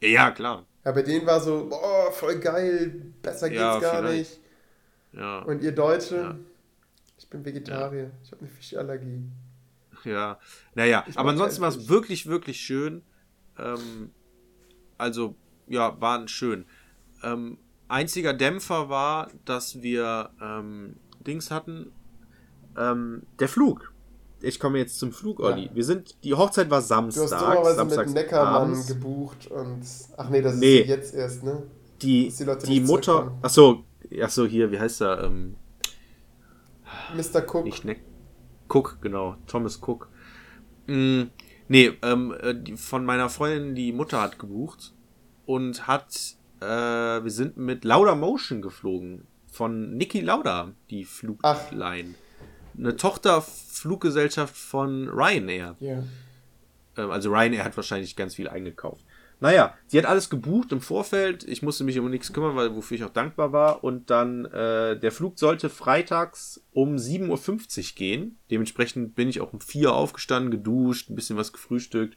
Ja, klar. Ja, bei denen war so, boah, voll geil, besser geht's Ja, gar vielleicht. nicht. Ja, Und ihr Deutsche, Ja. ich bin Vegetarier, ich habe eine Fischallergie. Ja. Naja, Ich aber ansonsten war es wirklich, wirklich schön. Ähm, also, ja, waren schön. Ähm, einziger Dämpfer war, dass wir ähm, Dings hatten. Ähm, der Flug. Ich komme jetzt zum Flug, Olli. Ja. Wir sind, die Hochzeit war Du Samstag. hast dummerweise mit Neckermann gebucht und, ach nee, das Nee. ist jetzt erst, ne? Die, die die Mutter, ach so, ach so, hier, wie heißt er? Ähm, Mr. Cook. nicht Neck. Cook, genau. Thomas Cook. Mm, nee, ähm, äh, von meiner Freundin, die Mutter hat gebucht und hat, äh, wir sind mit Lauda Motion geflogen. Von Niki Lauda, die Flugline. Eine Tochterfluggesellschaft von Ryanair. Ja. Ähm, also Ryanair hat wahrscheinlich ganz viel eingekauft. Naja, sie hat alles gebucht im Vorfeld. Ich musste mich um nichts kümmern, weil wofür ich auch dankbar war. Und dann, äh, der Flug sollte freitags um 7.50 Uhr gehen. Dementsprechend bin ich auch um 4 Uhr aufgestanden, geduscht, ein bisschen was gefrühstückt.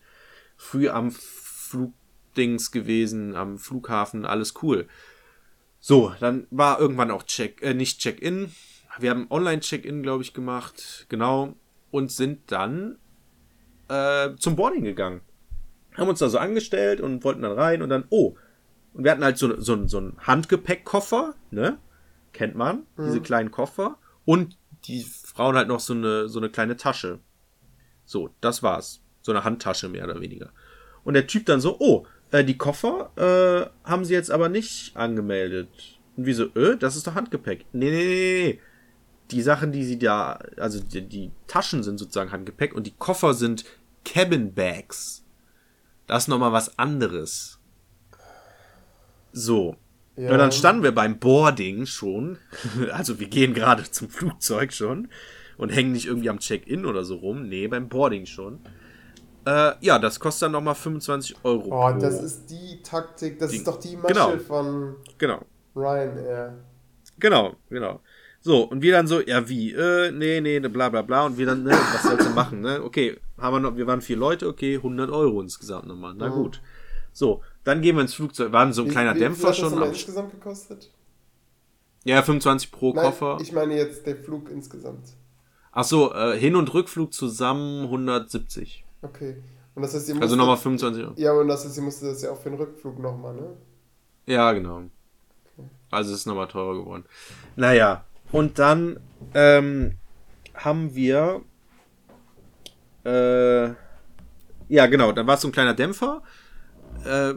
Früh am Flugdings gewesen, am Flughafen, alles cool. So, dann war irgendwann auch Check, äh, nicht Check-in. Wir haben Online-Check-in, glaube ich, gemacht. Genau. Und sind dann äh, zum Boarding gegangen. Haben uns da so angestellt und wollten dann rein und dann, oh. Und wir hatten halt so, so, so einen Handgepäckkoffer, ne? Kennt man, diese kleinen Koffer. Und die Frauen halt noch so eine, so eine kleine Tasche. So, das war's. So eine Handtasche mehr oder weniger. Und der Typ dann so, oh, äh, die Koffer äh, haben sie jetzt aber nicht angemeldet. Und wie so, äh, das ist doch Handgepäck. Nee, nee, nee, nee. Die Sachen, die sie da, also die, die Taschen sind sozusagen Handgepäck und die Koffer sind Cabin Bags. Das ist nochmal was anderes. So. Ja. Und dann standen wir beim Boarding schon. Also wir gehen gerade zum Flugzeug schon. und hängen nicht irgendwie am Check-in oder so rum. Nee, beim Boarding schon. Äh, ja, das kostet dann nochmal 25 Euro. Oh, das ist die Taktik, das Die- ist doch die Masche genau. von Genau. Ryanair. Genau, genau. So, und wir dann so, ja, wie? Äh, nee, nee, bla bla bla. Und wir dann, ne, was sollst du machen, ne? Okay, haben wir noch, wir waren vier Leute, okay, 100 Euro insgesamt nochmal. Na Mhm. gut. So, dann gehen wir ins Flugzeug. War so ein Wie- kleiner wie, Dämpfer hat schon. Das nochmal am- insgesamt gekostet? ja, 25 pro Nein, Koffer. ich meine jetzt der Flug insgesamt. Ach so, äh, Hin- und Rückflug zusammen 170. Okay. Und das heißt, ihr Also musstet- nochmal 25 Euro. Ja, und das heißt, ihr musstet das ja auch für den Rückflug nochmal, ne? Ja, genau. Also es ist nochmal teurer geworden. Naja, und dann ähm, haben wir. Äh, ja, genau, dann war es so ein kleiner Dämpfer. Äh,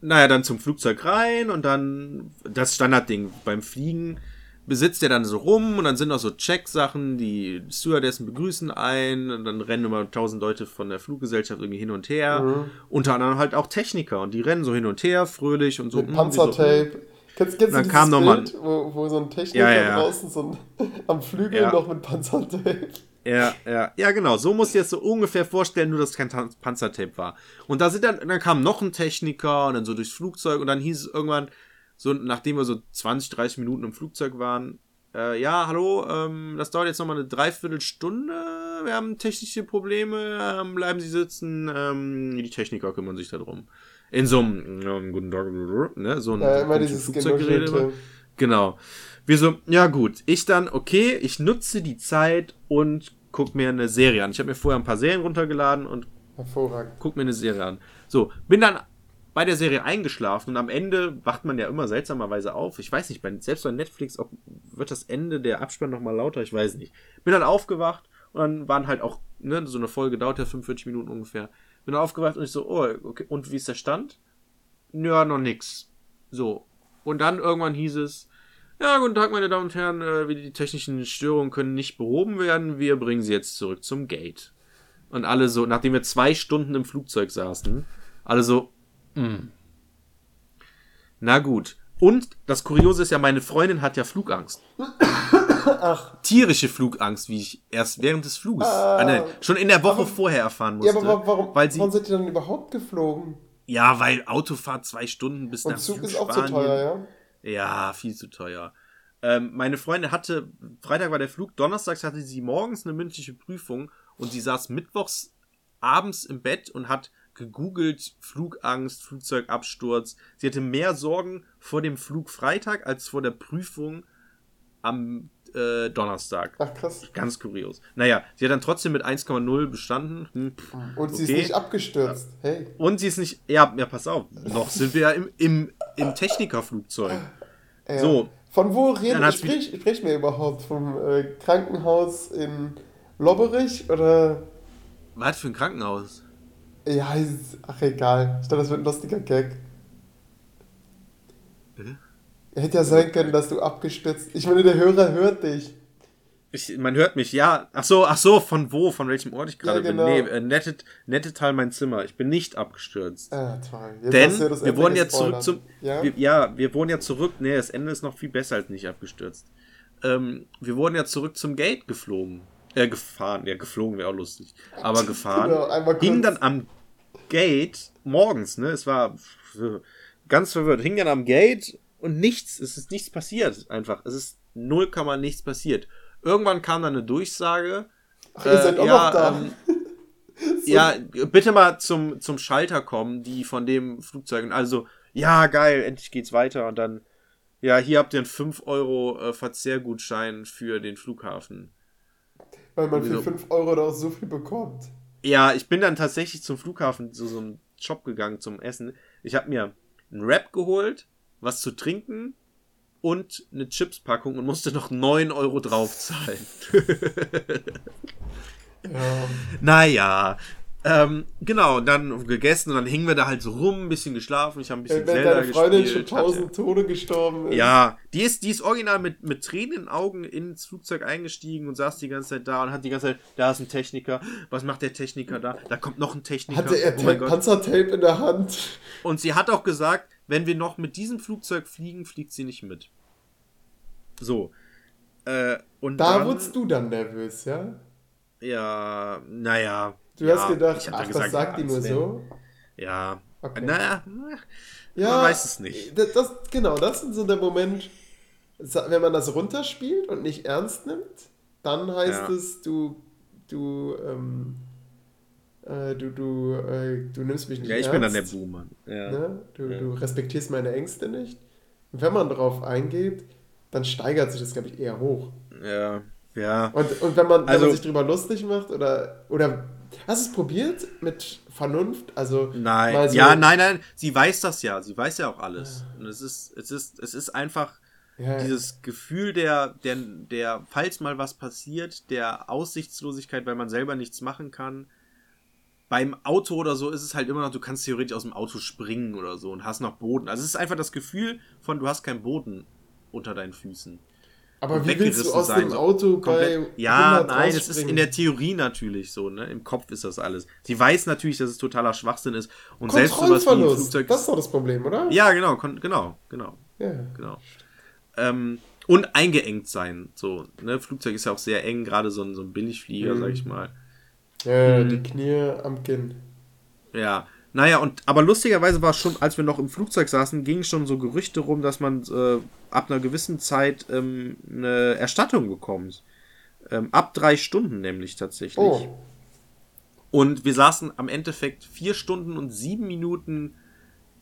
naja, dann zum Flugzeug rein und dann das Standardding beim Fliegen besitzt er dann so rum und dann sind noch so Check-Sachen, die Stewardessen begrüßen ein und dann rennen immer tausend Leute von der Fluggesellschaft irgendwie hin und her. Mhm. Unter anderem halt auch Techniker und die rennen so hin und her, fröhlich und so. Mit hm, Panzertape. Kennst, kennst du Dann dieses kam noch mal- Bild, wo, wo so ein Techniker Ja, ja, draußen so ein, am Flügel Ja. noch mit Panzertape? Ja, ja, ja, genau. So musst du dir das so ungefähr vorstellen, nur dass es kein Panzertape war. Und da sind dann, dann kam noch ein Techniker und dann so durchs Flugzeug und dann hieß es irgendwann, so nachdem wir so 20, 30 Minuten im Flugzeug waren, äh, ja, hallo, ähm, das dauert jetzt nochmal eine Dreiviertelstunde. Wir haben technische Probleme, ähm, bleiben Sie sitzen, ähm, die Techniker kümmern sich darum. In so einem, ja, guten Tag, ne, so ein Ja, immer dieses. Genuschelte. Genau. Wir so, ja gut, ich dann, okay, ich nutze die Zeit und guck mir eine Serie an. Ich habe mir vorher ein paar Serien runtergeladen und guck mir eine Serie an. So, bin dann bei der Serie eingeschlafen und am Ende wacht man ja immer seltsamerweise auf. Ich weiß nicht, bei, selbst bei Netflix ob, wird das Ende der Abspann nochmal lauter, ich weiß nicht. Bin dann aufgewacht und dann waren halt auch, ne, so eine Folge dauert ja 45 Minuten ungefähr. Bin aufgewacht und ich so, oh, okay, und wie ist der Stand? Ja, noch nix. So. Und dann irgendwann hieß es, ja, guten Tag, meine Damen und Herren, äh, die technischen Störungen können nicht behoben werden. Wir bringen sie jetzt zurück zum Gate. Und alle so, nachdem wir zwei Stunden im Flugzeug saßen, alle so, mm. na gut. Und das Kuriose ist ja, meine Freundin hat ja Flugangst. Ach, Tierische Flugangst, wie ich erst während des Fluges, Ah. äh, nein, schon in der Woche Warum- vorher erfahren ja, musste. aber wa- warum, weil sie, warum seid ihr dann überhaupt geflogen? ja, weil Autofahrt zwei Stunden bis Und nach Zug ist auch zu teuer, ja? Ja, viel zu teuer. Ähm, meine Freundin hatte, Freitag war der Flug, donnerstags hatte sie morgens eine mündliche Prüfung und sie saß mittwochs abends im Bett und hat gegoogelt Flugangst, Flugzeugabsturz. Sie hatte mehr Sorgen vor dem Flug Freitag als vor der Prüfung am äh, Donnerstag. Ach, krass. Ganz kurios. Naja, sie hat dann trotzdem mit 1,0 bestanden. Hm, Und sie ist okay. nicht abgestürzt. Hey. Und sie ist nicht. Ja, ja, pass auf. Noch sind wir ja im, im, im Technikerflugzeug. Ja. So. Von wo reden wir? Sprich, sprechen wir überhaupt? Vom äh, Krankenhaus in Lobberich oder. Was für ein Krankenhaus? Ja, ist, ach egal. Ich dachte, das wird ein lustiger Gag. Bitte? Hätte ja sein können, dass du abgestürzt. Ich meine, der Hörer hört dich. Ich, man hört mich, ja. Ach so, ach so, von wo? Von welchem Ort ich gerade Ja, genau. bin? Nee, äh, nettet, nettet Teil mein Zimmer. Ich bin nicht abgestürzt. Ah, toll. Jetzt Denn ja wir wurden ja zurück zum. Ja? Wir, ja, wir wurden ja zurück. Nee, das Ende ist noch viel besser als nicht abgestürzt. Ähm, wir wurden ja zurück zum Gate geflogen. Äh, gefahren. Ja, geflogen wäre auch lustig. Aber gefahren. Genau, einmal kurz. Hing dann am Gate morgens, ne? Es war ganz verwirrt. Hing dann am Gate und nichts. Es ist nichts passiert. Einfach. Es ist null Komma nichts passiert. Irgendwann kam dann eine Durchsage. Ach, ihr seid auch noch da. ähm, ja, bitte mal zum, zum Schalter kommen, die von dem Flugzeug. Also, ja, geil, endlich geht's weiter. Und dann, ja, hier habt ihr einen 5 Euro äh, Verzehrgutschein für den Flughafen. Weil man für Wieso? 5 Euro da auch so viel bekommt. Ja, ich bin dann tatsächlich zum Flughafen, zu so einem Shop gegangen zum Essen. Ich habe mir einen Wrap geholt, was zu trinken und eine Chipspackung und musste noch 9 Euro draufzahlen. Ja. Naja, ähm, genau, dann gegessen und dann hingen wir da halt so rum, ein bisschen geschlafen. Ich habe ein bisschen Wenn Zelda deine Freundin schon gespielt. hatte- tausend Tode gestorben ist. Ja, die ist, die ist original mit, mit Tränen in den Augen ins Flugzeug eingestiegen und saß die ganze Zeit da und hat die ganze Zeit, da ist ein Techniker, was macht der Techniker da? Da kommt noch ein Techniker. Hatte er oh. Panzertape in der Hand. Und sie hat auch gesagt, wenn wir noch mit diesem Flugzeug fliegen, fliegt sie nicht mit. So. Äh, Und Da dann, wurdest du dann nervös, ja? Ja, naja. Du ja, hast gedacht, ach, gesagt, das sagt ja, die nur so? Ja. Okay. Naja, Ja, man weiß es nicht. Das, das, genau, das ist so der Moment, wenn man das runterspielt und nicht ernst nimmt, dann heißt Ja. es, du, du, ähm, äh, du, du, äh, du nimmst mich nicht Ja, ich ernst. bin dann der Boomer. Ja. Ne? Du, Ja. du respektierst meine Ängste nicht. Und wenn man drauf eingeht, dann steigert sich das, glaube ich, eher hoch. Ja. Ja. Und, und wenn, man, wenn Also- man sich drüber lustig macht oder, oder hast du es probiert mit Vernunft? Also Nein, so- ja, nein, nein, sie weiß das ja, sie weiß ja auch alles. Und es ist, es ist, es ist einfach Ja, dieses Gefühl der, der, der, falls mal was passiert, der Aussichtslosigkeit, weil man selber nichts machen kann. Beim Auto oder so ist es halt immer noch, du kannst theoretisch aus dem Auto springen oder so und hast noch Boden. Also es ist einfach das Gefühl von, du hast keinen Boden unter deinen Füßen. aber wie willst du aus sein, dem so Auto bei Komplett. Ja, 100 nein, es ist in der Theorie natürlich so, ne? Im Kopf ist das alles. Sie weiß natürlich, dass es totaler Schwachsinn ist. Und selbst sowas wie ein. Flugzeug. Das ist doch das Problem, oder? ja, genau, genau, genau, Ja. genau. Ähm, und eingeengt sein. So, ne? Flugzeug ist ja auch sehr eng, gerade so ein, so ein Billigflieger, Mhm. sag ich mal. Ja, Mhm. die Knie am Kinn. Ja. Naja, und aber lustigerweise war es schon, als wir noch im Flugzeug saßen, gingen schon so Gerüchte rum, dass man äh, ab einer gewissen Zeit ähm, eine Erstattung bekommt. Ähm, ab drei Stunden nämlich tatsächlich. Oh, Und wir saßen am Endeffekt vier Stunden und sieben Minuten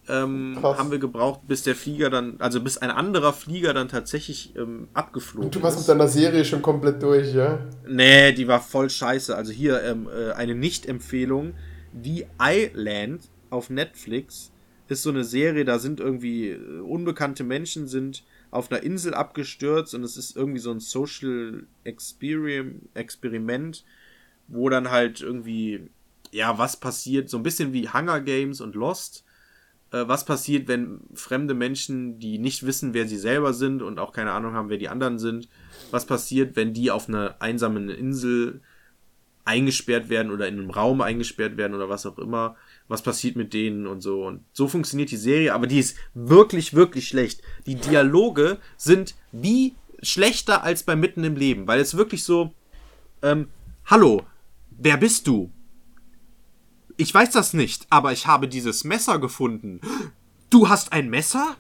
ähm, haben wir gebraucht, bis der Flieger dann, also bis ein anderer Flieger dann tatsächlich ähm, abgeflogen und du warst mit ist. deiner Serie schon komplett durch, ja? Nee, die war voll scheiße. Also hier ähm, äh, eine Nicht-Empfehlung. Die Island auf Netflix ist so eine Serie, da sind irgendwie äh, unbekannte Menschen sind auf einer Insel abgestürzt und es ist irgendwie so ein Social Experiment, Experiment wo dann halt irgendwie, ja, was passiert, so ein bisschen wie Hunger Games und Lost. Äh, was passiert, wenn fremde Menschen, die nicht wissen, wer sie selber sind und auch keine Ahnung haben, wer die anderen sind, was passiert, wenn die auf einer einsamen Insel eingesperrt werden oder in einem Raum eingesperrt werden oder was auch immer. Was passiert mit denen und so. Und so funktioniert die Serie, aber die ist wirklich, wirklich schlecht. Die Dialoge sind wie schlechter als bei Mitten im Leben, weil es wirklich so, ähm, hallo, wer bist du? Ich weiß das nicht, aber ich habe dieses Messer gefunden. Du hast ein Messer?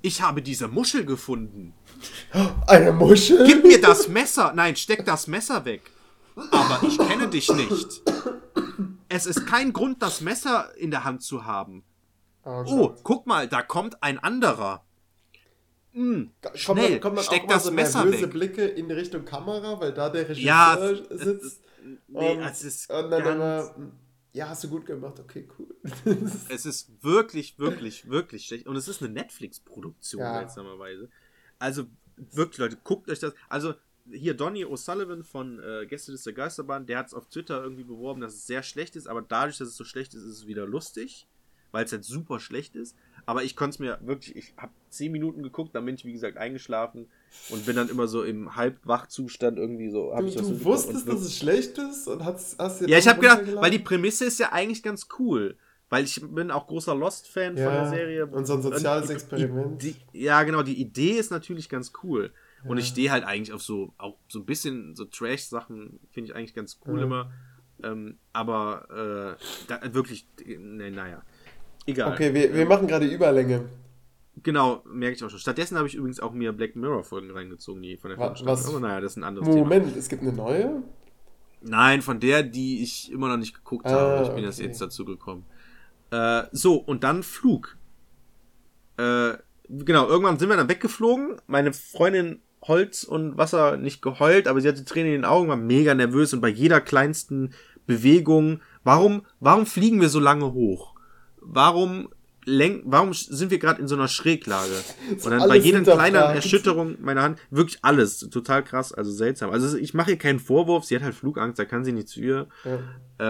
Ich habe diese Muschel gefunden. Eine Muschel? Gib mir das Messer. Nein, steck das Messer weg. Aber ich kenne dich nicht. Es ist kein Grund, das Messer in der Hand zu haben. Oh, Oh, Gott. guck mal, da kommt ein anderer. Hm, schnell, kommt dann steck das so Messer weg. Blicke in Richtung Kamera, weil da der Regisseur Ja, es- es- sitzt. Nee, und, es ist und dann ganz- immer, ja, hast du gut gemacht, okay, cool. Es ist wirklich, wirklich, wirklich schlecht. Und es ist eine Netflix-Produktion, Ja. seltsamerweise. Also, wirklich, Leute, guckt euch das. Also, hier Donny O'Sullivan von äh, Gästeliste der Geisterbahn, der hat es auf Twitter irgendwie beworben, dass es sehr schlecht ist, aber dadurch, dass es so schlecht ist, ist es wieder lustig, weil es halt super schlecht ist. Aber ich konnte es mir wirklich, ich habe zehn Minuten geguckt, dann bin ich, wie gesagt, eingeschlafen und bin dann immer so im Halbwachzustand irgendwie so. hab Du, du wusstest, und dass es schlecht ist und hast, hast dir ja, ich habe gedacht, weil die Prämisse ist ja eigentlich ganz cool. Weil ich bin auch großer Lost-Fan von Ja, der Serie. und so ein soziales die- Experiment. Die, ja, genau, die Idee ist natürlich ganz cool. Und Ja. ich stehe halt eigentlich auf so, auch so ein bisschen so Trash-Sachen, finde ich eigentlich ganz cool Ja. immer. Ähm, aber äh, da, wirklich, ne, naja. Egal. Okay, wir, wir machen gerade Überlänge. Genau, merke ich auch schon. Stattdessen habe ich übrigens auch mir Black Mirror-Folgen reingezogen, die von der was- Staffel. Aber naja, das ist ein anderes Thema. Moment, es gibt eine neue? Nein, von der, die ich immer noch nicht geguckt Ah, habe. Ich bin okay. jetzt dazu gekommen. Äh, so, und dann Flug. Äh, genau, irgendwann sind wir dann weggeflogen. Meine Freundin Holz und Wasser nicht geheult, aber sie hatte Tränen in den Augen, war mega nervös und bei jeder kleinsten Bewegung, warum, warum fliegen wir so lange hoch? Warum lenk, warum sind wir gerade in so einer Schräglage? Und dann bei jeder kleinen. Erschütterung meiner Hand, wirklich alles, total krass, also seltsam. Also ich mache ihr keinen Vorwurf, sie hat halt Flugangst, da kann sie nichts für. Ja.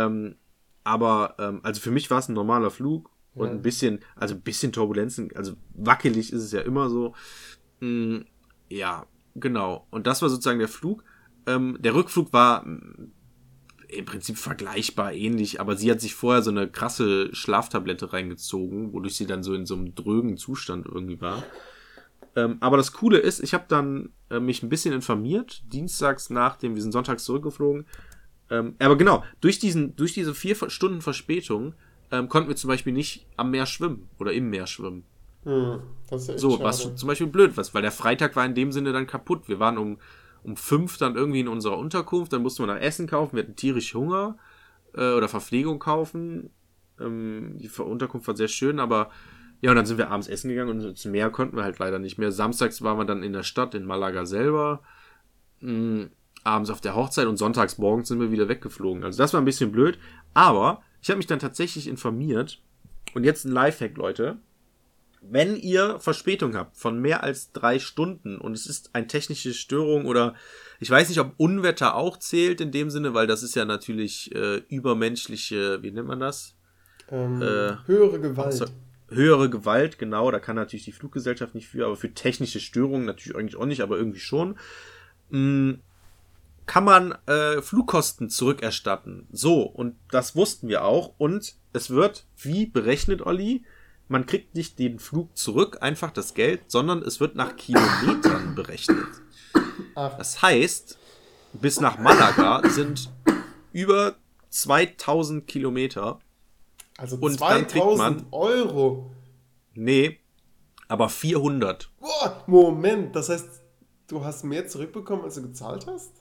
Ähm, aber, ähm, also für mich war es ein normaler Flug und Ja. ein bisschen, also ein bisschen Turbulenzen, also wackelig ist es ja immer so. Mm, ja, genau. Und das war sozusagen der Flug. Ähm, der Rückflug war im Prinzip vergleichbar ähnlich, aber sie hat sich vorher so eine krasse Schlaftablette reingezogen, wodurch sie dann so in so einem drögen Zustand irgendwie war. Ähm, aber das Coole ist, ich habe dann äh, mich ein bisschen informiert, dienstags nach dem, wir sind sonntags zurückgeflogen. Ähm, aber genau, durch, diesen, durch diese vier Stunden Verspätung ähm, konnten wir zum Beispiel nicht am Meer schwimmen oder im Meer schwimmen. Hm, So, schade. was zum Beispiel blöd was, weil der Freitag war in dem Sinne dann kaputt. Wir waren um, um fünf dann irgendwie in unserer Unterkunft, dann mussten wir nach Essen kaufen, wir hatten tierisch Hunger äh, oder Verpflegung kaufen. Ähm, die Unterkunft war sehr schön, aber ja, und dann sind wir abends essen gegangen und ins Meer konnten wir halt leider nicht mehr. Samstags waren wir dann in der Stadt, in Malaga selber, mh, abends auf der Hochzeit und sonntags morgens sind wir wieder weggeflogen. Also das war ein bisschen blöd, aber ich habe mich dann tatsächlich informiert und jetzt ein Lifehack, Leute wenn ihr Verspätung habt von mehr als drei Stunden und es ist eine technische Störung oder ich weiß nicht, ob Unwetter auch zählt in dem Sinne, weil das ist ja natürlich äh, übermenschliche, wie nennt man das? ähm, äh, höhere Gewalt. so- Höhere Gewalt, genau, da kann natürlich die Fluggesellschaft nicht für, aber für technische Störungen natürlich eigentlich auch nicht, aber irgendwie schon. Mm, Kann man äh, Flugkosten zurückerstatten. So, und das wussten wir auch. Und es wird, wie berechnet, Olli, man kriegt nicht den Flug zurück, einfach das Geld, sondern es wird nach Kilometern berechnet. Ach, Das heißt, bis nach Malaga sind über 2000 Kilometer. also und dann kriegt 2000 man- Euro. Nee, aber 400. Boah, Moment, das heißt, du hast mehr zurückbekommen, als du gezahlt hast?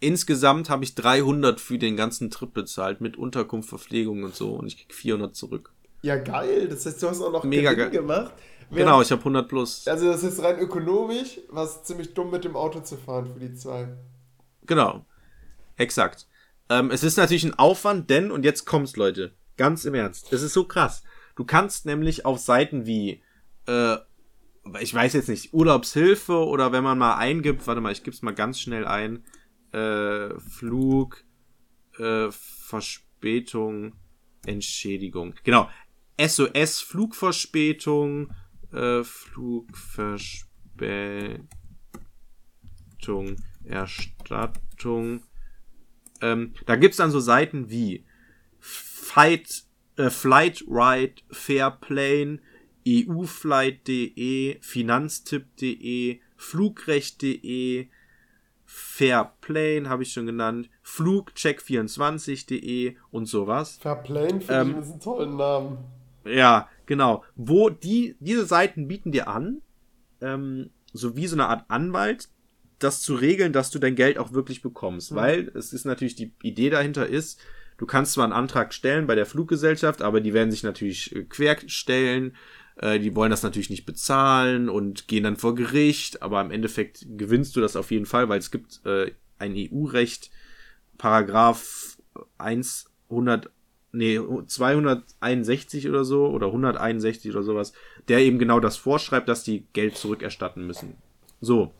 Insgesamt habe ich 300 für den ganzen Trip bezahlt, mit Unterkunft, Verpflegung und so. Und ich krieg 400 zurück. Ja, geil. Das heißt, du hast auch noch Mega Gewinn geil. gemacht. Genau, ich habe 100 plus. Also das ist rein ökonomisch, war es ziemlich dumm mit dem Auto zu fahren für die zwei. Genau. Exakt. Ähm, es ist natürlich ein Aufwand, denn, und jetzt kommt's, Leute, ganz im Ernst, es ist so krass. Du kannst nämlich auf Seiten wie, äh, ich weiß jetzt nicht, Urlaubshilfe oder wenn man mal eingibt, warte mal, ich gib's mal ganz schnell ein, äh, Flug, äh, Verspätung, Entschädigung. Genau. SOS Flugverspätung, äh, Flugverspätung, Erstattung. Ähm, da gibt's dann so Seiten wie Fight, äh, Flight Ride, Fairplane, euflight.de, finanztipp.de, flugrecht.de, Fairplane habe ich schon genannt, flugcheck24.de und sowas. Fairplane finde Ähm, ich einen tollen Namen. Ja, genau. Wo die, diese Seiten bieten dir an, ähm, so wie so eine Art Anwalt, das zu regeln, dass du dein Geld auch wirklich bekommst. Mhm. Weil es ist natürlich, die Idee dahinter ist, du kannst zwar einen Antrag stellen bei der Fluggesellschaft, aber die werden sich natürlich äh, querstellen. Äh, die wollen das natürlich nicht bezahlen und gehen dann vor Gericht, aber im Endeffekt gewinnst du das auf jeden Fall, weil es gibt äh, ein EU-Recht, Paragraph 100, nee, 261 oder so oder 161 oder sowas, der eben genau das vorschreibt, dass die Geld zurückerstatten müssen. So.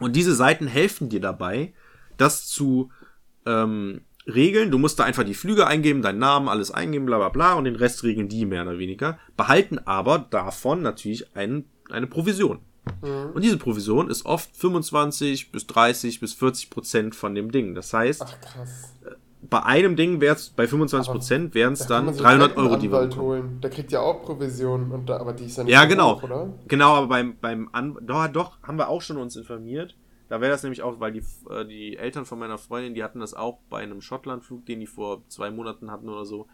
Und diese Seiten helfen dir dabei, das zu ähm, regeln. Du musst da einfach die Flüge eingeben, deinen Namen, alles eingeben, bla bla bla, und den Rest regeln die mehr oder weniger. Behalten aber davon natürlich einen, eine Provision. Und diese Provision ist oft 25 bis 30 bis 40 Prozent von dem Ding. Das heißt, Ach krass. Bei einem Ding wäre es, bei 25 Prozent wären es Da dann man sich 300 direkt einen Euro, die wir Anwalt holen. Der kriegt ja auch Provisionen, und da, aber die ist ja nicht Ja, genau. hoch, oder? Genau, aber beim, beim An doch, doch, haben wir auch schon uns informiert. Da wäre das nämlich auch, weil die, äh, die Eltern von meiner Freundin, die hatten das auch bei einem Schottlandflug, den die vor zwei Monaten hatten oder so.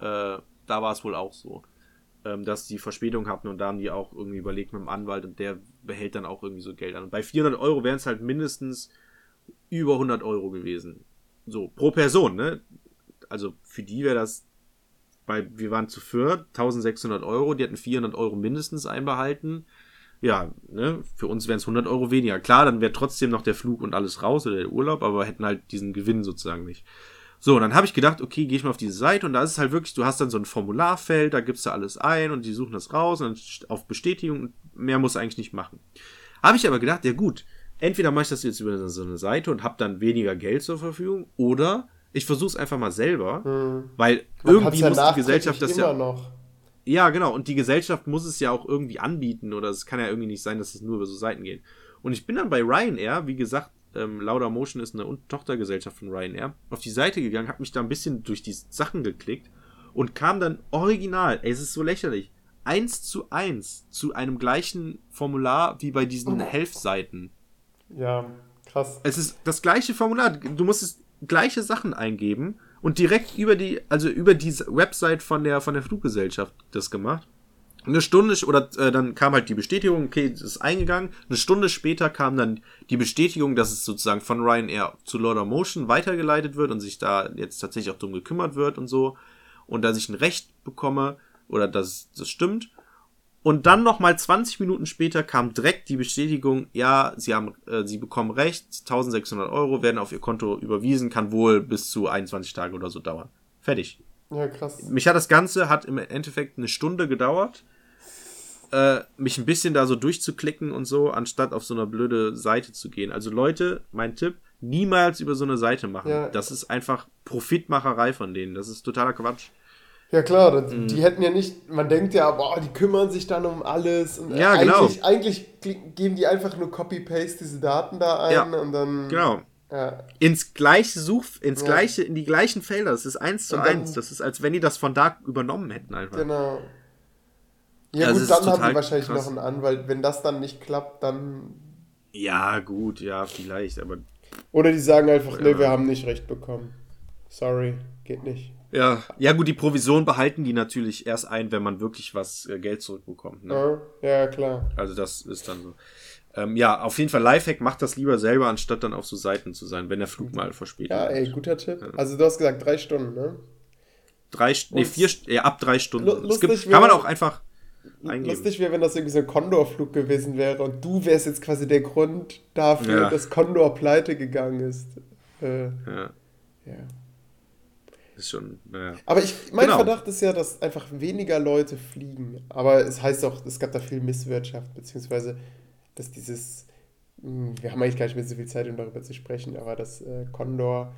Äh, da war es wohl auch so, ähm, dass die Verspätung hatten und da haben die auch irgendwie überlegt mit dem Anwalt und der behält dann auch irgendwie so Geld an. Und bei 400 Euro wären es halt mindestens über 100 Euro gewesen. So, pro Person, ne? Also für die wäre das bei, wir waren zu viert, 1600 Euro, die hatten 400 Euro mindestens einbehalten. Ja, ne, für uns wären es 100 Euro weniger. Klar, dann wäre trotzdem noch der Flug und alles raus oder der Urlaub, aber hätten halt diesen Gewinn sozusagen nicht. So, und dann habe ich gedacht, okay, gehe ich mal auf diese Seite und da ist es halt wirklich, du hast dann so ein Formularfeld, da gibst du alles ein und die suchen das raus und dann auf Bestätigung mehr muss eigentlich nicht machen. Habe ich aber gedacht, ja gut, entweder mache ich das jetzt über so eine Seite und habe dann weniger Geld zur Verfügung oder ich versuche es einfach mal selber, weil Hm. Man kann's irgendwie ja muss die Gesellschaft das ja noch. ja, genau. Und die Gesellschaft muss es ja auch irgendwie anbieten oder es kann ja irgendwie nicht sein, dass es nur über so Seiten geht. Und ich bin dann bei Ryanair, wie gesagt, ähm, Lauda Motion ist eine Tochtergesellschaft von Ryanair, auf die Seite gegangen, habe mich da ein bisschen durch die Sachen geklickt und kam dann original, ey, es ist so lächerlich, eins zu eins zu einem gleichen Formular wie bei diesen Helfseiten. Ja, krass. Es ist das gleiche Formular. Du musst es gleiche Sachen eingeben und direkt über die, also über diese Website von der, von der Fluggesellschaft das gemacht. Eine Stunde oder äh, dann kam halt die Bestätigung, okay, das ist eingegangen. Eine Stunde später kam dann die Bestätigung, dass es sozusagen von Ryanair zu Lauder Motion weitergeleitet wird und sich da jetzt tatsächlich auch drum gekümmert wird und so. Und dass ich ein Recht bekomme oder dass das stimmt. Und dann nochmal 20 Minuten später kam direkt die Bestätigung, ja, sie haben, äh, sie bekommen Recht, 1600 Euro werden auf ihr Konto überwiesen, kann wohl bis zu 21 Tage oder so dauern. Fertig. Ja, krass. Mich hat das Ganze, hat im Endeffekt eine Stunde gedauert, äh, mich ein bisschen da so durchzuklicken und so, anstatt auf so eine blöde Seite zu gehen. Also Leute, mein Tipp, niemals über so eine Seite machen. Ja. Das ist einfach Profitmacherei von denen. Das ist totaler Quatsch. Ja klar, das, Mhm. die hätten ja nicht, man denkt ja, boah, die kümmern sich dann um alles. Und Ja, genau. eigentlich, eigentlich kli- geben die einfach nur Copy-Paste diese Daten da ein Ja, und dann. Genau. Ja, ins gleiche Such, ins Ja. gleiche, in die gleichen Felder. Das ist eins zu dann- eins. Das ist, als wenn die das von da übernommen hätten einfach. genau. Ja Also gut, dann haben die wahrscheinlich krass. noch einen Anwalt. Wenn das dann nicht klappt, dann. Ja, gut, ja, vielleicht, aber Oder die sagen einfach, nee, Ja. wir haben nicht recht bekommen. Sorry, geht nicht. Ja, ja gut, die Provision behalten die natürlich erst ein, wenn man wirklich was äh, Geld zurückbekommt. Ne? Ja, ja klar. Also das ist dann so. Ähm, ja, auf jeden Fall Lifehack, macht das lieber selber, anstatt dann auf so Seiten zu sein, wenn der Flug mal verspätet Ja, ey, guter Tipp. Also du hast gesagt, drei Stunden, ne? Drei, nee, Und- vier, ja, ab drei Stunden. Lu- es gibt, lustig kann man auch einfach eingeben. Lustig wäre, wenn das irgendwie so ein Condor-Flug gewesen wäre und du wärst jetzt quasi der Grund dafür, Ja. dass Condor pleite gegangen ist. Äh, Ja, ja. Ist schon, naja. Aber ich, mein Genau. Verdacht ist ja, dass einfach weniger Leute fliegen. Aber es heißt auch, es gab da viel Misswirtschaft, beziehungsweise, dass dieses, hm, wir haben eigentlich gar nicht mehr so viel Zeit, um darüber zu sprechen, aber dass äh, Condor,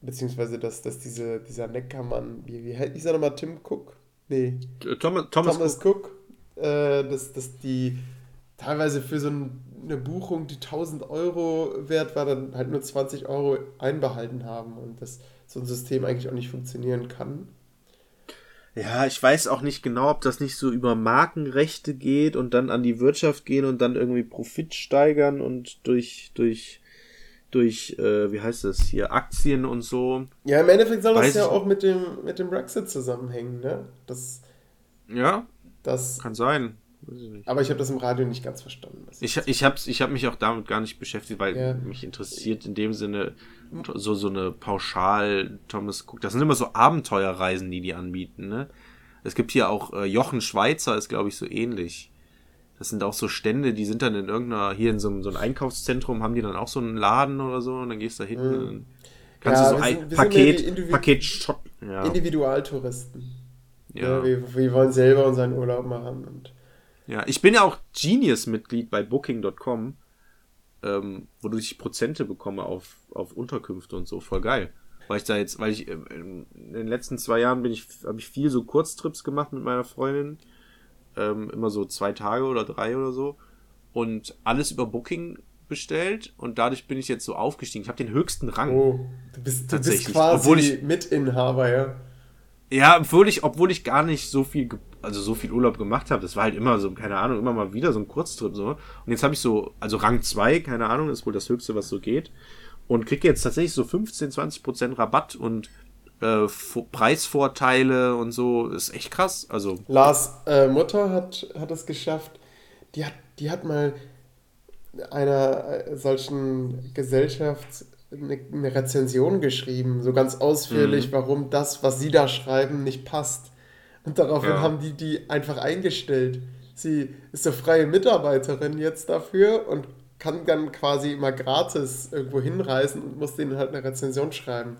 beziehungsweise dass, dass diese, dieser Neckermann, wie, wie hieß er nochmal, Tim Cook? Nee, Äh, Thomas, Thomas, Thomas Cook, äh, dass, dass die teilweise für so ein, eine Buchung, die 1000 Euro wert war, dann halt nur 20 Euro einbehalten haben und dass so ein System eigentlich auch nicht funktionieren kann. Ja, ich weiß auch nicht genau, ob das nicht so über Markenrechte geht und dann an die Wirtschaft gehen und dann irgendwie Profit steigern und durch, durch, durch, äh, wie heißt das hier, Aktien und so. Ja, im Endeffekt soll das Weiß ja ich auch mit dem, mit dem Brexit zusammenhängen, ne? Das, Ja, das, kann sein. Weiß ich nicht. aber ich habe das im Radio nicht ganz verstanden. was Ich, ich habe ich hab mich auch damit gar nicht beschäftigt, weil Ja. mich interessiert in dem Sinne so, so eine Pauschal Thomas Cook. Das sind immer so Abenteuerreisen, die die anbieten. Ne? Es gibt hier auch äh, Jochen Schweizer, ist glaube ich so ähnlich. Das sind auch so Stände, die sind dann in irgendeiner, hier in so, einem- so einem Einkaufszentrum, haben die dann auch so einen Laden oder so und dann gehst du da hin und dann kannst Ja, du so ein sind- Paket, Paket Shop. Ja, Individualtouristen. ja. Ja. wir, wir wollen selber unseren Urlaub machen. Und, Ja, ich bin ja auch Genius-Mitglied bei Booking.com, ähm, wodurch ich Prozente bekomme auf, auf Unterkünfte und so. Voll geil. Weil ich da jetzt, weil ich ähm, in den letzten zwei Jahren bin ich, habe ich viel so Kurztrips gemacht mit meiner Freundin. Ähm, immer so zwei Tage oder drei oder so. Und alles über Booking bestellt und dadurch bin ich jetzt so aufgestiegen. Ich habe den höchsten Rang. oh, du bist, du bist quasi Obwohl ich- Mitinhaber, ja. Ja, obwohl ich, obwohl ich gar nicht so viel, also so viel Urlaub gemacht habe. Das war halt immer so, keine Ahnung, immer mal wieder so ein Kurztrip so. Und jetzt habe ich so, also Rang 2, keine Ahnung, ist wohl das Höchste, was so geht. Und kriege jetzt tatsächlich so 15, 20 Prozent Rabatt und äh, Vo- Preisvorteile und so. Ist echt krass. Also, Lars äh, Mutter hat, hat es geschafft. Die hat, die hat mal einer äh, solchen Gesellschaft eine, eine Rezension geschrieben, so ganz ausführlich, Mhm. warum das, was sie da schreiben, nicht passt. Und daraufhin Ja. haben die die einfach eingestellt. Sie ist eine freie Mitarbeiterin jetzt dafür und kann dann quasi immer gratis irgendwo hinreisen und muss denen halt eine Rezension schreiben.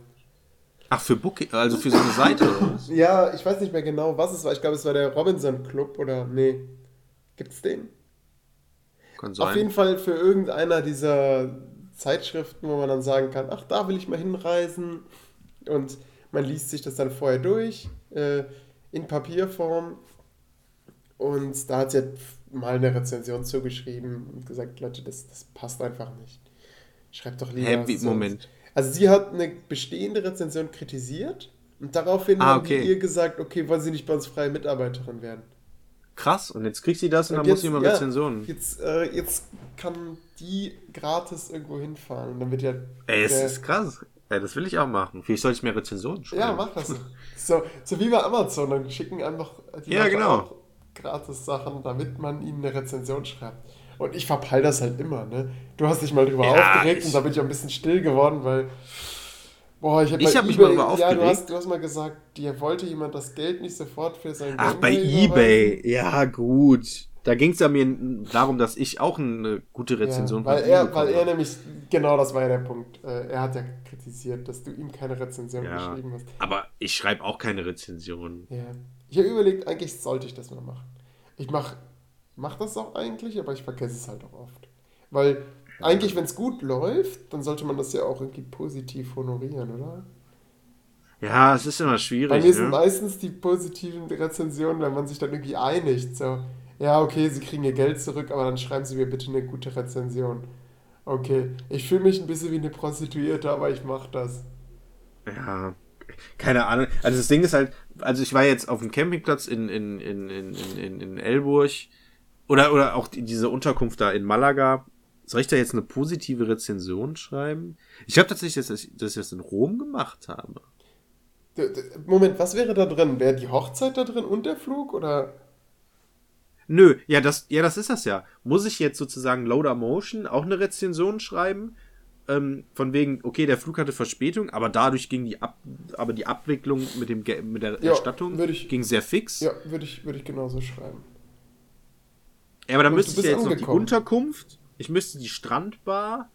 ach, für Booking, also für so eine Seite oder was? Ja, ich weiß nicht mehr genau, was es war. Ich glaube, es war der Robinson Club oder nee. Gibt's den? Kann Auf jeden sein. Fall für irgendeiner dieser Zeitschriften, wo man dann sagen kann, ach, da will ich mal hinreisen. Und man liest sich das dann vorher durch, äh, in Papierform. Und da hat sie halt mal eine Rezension zugeschrieben und gesagt, Leute, das, das passt einfach nicht. Schreibt doch lieber. So- Moment. Also sie hat eine bestehende Rezension kritisiert und daraufhin Ah, haben okay. die ihr gesagt, okay, wollen Sie nicht bei uns freie Mitarbeiterin werden? krass, und jetzt kriegt sie das und, Und dann muss jetzt- sie immer ja, Rezensionen. Jetzt, äh, jetzt kann die gratis irgendwo hinfahren. Und dann wird ja. Ey, es ist krass. Ey, das will ich auch machen. Vielleicht soll ich mehr Rezensionen schreiben. Ja, mach das. So, so wie bei Amazon, dann schicken einfach die Ja, Leute genau. gratis Sachen, damit man ihnen eine Rezension schreibt. Und ich verpeil das halt immer, ne? Du hast dich mal drüber Ja, aufgeregt und da bin ich auch ein bisschen still geworden, weil. Boah, ich, hab Ich bei hab mich mal drüber Ja, du aufgeregt. hast, du hast mal gesagt, dir wollte jemand das Geld nicht sofort für sein Ach, bei Gameboy Ebay. Ja, gut. Da ging es ja mir darum, dass ich auch eine gute. Rezension Ja, weil, er, weil er nämlich, genau das war ja der Punkt. Äh, Er hat ja kritisiert, dass du ihm keine Rezension Ja, geschrieben hast. aber ich schreibe auch keine Rezension. Ja. Ich habe überlegt, eigentlich sollte ich das mal machen. Ich mach, mach das auch eigentlich, aber ich vergesse es halt auch oft. Weil eigentlich, wenn es gut läuft, dann sollte man das ja auch irgendwie positiv honorieren, oder? Ja, es ist immer Bei schwierig. mir sind Ne? meistens die positiven Rezensionen, wenn man sich dann irgendwie einigt. So, ja, okay, sie kriegen ihr Geld zurück, aber dann schreiben sie mir bitte eine gute Rezension. Okay, ich fühle mich ein bisschen wie eine Prostituierte, aber ich mache das. Ja, keine Ahnung. Also das Ding ist halt, also ich war jetzt auf dem Campingplatz in, in, in, in, in, in, in Elburg oder, oder auch die, diese Unterkunft da in Malaga. Soll ich da jetzt eine positive Rezension schreiben? Ich glaube tatsächlich, dass ich, dass ich das in Rom gemacht habe. Moment, was wäre da drin? Wäre die Hochzeit da drin und der Flug? Oder? Nö, ja, das, ja, das ist das ja. Muss ich jetzt sozusagen Loader Motion auch eine Rezension schreiben? Ähm, von wegen, okay, der Flug hatte Verspätung, aber dadurch ging die Ab aber die Abwicklung mit dem Ge- mit der Ja, Erstattung ich- ging sehr fix. Ja, würde ich, würde ich genauso schreiben. Ja, aber dann Und müsste ich ja jetzt noch die angekommen. Unterkunft. Ich müsste die Strandbar.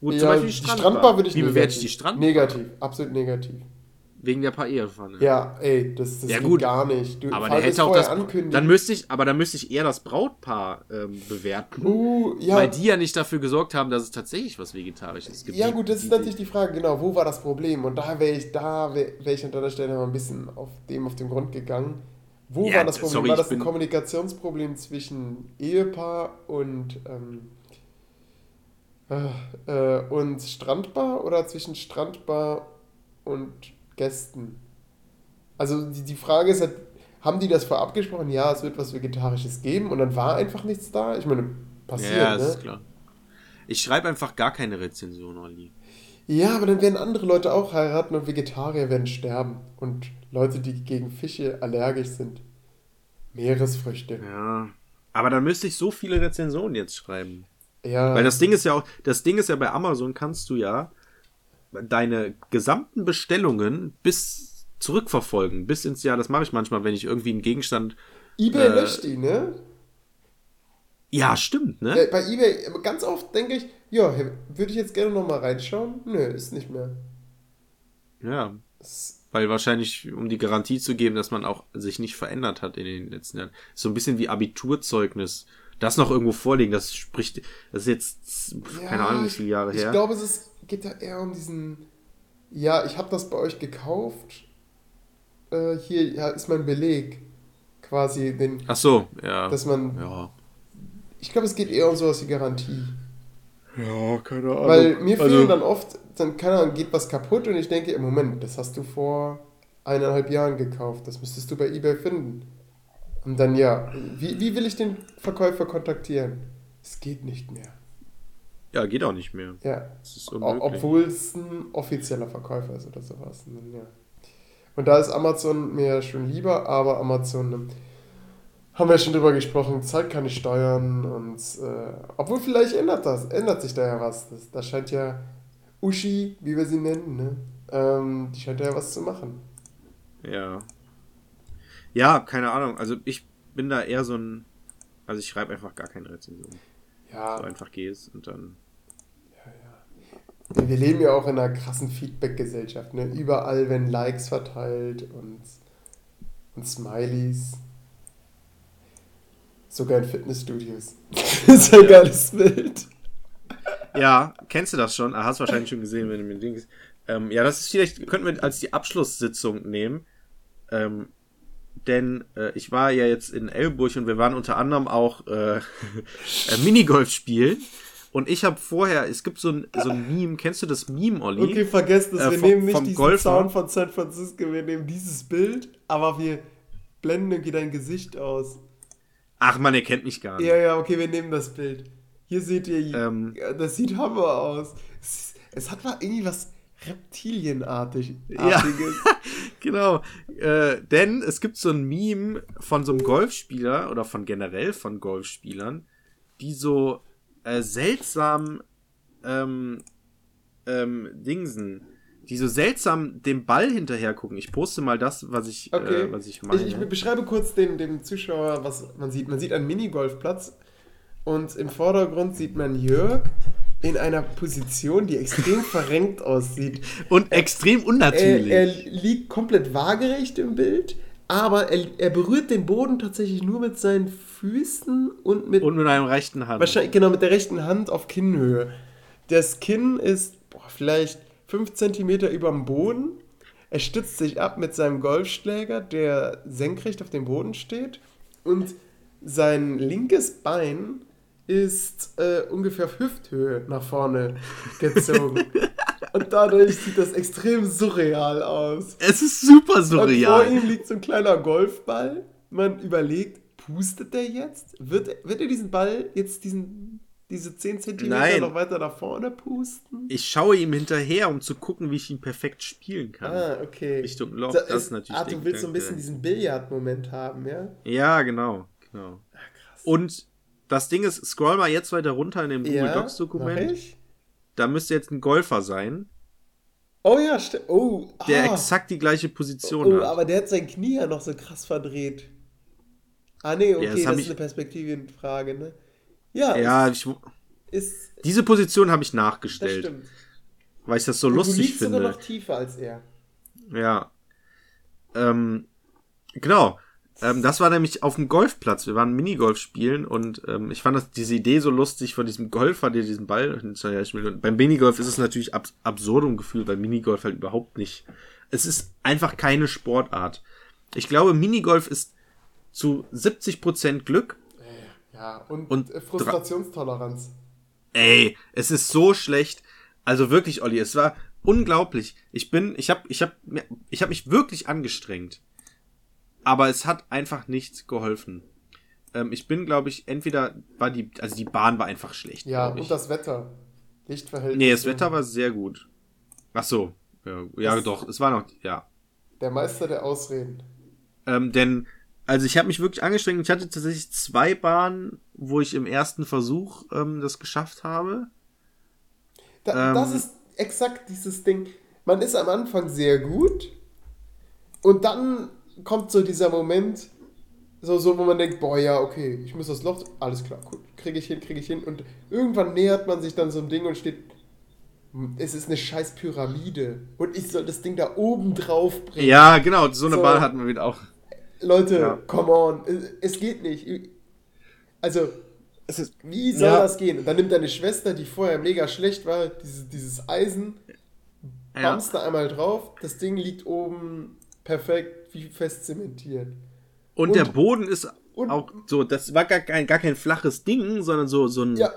Gut, ja, die Strandbar würde ich Wie bewerte ich die Strandbar? Negativ, absolut negativ. Wegen der Paella-Pfanne. Ja, ey, das, das Ja, geht gut. gar nicht. Du, aber der hätte auch das. ankündigen. Dann müsste ich, aber dann müsste ich eher das Brautpaar ähm, bewerten. Uh, ja, Weil die ja nicht dafür gesorgt haben, dass es tatsächlich was Vegetarisches gibt. ja gut, das ist natürlich die Frage, genau, wo war das Problem? Und da wäre ich, da wäre wär ich an deiner Stelle mal ein bisschen auf dem auf den Grund gegangen. Wo Ja, war das Problem? sorry, war das ein Kommunikationsproblem zwischen Ehepaar und, ähm, äh, äh, und Strandbar oder zwischen Strandbar und Gästen? Also die, die Frage ist halt, haben die das vorab gesprochen? Ja, es wird was Vegetarisches geben und dann war einfach nichts da? Ich meine, passiert, Ja, ne? das ist klar. Ich schreibe einfach gar keine Rezension, Olli. Ja, aber dann werden andere Leute auch heiraten und Vegetarier werden sterben. Und Leute, die gegen Fische allergisch sind. Meeresfrüchte. Ja. Aber dann müsste ich so viele Rezensionen jetzt schreiben. Ja. Weil das Ding ist ja auch, das Ding ist ja bei Amazon kannst du ja deine gesamten Bestellungen bis zurückverfolgen, bis ins Jahr. Das mache ich manchmal, wenn ich irgendwie einen Gegenstand. eBay äh, löscht die, ne? Ja, stimmt, ne? Äh, Bei eBay, ganz oft denke ich, ja, würde ich jetzt gerne nochmal reinschauen? Nö, ist nicht mehr. Ja. Es- Weil wahrscheinlich, um die Garantie zu geben, dass man auch sich nicht verändert hat in den letzten Jahren. So ein bisschen wie Abiturzeugnis. Das noch irgendwo vorliegen, das spricht, das ist jetzt, keine Ja, Ahnung, wie ich- viele Jahre her. Ich glaube, es ist, geht da eher um diesen, ja, ich habe das bei euch gekauft. Äh, hier ja, ist mein Beleg. Quasi den, Ach so, ja. dass man, ja. ich glaube, es geht eher um sowas wie Garantie. Ja, keine Ahnung. Weil mir Also- fehlen dann oft, dann keine Ahnung, geht was kaputt und ich denke, im Moment, das hast du vor eineinhalb Jahren gekauft, das müsstest du bei eBay finden. Und dann ja, wie, wie will ich den Verkäufer kontaktieren? Es geht nicht mehr. Ja, geht auch nicht mehr. Ja, obwohl es ein offizieller Verkäufer ist oder sowas. Und, dann, ja. und da ist Amazon mir schon lieber, aber Amazon, ähm, haben wir schon drüber gesprochen, zahlt keine Steuern und äh, obwohl vielleicht ändert das, ändert sich da ja was. Das, da scheint ja Uschi, wie wir sie nennen, ne? ähm, die scheint ja was zu machen. Ja. Ja, keine Ahnung. Also ich bin da eher so ein. Also ich schreibe einfach gar keine Rezension. Ja, So einfach gehst und dann. wir leben ja auch in einer krassen Feedback-Gesellschaft. Ne? Überall werden Likes verteilt und, und Smileys. Sogar in Fitnessstudios. das ist ein geiles Bild. Ja, kennst du das schon? Ah, hast wahrscheinlich schon gesehen, wenn du mir Dings. Ähm, ja, das ist vielleicht, könnten wir als die Abschlusssitzung nehmen. Ähm, denn äh, ich war ja jetzt in Elburg und wir waren unter anderem auch äh, äh, Minigolf spielen. Und ich habe vorher, es gibt so ein, so ein Meme, kennst du das Meme, Olli? Okay, vergesst es. Äh, wir vom- nehmen nicht diesen Golfer. Sound von San Francisco, wir nehmen dieses Bild, aber wir blenden irgendwie dein Gesicht aus. Ach man, ihr kennt mich gar nicht. Ja, ja, okay, wir nehmen das Bild. Hier seht ihr, Ähm. das sieht Hammer aus. Es, es hat mal irgendwie was Reptilienartig. Ja. Genau. Äh, denn es gibt so ein Meme von so einem Golfspieler oder von generell von Golfspielern, die so äh, seltsam ähm, ähm, Dingsen, die so seltsam dem Ball hinterher gucken. Ich poste mal das, was ich, Okay. äh, was ich meine. Ich, ich beschreibe kurz dem, dem Zuschauer, was man sieht. Man sieht einen Minigolfplatz und im Vordergrund sieht man Jörg in einer Position, die extrem verrenkt aussieht. Und extrem Er, unnatürlich. er liegt komplett waagerecht im Bild, aber er, er berührt den Boden tatsächlich nur mit seinen Füßen und mit und mit einem rechten Hand. wahrscheinlich genau mit der rechten Hand auf Kinnhöhe. Das Kinn ist boah, vielleicht 5 cm über dem Boden. Er stützt sich ab mit seinem Golfschläger, der senkrecht auf dem Boden steht. Und sein linkes Bein ist äh, ungefähr auf Hüfthöhe nach vorne gezogen. Und dadurch sieht das extrem surreal aus. Es ist super Und vor surreal. ihm liegt so ein kleiner Golfball. Man überlegt, pustet der jetzt? Wird, wird er diesen Ball jetzt diesen, diese 10 cm noch weiter nach vorne pusten? Ich schaue ihm hinterher, um zu gucken, wie ich ihn perfekt spielen kann. Ah, okay. Richtung Loch, So, das ist natürlich Ah, du willst so ein Gedanke. bisschen diesen Billard-Moment haben, ja? Ja, genau, genau. krass. Und das Ding ist, scroll mal jetzt weiter runter in dem Google ja, Docs Dokument. Da müsste jetzt ein Golfer sein, Oh ja, stimmt. Oh, der ah. exakt die gleiche Position Oh, hat. aber der hat sein Knie ja noch so krass verdreht. Ah, nee, okay, das das, hab ist eine Perspektivenfrage, ne? Ja, ja, ist, ich, ist diese Position habe ich das nachgestellt, stimmt. weil ich das so Und du lustig liegst sogar finde. noch tiefer als er. Ja. Ähm, genau. Ähm, das war nämlich auf dem Golfplatz. Wir waren Minigolf spielen und ähm, ich fand das, diese Idee so lustig von diesem Golfer, der diesen Ball hinterher spielt. Und beim Minigolf ist es natürlich ab absurdum Gefühl, weil Minigolf halt überhaupt nicht. Es ist einfach keine Sportart. Ich glaube, Minigolf ist zu 70% Glück. Ja, und, Und äh, Frustrationstoleranz. Ey, es ist so schlecht. Also wirklich, Olli, es war unglaublich. Ich bin, ich habe, ich habe, ich habe mich wirklich angestrengt, aber es hat einfach nicht geholfen. Ähm, ich bin, glaube ich, entweder war die, also die Bahn war einfach schlecht. Ja, glaub ich. und das Wetter. Lichtverhältnis. nee, das Wetter war sehr gut. Ach so, ja, ja doch, es war noch, ja. Der Meister der Ausreden. Ähm, denn, also ich habe mich wirklich angestrengt. Ich hatte tatsächlich zwei Bahnen, wo ich im ersten Versuch ähm, das geschafft habe. Da, Ähm. das ist exakt dieses Ding. Man ist am Anfang sehr gut und dann kommt so dieser Moment, so, so wo man denkt, boah, ja, okay, ich muss das Loch, alles klar, gut, kriege ich hin, kriege ich hin. Und irgendwann nähert man sich dann so einem Ding und steht, es ist eine scheiß Pyramide und ich soll das Ding da oben drauf bringen. Ja, genau, so eine So. Bahn hatten wir wieder auch. Leute, Ja. come on, es- geht nicht. Also, Es ist, wie soll Ja. das gehen? Und dann nimmt deine Schwester, die vorher mega schlecht war, dieses, dieses Eisen, ja. bamst da einmal drauf, das Ding liegt oben perfekt wie fest zementiert. Und, Und- der Boden ist und- auch so, das war gar kein, gar kein flaches Ding, sondern so, so ein Ja,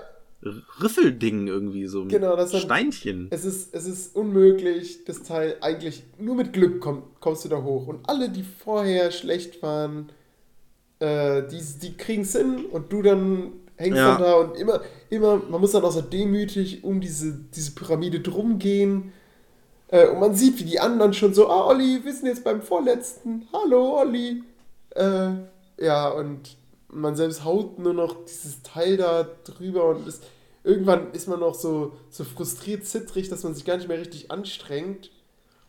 Riffelding irgendwie, so ein Genau, das Steinchen. es ist, es ist unmöglich, das Teil eigentlich, nur mit Glück komm, kommst du da hoch. Und alle, die vorher schlecht waren, äh, die, die kriegen es hin und du dann hängst Ja. dann da und immer, immer, man muss dann auch so demütig um diese, diese Pyramide drum gehen. Äh, und man sieht, wie die anderen schon so, ah, Olli, wir sind jetzt beim vorletzten. Hallo, Olli. Äh, ja, und man selbst haut nur noch dieses Teil da drüber und ist, irgendwann ist man noch so, so frustriert, zittrig, dass man sich gar nicht mehr richtig anstrengt.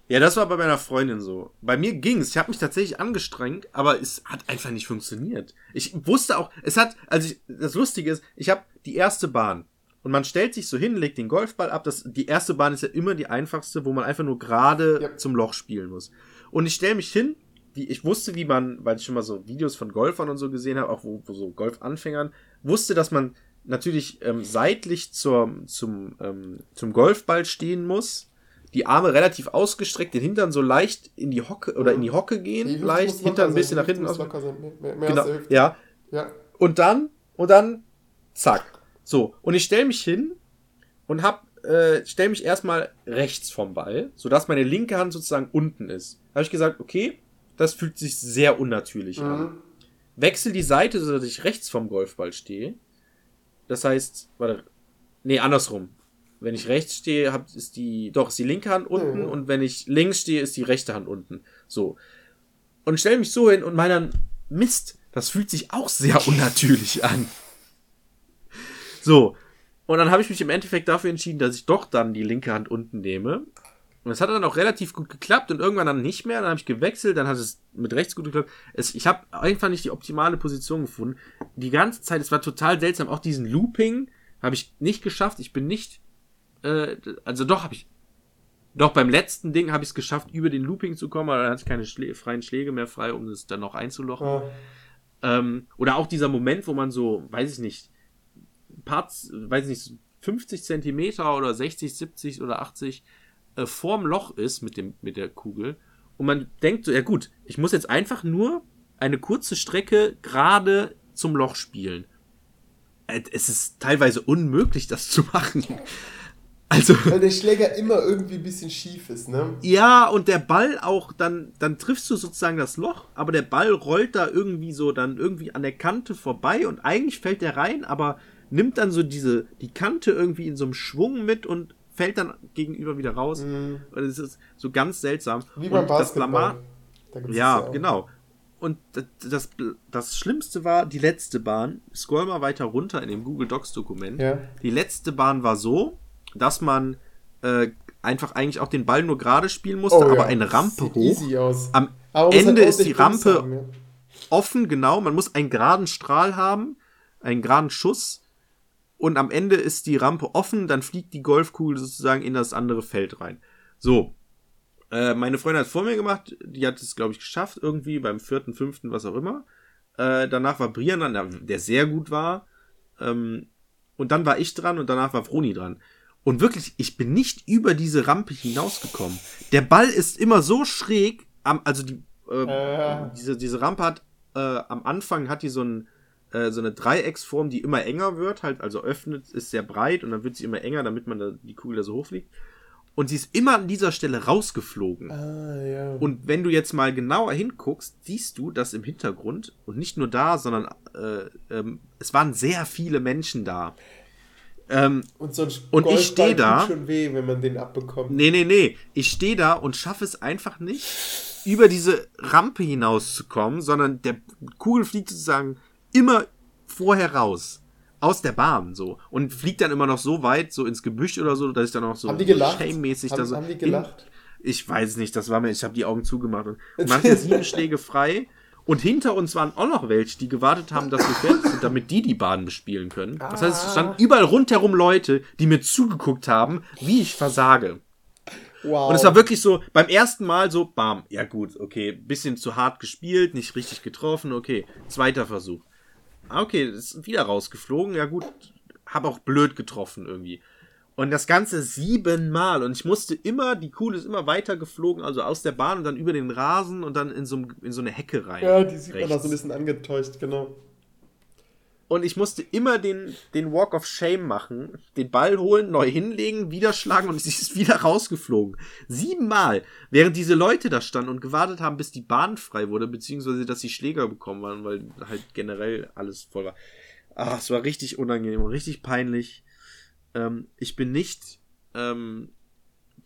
Ja, das war bei meiner Freundin so. Bei mir ging's. Ich habe mich tatsächlich angestrengt, aber es hat einfach nicht funktioniert. Ich wusste auch, es hat, also ich, das Lustige ist, ich habe die erste Bahn und man stellt sich so hin, legt den Golfball ab. Das, die erste Bahn ist ja immer die einfachste, wo man einfach nur gerade Ja. zum Loch spielen muss. Und ich stelle mich hin, wie, ich wusste, wie man, weil ich schon mal so Videos von Golfern und so gesehen habe, auch wo, wo so Golfanfängern, wusste, dass man natürlich ähm, seitlich zur, zum, ähm, zum Golfball stehen muss, die Arme relativ ausgestreckt, den Hintern so leicht in die Hocke oder in die Hocke gehen, Die leicht, Hintern ein bisschen nach die hinten aus. mehr, mehr Genau, ja. Ja. Und dann, und dann, zack. So, und ich stelle mich hin und hab, äh, stell mich erstmal rechts vom Ball, sodass meine linke Hand sozusagen unten ist. Da habe ich gesagt, okay, das fühlt sich sehr unnatürlich an. Mhm. wechsle die Seite, so dass ich rechts vom Golfball stehe. Das heißt, warte, nee, andersrum. Wenn ich rechts stehe, hab, ist die, doch, ist die linke Hand unten Mhm. und wenn ich links stehe, ist die rechte Hand unten. So. Und stelle mich so hin und meine dann, Mist, das fühlt sich auch sehr unnatürlich an. So. Und dann habe ich mich im Endeffekt dafür entschieden, dass ich doch dann die linke Hand unten nehme. Und es hat dann auch relativ gut geklappt und irgendwann dann nicht mehr. Dann habe ich gewechselt, dann hat es mit rechts gut geklappt. Es, ich habe einfach nicht die optimale Position gefunden. Die ganze Zeit, es war total seltsam. Auch diesen Looping habe ich nicht geschafft. Ich bin nicht, äh, also doch habe ich, doch beim letzten Ding habe ich es geschafft, über den Looping zu kommen, aber dann hatte ich keine Schlä freien Schläge mehr frei, um es dann noch einzulochen. Ja. Ähm, oder auch dieser Moment, wo man so, weiß ich nicht, Parts, weiß ich nicht, 50 Zentimeter oder 60, 70 oder 80 äh, vorm Loch ist mit, dem, mit der Kugel. Und man denkt so, ja gut, ich muss jetzt einfach nur eine kurze Strecke gerade zum Loch spielen. Äh, Es ist teilweise unmöglich, das zu machen. Also. Weil der Schläger immer irgendwie ein bisschen schief ist, ne? Ja, und der Ball auch, dann, dann triffst du sozusagen das Loch, aber der Ball rollt da irgendwie so dann irgendwie an der Kante vorbei und eigentlich fällt der rein, aber nimmt dann so diese, die Kante irgendwie in so einem Schwung mit und fällt dann gegenüber wieder raus. Und es ist so ganz seltsam. Mhm. Wie beim und das Basketball. Blamar, Da gibt's ja, das auch. genau. Und das, das, das Schlimmste war die letzte Bahn. Scroll mal weiter runter in dem Google Docs Dokument. Ja. Die letzte Bahn war so, dass man äh, einfach eigentlich auch den Ball nur gerade spielen musste, Oh, aber ja. eine Rampe hoch. easy aus. Am Aber Ende halt ist die Rampe haben, ja. offen, genau. Man muss einen geraden Strahl haben, einen geraden Schuss. Und am Ende ist die Rampe offen, dann fliegt die Golfkugel sozusagen in das andere Feld rein. So. Äh, meine Freundin hat es vor mir gemacht, die hat es, glaube ich, geschafft, irgendwie beim vierten, fünften, was auch immer. Äh, danach war Brian dran, der, sehr gut war. Ähm, und dann war ich dran und danach war Froni dran. Und wirklich, ich bin nicht über diese Rampe hinausgekommen. Der Ball ist immer so schräg, am, also die, äh, Äh. diese, diese Rampe hat äh, am Anfang hat die so, ein, äh, so eine Dreiecksform, die immer enger wird, halt, also öffnet, ist sehr breit und dann wird sie immer enger, damit man da, die Kugel da so hochfliegt. Und sie ist immer an dieser Stelle rausgeflogen. Ah, ja. Und wenn du jetzt mal genauer hinguckst, siehst du, dass im Hintergrund, und nicht nur da, sondern äh, ähm, es waren sehr viele Menschen da. Ähm, Und so ein Und ich Golfball steh da- Tut schon weh, wenn man den abbekommt. nee, nee, nee. Ich stehe da und schaffe es einfach nicht, über diese Rampe hinauszukommen, sondern der Kugel fliegt sozusagen immer vorher raus. Aus der Bahn so. Und fliegt dann immer noch so weit, so ins Gebüsch oder so, dass ich dann auch so shame-mäßig da so. haben die gelacht? Ich weiß nicht, das war mir, ich habe die Augen zugemacht. Und man hatte sieben Schläge frei. Und hinter uns waren auch noch welche, die gewartet haben, dass wir fertig sind, damit die die Bahn bespielen können. Das heißt, es standen überall rundherum Leute, die mir zugeguckt haben, wie ich versage. Wow. Und es war wirklich so, beim ersten Mal so, bam, ja gut, okay, bisschen zu hart gespielt, nicht richtig getroffen, okay, zweiter Versuch. Ah, okay, ist wieder rausgeflogen, ja gut, hab auch blöd getroffen irgendwie. Und das Ganze siebenmal. Und ich musste immer, die Kuhle ist immer weiter geflogen, also aus der Bahn und dann über den Rasen und dann in so, in so eine Hecke rein. ja, die sieht man da rechts. so ein bisschen angetäuscht, genau. Und ich musste immer den, den Walk of Shame machen, den Ball holen, neu hinlegen, wieder schlagen und sie ist wieder rausgeflogen. Siebenmal. Während diese Leute da standen und gewartet haben, bis die Bahn frei wurde, beziehungsweise dass die Schläger bekommen waren, weil halt generell alles voll war. Ach, es war richtig unangenehm und richtig peinlich. Ähm, ich bin nicht ähm,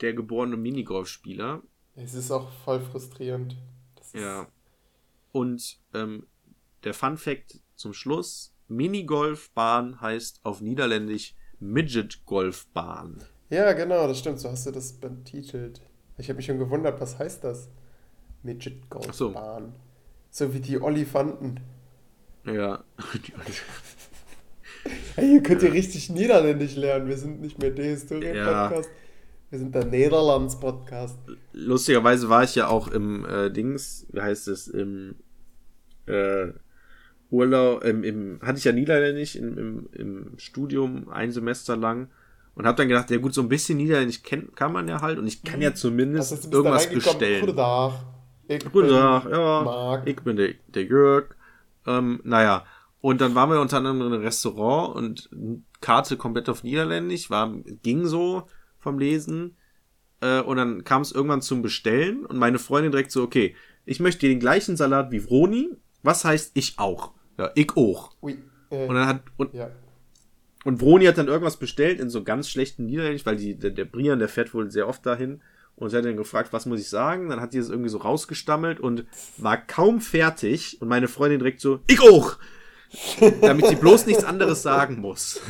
der geborene Minigolfspieler. Es ist auch voll frustrierend. Das Ja. Und ähm, der Fun Fact zum Schluss: Minigolfbahn heißt auf Niederländisch Midget Golfbahn. ja, genau, das stimmt. So hast du das betitelt. Ich habe mich schon gewundert, was heißt das? Midget Ach so. Golfbahn. So. wie die Olifanten. Ja. Hey, hier könnt ihr richtig Niederländisch lernen. Wir sind nicht mehr der Ja. Historien-Podcast. Wir sind der Niederlands-Podcast. Lustigerweise war ich ja auch im äh, Dings, wie heißt es, im äh, Urlaub, im, im, hatte ich ja Niederländisch im, im, im Studium ein Semester lang und habe dann gedacht, ja gut, so ein bisschen Niederländisch kennt, kann man ja halt und ich kann ja zumindest Also, irgendwas bestellen. Guten Tag. Ich Guten bin Tag, ja. Marc. Ich bin der, der Jörg. Ähm, naja, und dann waren wir unter anderem in einem Restaurant und Karte komplett auf Niederländisch, war, ging so vom Lesen. Äh, und dann kam es irgendwann zum Bestellen und meine Freundin direkt so, okay, ich möchte den gleichen Salat wie Vroni was heißt ich auch? Ja, ich auch. Ui, äh, Und dann hat, und, ja. und Vroni hat dann irgendwas bestellt in so ganz schlechten Niederländisch, weil die, der, der Brian, der fährt wohl sehr oft dahin. Und sie hat dann gefragt, was muss ich sagen? Dann hat die das irgendwie so rausgestammelt und war kaum fertig. Und meine Freundin direkt so, ich auch! Damit sie bloß nichts anderes sagen muss.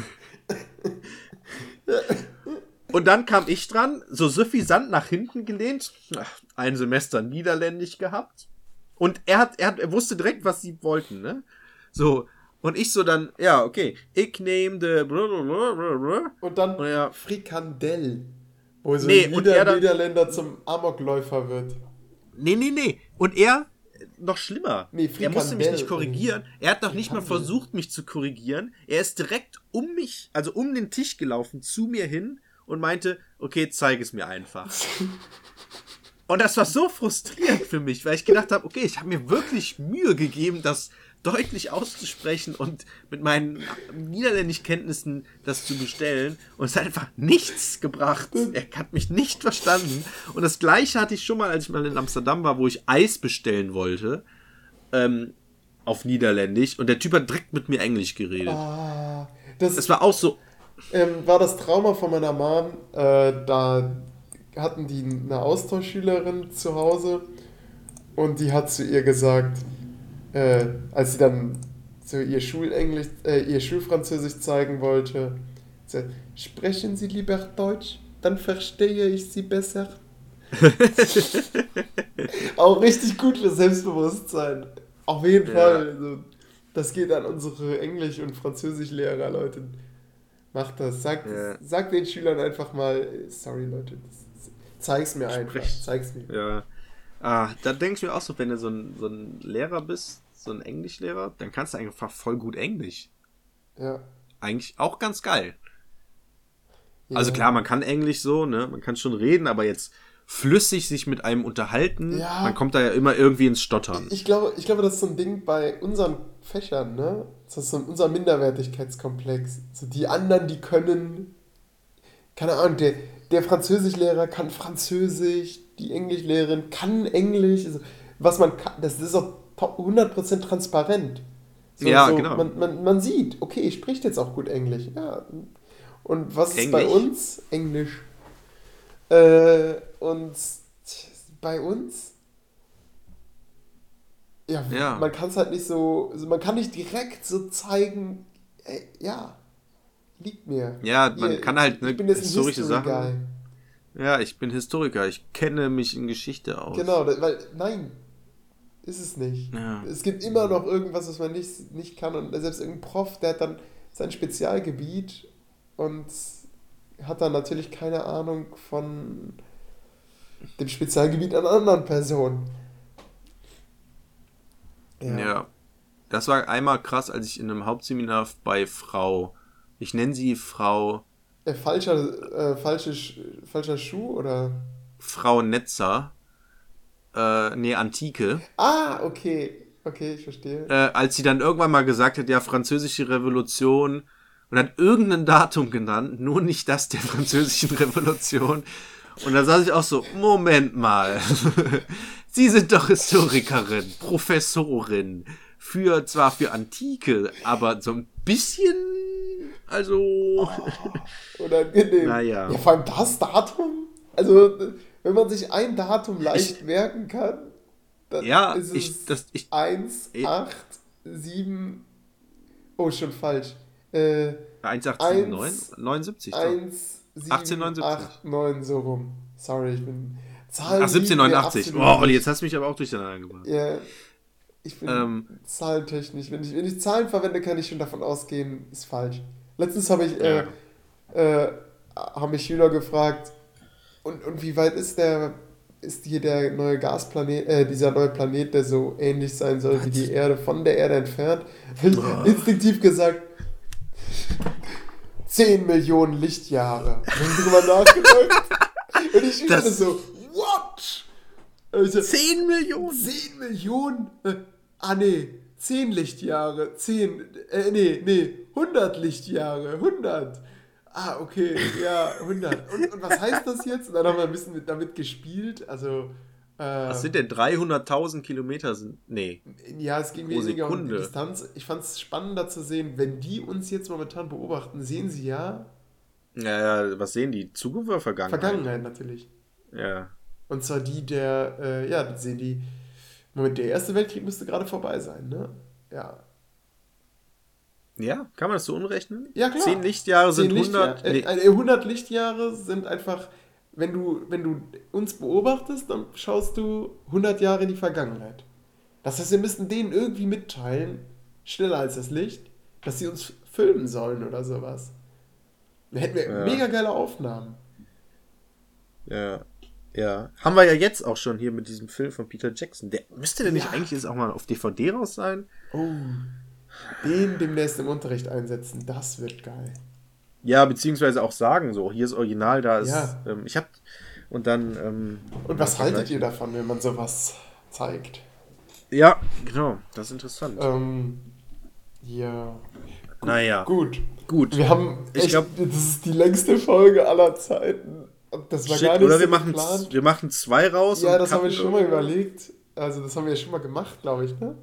Und dann kam ich dran, so suffisant nach hinten gelehnt, ein Semester Niederländisch gehabt. Und er hat, er hat, er wusste direkt, was sie wollten, ne? So. Und ich so dann, ja, okay, ich nehme de. Und dann Und er- Frikandel, wo so Nee, und er dann- Niederländer zum Amokläufer wird. Nee, nee, nee. Und er, noch schlimmer. Nee, er musste mich Frikandel. nicht korrigieren. Er hat noch nicht mal Frikandel. versucht, mich zu korrigieren. Er ist direkt um mich, also um den Tisch gelaufen, zu mir hin und meinte, okay, zeig es mir einfach. und das war so frustrierend für mich, weil ich gedacht habe, okay, ich habe mir wirklich Mühe gegeben, das deutlich auszusprechen und mit meinen Niederländischkenntnissen das zu bestellen und es hat einfach nichts gebracht. Er hat mich nicht verstanden und das gleiche hatte ich schon mal, als ich mal in Amsterdam war, wo ich Eis bestellen wollte ähm, auf Niederländisch und der Typ hat direkt mit mir Englisch geredet. Ah, das Es war auch so, ähm, war das Trauma von meiner Mom. Äh, da hatten die eine Austauschschülerin zu Hause und die hat zu ihr gesagt, äh, als sie dann so ihr Schulenglisch, äh, ihr Schulfranzösisch zeigen wollte, sie, sprechen Sie lieber Deutsch, dann verstehe ich Sie besser. Auch richtig gut für Selbstbewusstsein. Auf jeden Ja. Fall. Also, das geht an unsere Englisch- und Französischlehrer, Leute. Macht das. Sagt, Ja. sagt den Schülern einfach mal, sorry Leute, zeig's mir einfach. Sprech- Zeig's mir. ja. Ah, da denke ich mir auch so, wenn du so ein, so ein Lehrer bist, so ein Englischlehrer, dann kannst du einfach voll gut Englisch. Ja. Eigentlich auch ganz geil. Also Ja. klar, man kann Englisch so, ne? Man kann schon reden, aber jetzt flüssig sich mit einem unterhalten, Ja. man kommt da ja immer irgendwie ins Stottern. Ich glaube, ich glaube, das ist so ein Ding bei unseren Fächern, ne? Das ist so unser Minderwertigkeitskomplex. So die anderen, die können, keine Ahnung, der, der Französischlehrer kann Französisch, die Englischlehrerin kann Englisch. Also, was man kann, das ist auch to- 100% transparent. So, Ja, so, genau. Man, man, man sieht, okay, ich spricht jetzt auch gut Englisch. Ja. Und was ist bei Englisch? uns? Englisch. Äh, und bei uns? Ja, Ja. man kann es halt nicht so, also man kann nicht direkt so zeigen, ey, ja, liegt mir. Ja, man kann halt, ne, ich bin jetzt ein historische Sachen- Ja, ich bin Historiker, ich kenne mich in Geschichte aus. Genau, weil, nein, ist es nicht. Ja. Es gibt immer noch irgendwas, was man nicht, nicht kann und selbst irgendein Prof, der hat dann sein Spezialgebiet und hat dann natürlich keine Ahnung von dem Spezialgebiet einer anderen Person. Ja. Das war einmal krass, als ich in einem Hauptseminar bei Frau, ich nenne sie Frau, Äh, falscher, äh, falsche, Sch- falscher Schuh oder? Frau Netzer, äh, nee, Antike, Ah, okay. Okay, ich verstehe. äh, als sie dann irgendwann mal gesagt hat, ja, französische Revolution und hat irgendein Datum genannt, nur nicht das der französischen Revolution. Und da saß ich auch so, Moment mal. Sie sind doch Historikerin, Professorin, für, zwar für Antike, aber so ein bisschen, also, Unangenehm. Naja. Ja, vor allem das Datum? Also, wenn man sich ein Datum leicht merken kann, dann ja, ist es ich, das, ich, 1, Ich- 8, 7. Oh, schon falsch. Äh, 1879, 79, doch. 1, 7, 1879. 8, 9, so rum. Sorry, ich bin. Zahlen Ach, liegen mir 1789. absolut Oh, Olli, jetzt hast du mich aber auch durcheinander gebracht. Ja, ich bin Ähm. zahlentechnisch. Wenn ich, wenn ich Zahlen verwende, kann ich schon davon ausgehen, ist falsch. Letztens habe ich, äh, Ja. äh, haben mich Schüler gefragt, und, und wie weit ist der, ist hier der neue Gasplanet, äh, dieser neue Planet, der so ähnlich sein soll wie die Erde, von der Erde entfernt? Ich instinktiv gesagt, 10 Millionen Lichtjahre. Hab ich drüber nachgedacht. Und Schüler Das- so, what? Und ich so, 10 Millionen? 10 Millionen? Äh, ah, nee. 10 Lichtjahre. 10. Äh, nee, nee. 100 Lichtjahre. 100. Ah, okay. Ja, 100. Und, und was heißt das jetzt? Und dann haben wir ein bisschen mit, damit gespielt. Also, Was sind denn 300.000 Kilometer? Sind, nee. Ja, es ging weniger um die. Distanz. Ich fand es spannender zu sehen, wenn die uns jetzt momentan beobachten, sehen sie ja Ja, ja, was sehen die? Zukunft oder Vergangenheit? Vergangenheit natürlich. Ja. Und zwar die der, äh, ja, das sehen die. Moment, der Erste Weltkrieg müsste gerade vorbei sein, ne? Ja. Ja, kann man das so umrechnen? Ja, klar. 10 Lichtjahre sind Zehn 100. Lichtjahre, nee, äh, 100 Lichtjahre sind einfach, wenn du, wenn du uns beobachtest, dann schaust du 100 Jahre in die Vergangenheit. Das heißt, wir müssen denen irgendwie mitteilen, schneller als das Licht, dass sie uns filmen sollen oder sowas. Dann hätten wir Ja. mega geile Aufnahmen. ja. Ja. Haben wir ja jetzt auch schon hier mit diesem Film von Peter Jackson. Der müsste der nicht Ja. eigentlich jetzt auch mal auf DVD raus sein? Oh. Den demnächst im Unterricht einsetzen, das wird geil. Ja, beziehungsweise auch sagen, so, hier ist Original, da ist. Ja. Ähm, ich hab. Und dann. Ähm, Und was haltet ihr davon, wenn man sowas zeigt? Ja, genau, das ist interessant. Ähm, ja. naja, Gut. gut. Wir haben Ich echt, glaub- das ist die längste Folge aller Zeiten. Das war Shit, gar nicht oder so wir machen, wir machen zwei raus. Ja, das haben wir schon mal überlegt. Also das haben wir ja schon mal gemacht, glaube ich, ne?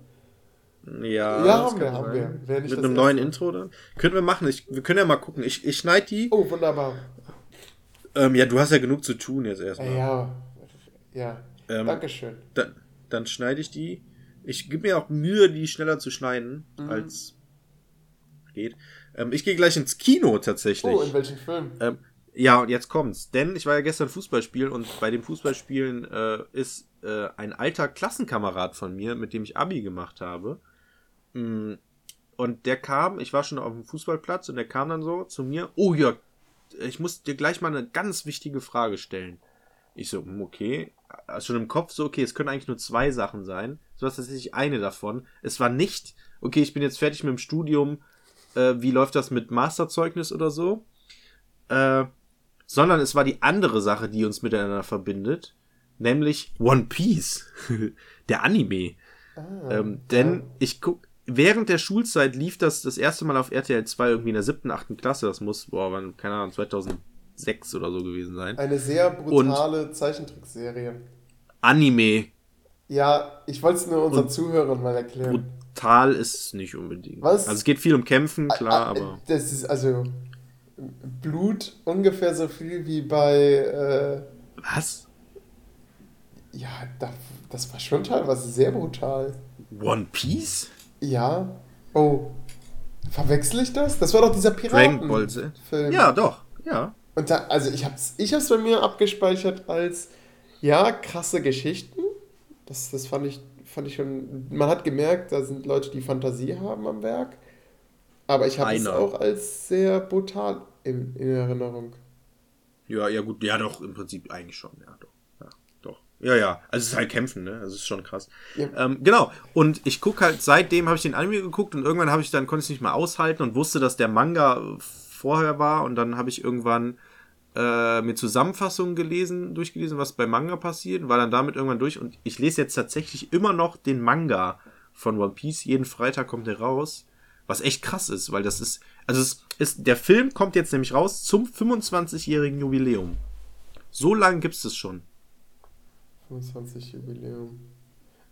Ja, Ja, haben wir, haben wir. Mit einem neuen. Intro dann. Können wir machen. Ich, wir können ja mal gucken. Ich, ich schneide die. Oh, wunderbar. Ähm, ja, du hast ja genug zu tun jetzt erstmal. ja. Ja. Ähm, Dankeschön. Dann, dann schneide ich die. Ich gebe mir auch Mühe, die schneller zu schneiden, Mhm. als geht. Ähm, ich gehe gleich ins Kino tatsächlich. Oh, in welchem Film? Ähm, ja, und jetzt kommt's. Denn ich war ja gestern Fußballspielen und bei dem Fußballspielen äh, ist äh, ein alter Klassenkamerad von mir, mit dem ich Abi gemacht habe. Mm, Und der kam, ich war schon auf dem Fußballplatz und der kam dann so zu mir, oh Jörg, ich muss dir gleich mal eine ganz wichtige Frage stellen. Ich so, hm, okay. Schon im Kopf so, okay, es können eigentlich nur zwei Sachen sein. So was tatsächlich eine davon. Es war nicht, okay, ich bin jetzt fertig mit dem Studium, äh, wie läuft das mit Masterzeugnis oder so? Äh, sondern es war die andere Sache, die uns miteinander verbindet, nämlich One Piece, der Anime. Ah, Ähm, denn ja. ich guck, während der Schulzeit lief das das erste Mal auf RTL 2 irgendwie in der siebten, achten Klasse. Das muss, boah, wann, keine Ahnung, 2006 oder so gewesen sein. Eine sehr brutale Zeichentrickserie. Anime. Ja, ich wollte es nur unseren Zuhörern mal erklären. Brutal ist es nicht unbedingt. Was? Also es geht viel um Kämpfen, klar, Ah, aber. Das ist also Blut ungefähr so viel wie bei. Äh, Was? ja, da, das war schon teilweise sehr brutal. One Piece? Ja. Oh. Verwechsel ich das? Das war doch dieser? Piraten-Film. Ja, doch. Ja. Und da, also ich hab's, ich hab's bei mir abgespeichert als, ja, krasse Geschichten. Das, das fand ich, fand ich schon, man hat gemerkt, da sind Leute, die Fantasie haben am Werk. Aber ich habe es auch als sehr brutal in, in Erinnerung. Ja, ja, gut. Ja, doch, im Prinzip eigentlich schon. Ja, doch. Ja, doch. Ja, ja. Also es ist halt Kämpfen, ne? Das ist schon krass. Ja. Ähm, genau. Und ich gucke halt, seitdem habe ich den Anime geguckt und irgendwann habe ich dann, konnte ich es nicht mehr aushalten und wusste, dass der Manga äh, vorher war und dann habe ich irgendwann äh, mir Zusammenfassungen gelesen, durchgelesen, was bei Manga passiert, war dann damit irgendwann durch und ich lese jetzt tatsächlich immer noch den Manga von One Piece. Jeden Freitag kommt der raus. Was echt krass ist, weil das ist, also es ist, der Film kommt jetzt nämlich raus zum 25-jährigen Jubiläum. So lange gibt es das schon. 25 Jubiläum.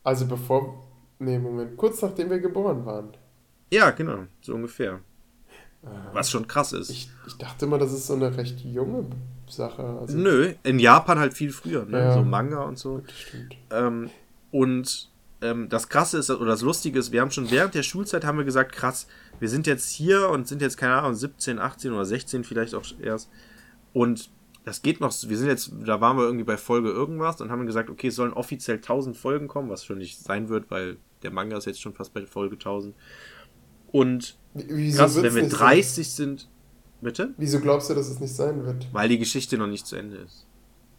Also bevor, nee, Moment, kurz nachdem wir geboren waren. Ja, genau, so ungefähr. Was schon krass ist. Ich, ich dachte immer, das ist so eine recht junge Sache. Also, Nö, in Japan halt viel früher, ne? Ja. So Manga und so. Stimmt. Ähm, und ähm, das Krasse ist, oder das Lustige ist, wir haben schon während der Schulzeit haben wir gesagt, krass, wir sind jetzt hier und sind jetzt, keine Ahnung, 17, 18 oder 16 vielleicht auch erst. Und das geht noch, wir sind jetzt, da waren wir irgendwie bei Folge irgendwas und haben gesagt, okay, es sollen offiziell 1000 Folgen kommen, was schon nicht sein wird, weil der Manga ist jetzt schon fast bei Folge 1000. Und Wie- Wieso krass, wenn wir nicht 30 sind, bitte? Sein? Wieso glaubst du, dass es nicht sein wird? Weil die Geschichte noch nicht zu Ende ist.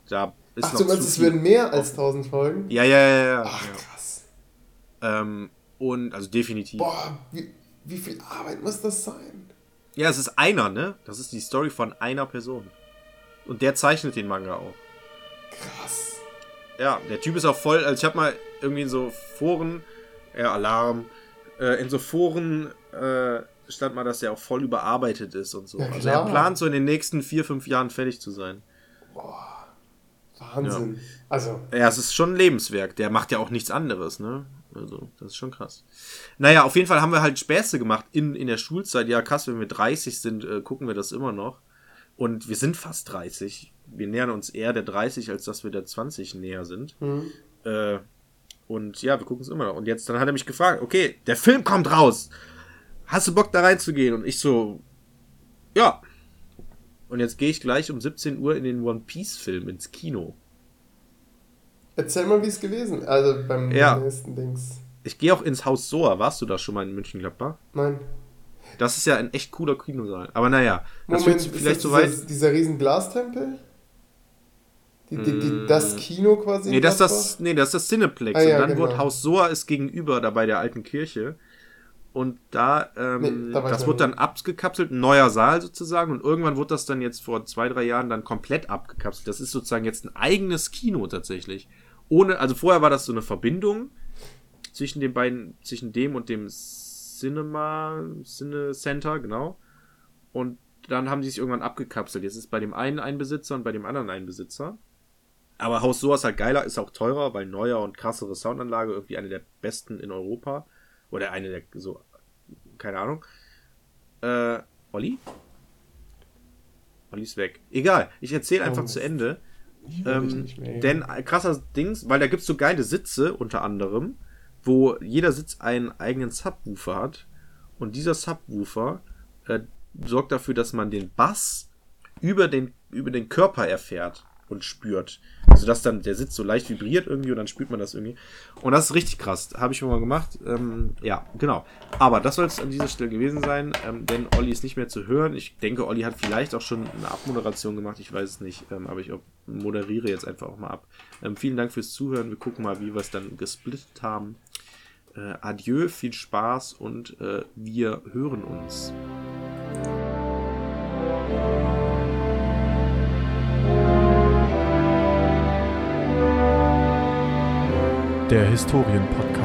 Da ist Ach, noch du meinst, es werden mehr als 1000 Folgen? Ja, ja, ja, ja. Ach, ja. Ähm, und also definitiv. Boah, wie, wie viel Arbeit muss das sein? Ja, es ist einer, ne? Das ist die Story von einer Person. Und der zeichnet den Manga auch. Krass. Ja, der Typ ist auch voll. Also ich habe mal irgendwie in so Foren, ja, Alarm, äh, in so Foren äh, stand mal, dass der auch voll überarbeitet ist und so. Ja, also er plant so in den nächsten vier, fünf Jahren fertig zu sein. Wahnsinn. Ja. Also, Ja, es ist schon ein Lebenswerk. Der macht ja auch nichts anderes, ne? Also, das ist schon krass. Naja, auf jeden Fall haben wir halt Späße gemacht in, in der Schulzeit. Ja, krass, wenn wir 30 sind, äh, gucken wir das immer noch. Und wir sind fast 30. Wir nähern uns eher der 30, als dass wir der 20 näher sind. Äh, und ja, wir gucken es immer noch. Und jetzt, dann hat er mich gefragt, okay, der Film kommt raus. Hast du Bock da reinzugehen? Und ich so, ja. Und jetzt gehe ich gleich um 17 Uhr in den One Piece Film ins Kino. Erzähl mal, wie es gewesen ist. Also beim Ja. nächsten Dings. Ich gehe auch ins Haus Soa. Warst du da schon mal in München-Gladbach? Nein. Das ist ja ein echt cooler Kinosaal. Aber naja, das Moment, wird ist vielleicht so weit. Dieser, dieser riesen Glastempel? Die, die, die, Mm. das Kino quasi? Nee das, ist Gladbach? das, nee, das ist das Cineplex. Ah, ja, und dann genau. wurde Haus Soa ist gegenüber, da bei der alten Kirche. Und da, ähm, Nee, da das wurde dann abgekapselt, ein neuer Saal sozusagen. Und irgendwann wurde das dann jetzt vor zwei, drei Jahren dann komplett abgekapselt. Das ist sozusagen jetzt ein eigenes Kino tatsächlich. Ohne, also vorher war das so eine Verbindung zwischen den beiden, zwischen dem und dem Cinema, Cine Center, genau. Und dann haben die sich irgendwann abgekapselt. Jetzt ist bei dem einen ein Besitzer und bei dem anderen ein Besitzer. Aber Haus Soa ist halt geiler, ist auch teurer, weil neuer und krassere Soundanlage, irgendwie eine der besten in Europa. Oder eine der, so, keine Ahnung. Äh, Olli? Olli ist weg. Egal, ich erzähle einfach Oh, zu Ende. Ähm, mehr. denn krasser Dings, weil da gibt's so geile Sitze unter anderem, wo jeder Sitz einen eigenen Subwoofer hat. Und dieser Subwoofer äh, sorgt dafür, dass man den Bass über den, über den Körper erfährt und spürt. Also dass dann der Sitz so leicht vibriert irgendwie und dann spürt man das irgendwie. Und das ist richtig krass. Habe ich schon mal gemacht. Ähm, ja, genau. Aber das soll es an dieser Stelle gewesen sein, ähm, denn Olli ist nicht mehr zu hören. Ich denke, Olli hat vielleicht auch schon eine Abmoderation gemacht. Ich weiß es nicht. Ähm, aber ich moderiere jetzt einfach auch mal ab. Ähm, vielen Dank fürs Zuhören. Wir gucken mal, wie wir es dann gesplittet haben. Äh, adieu, viel Spaß und äh, wir hören uns. Der Historienpodcast.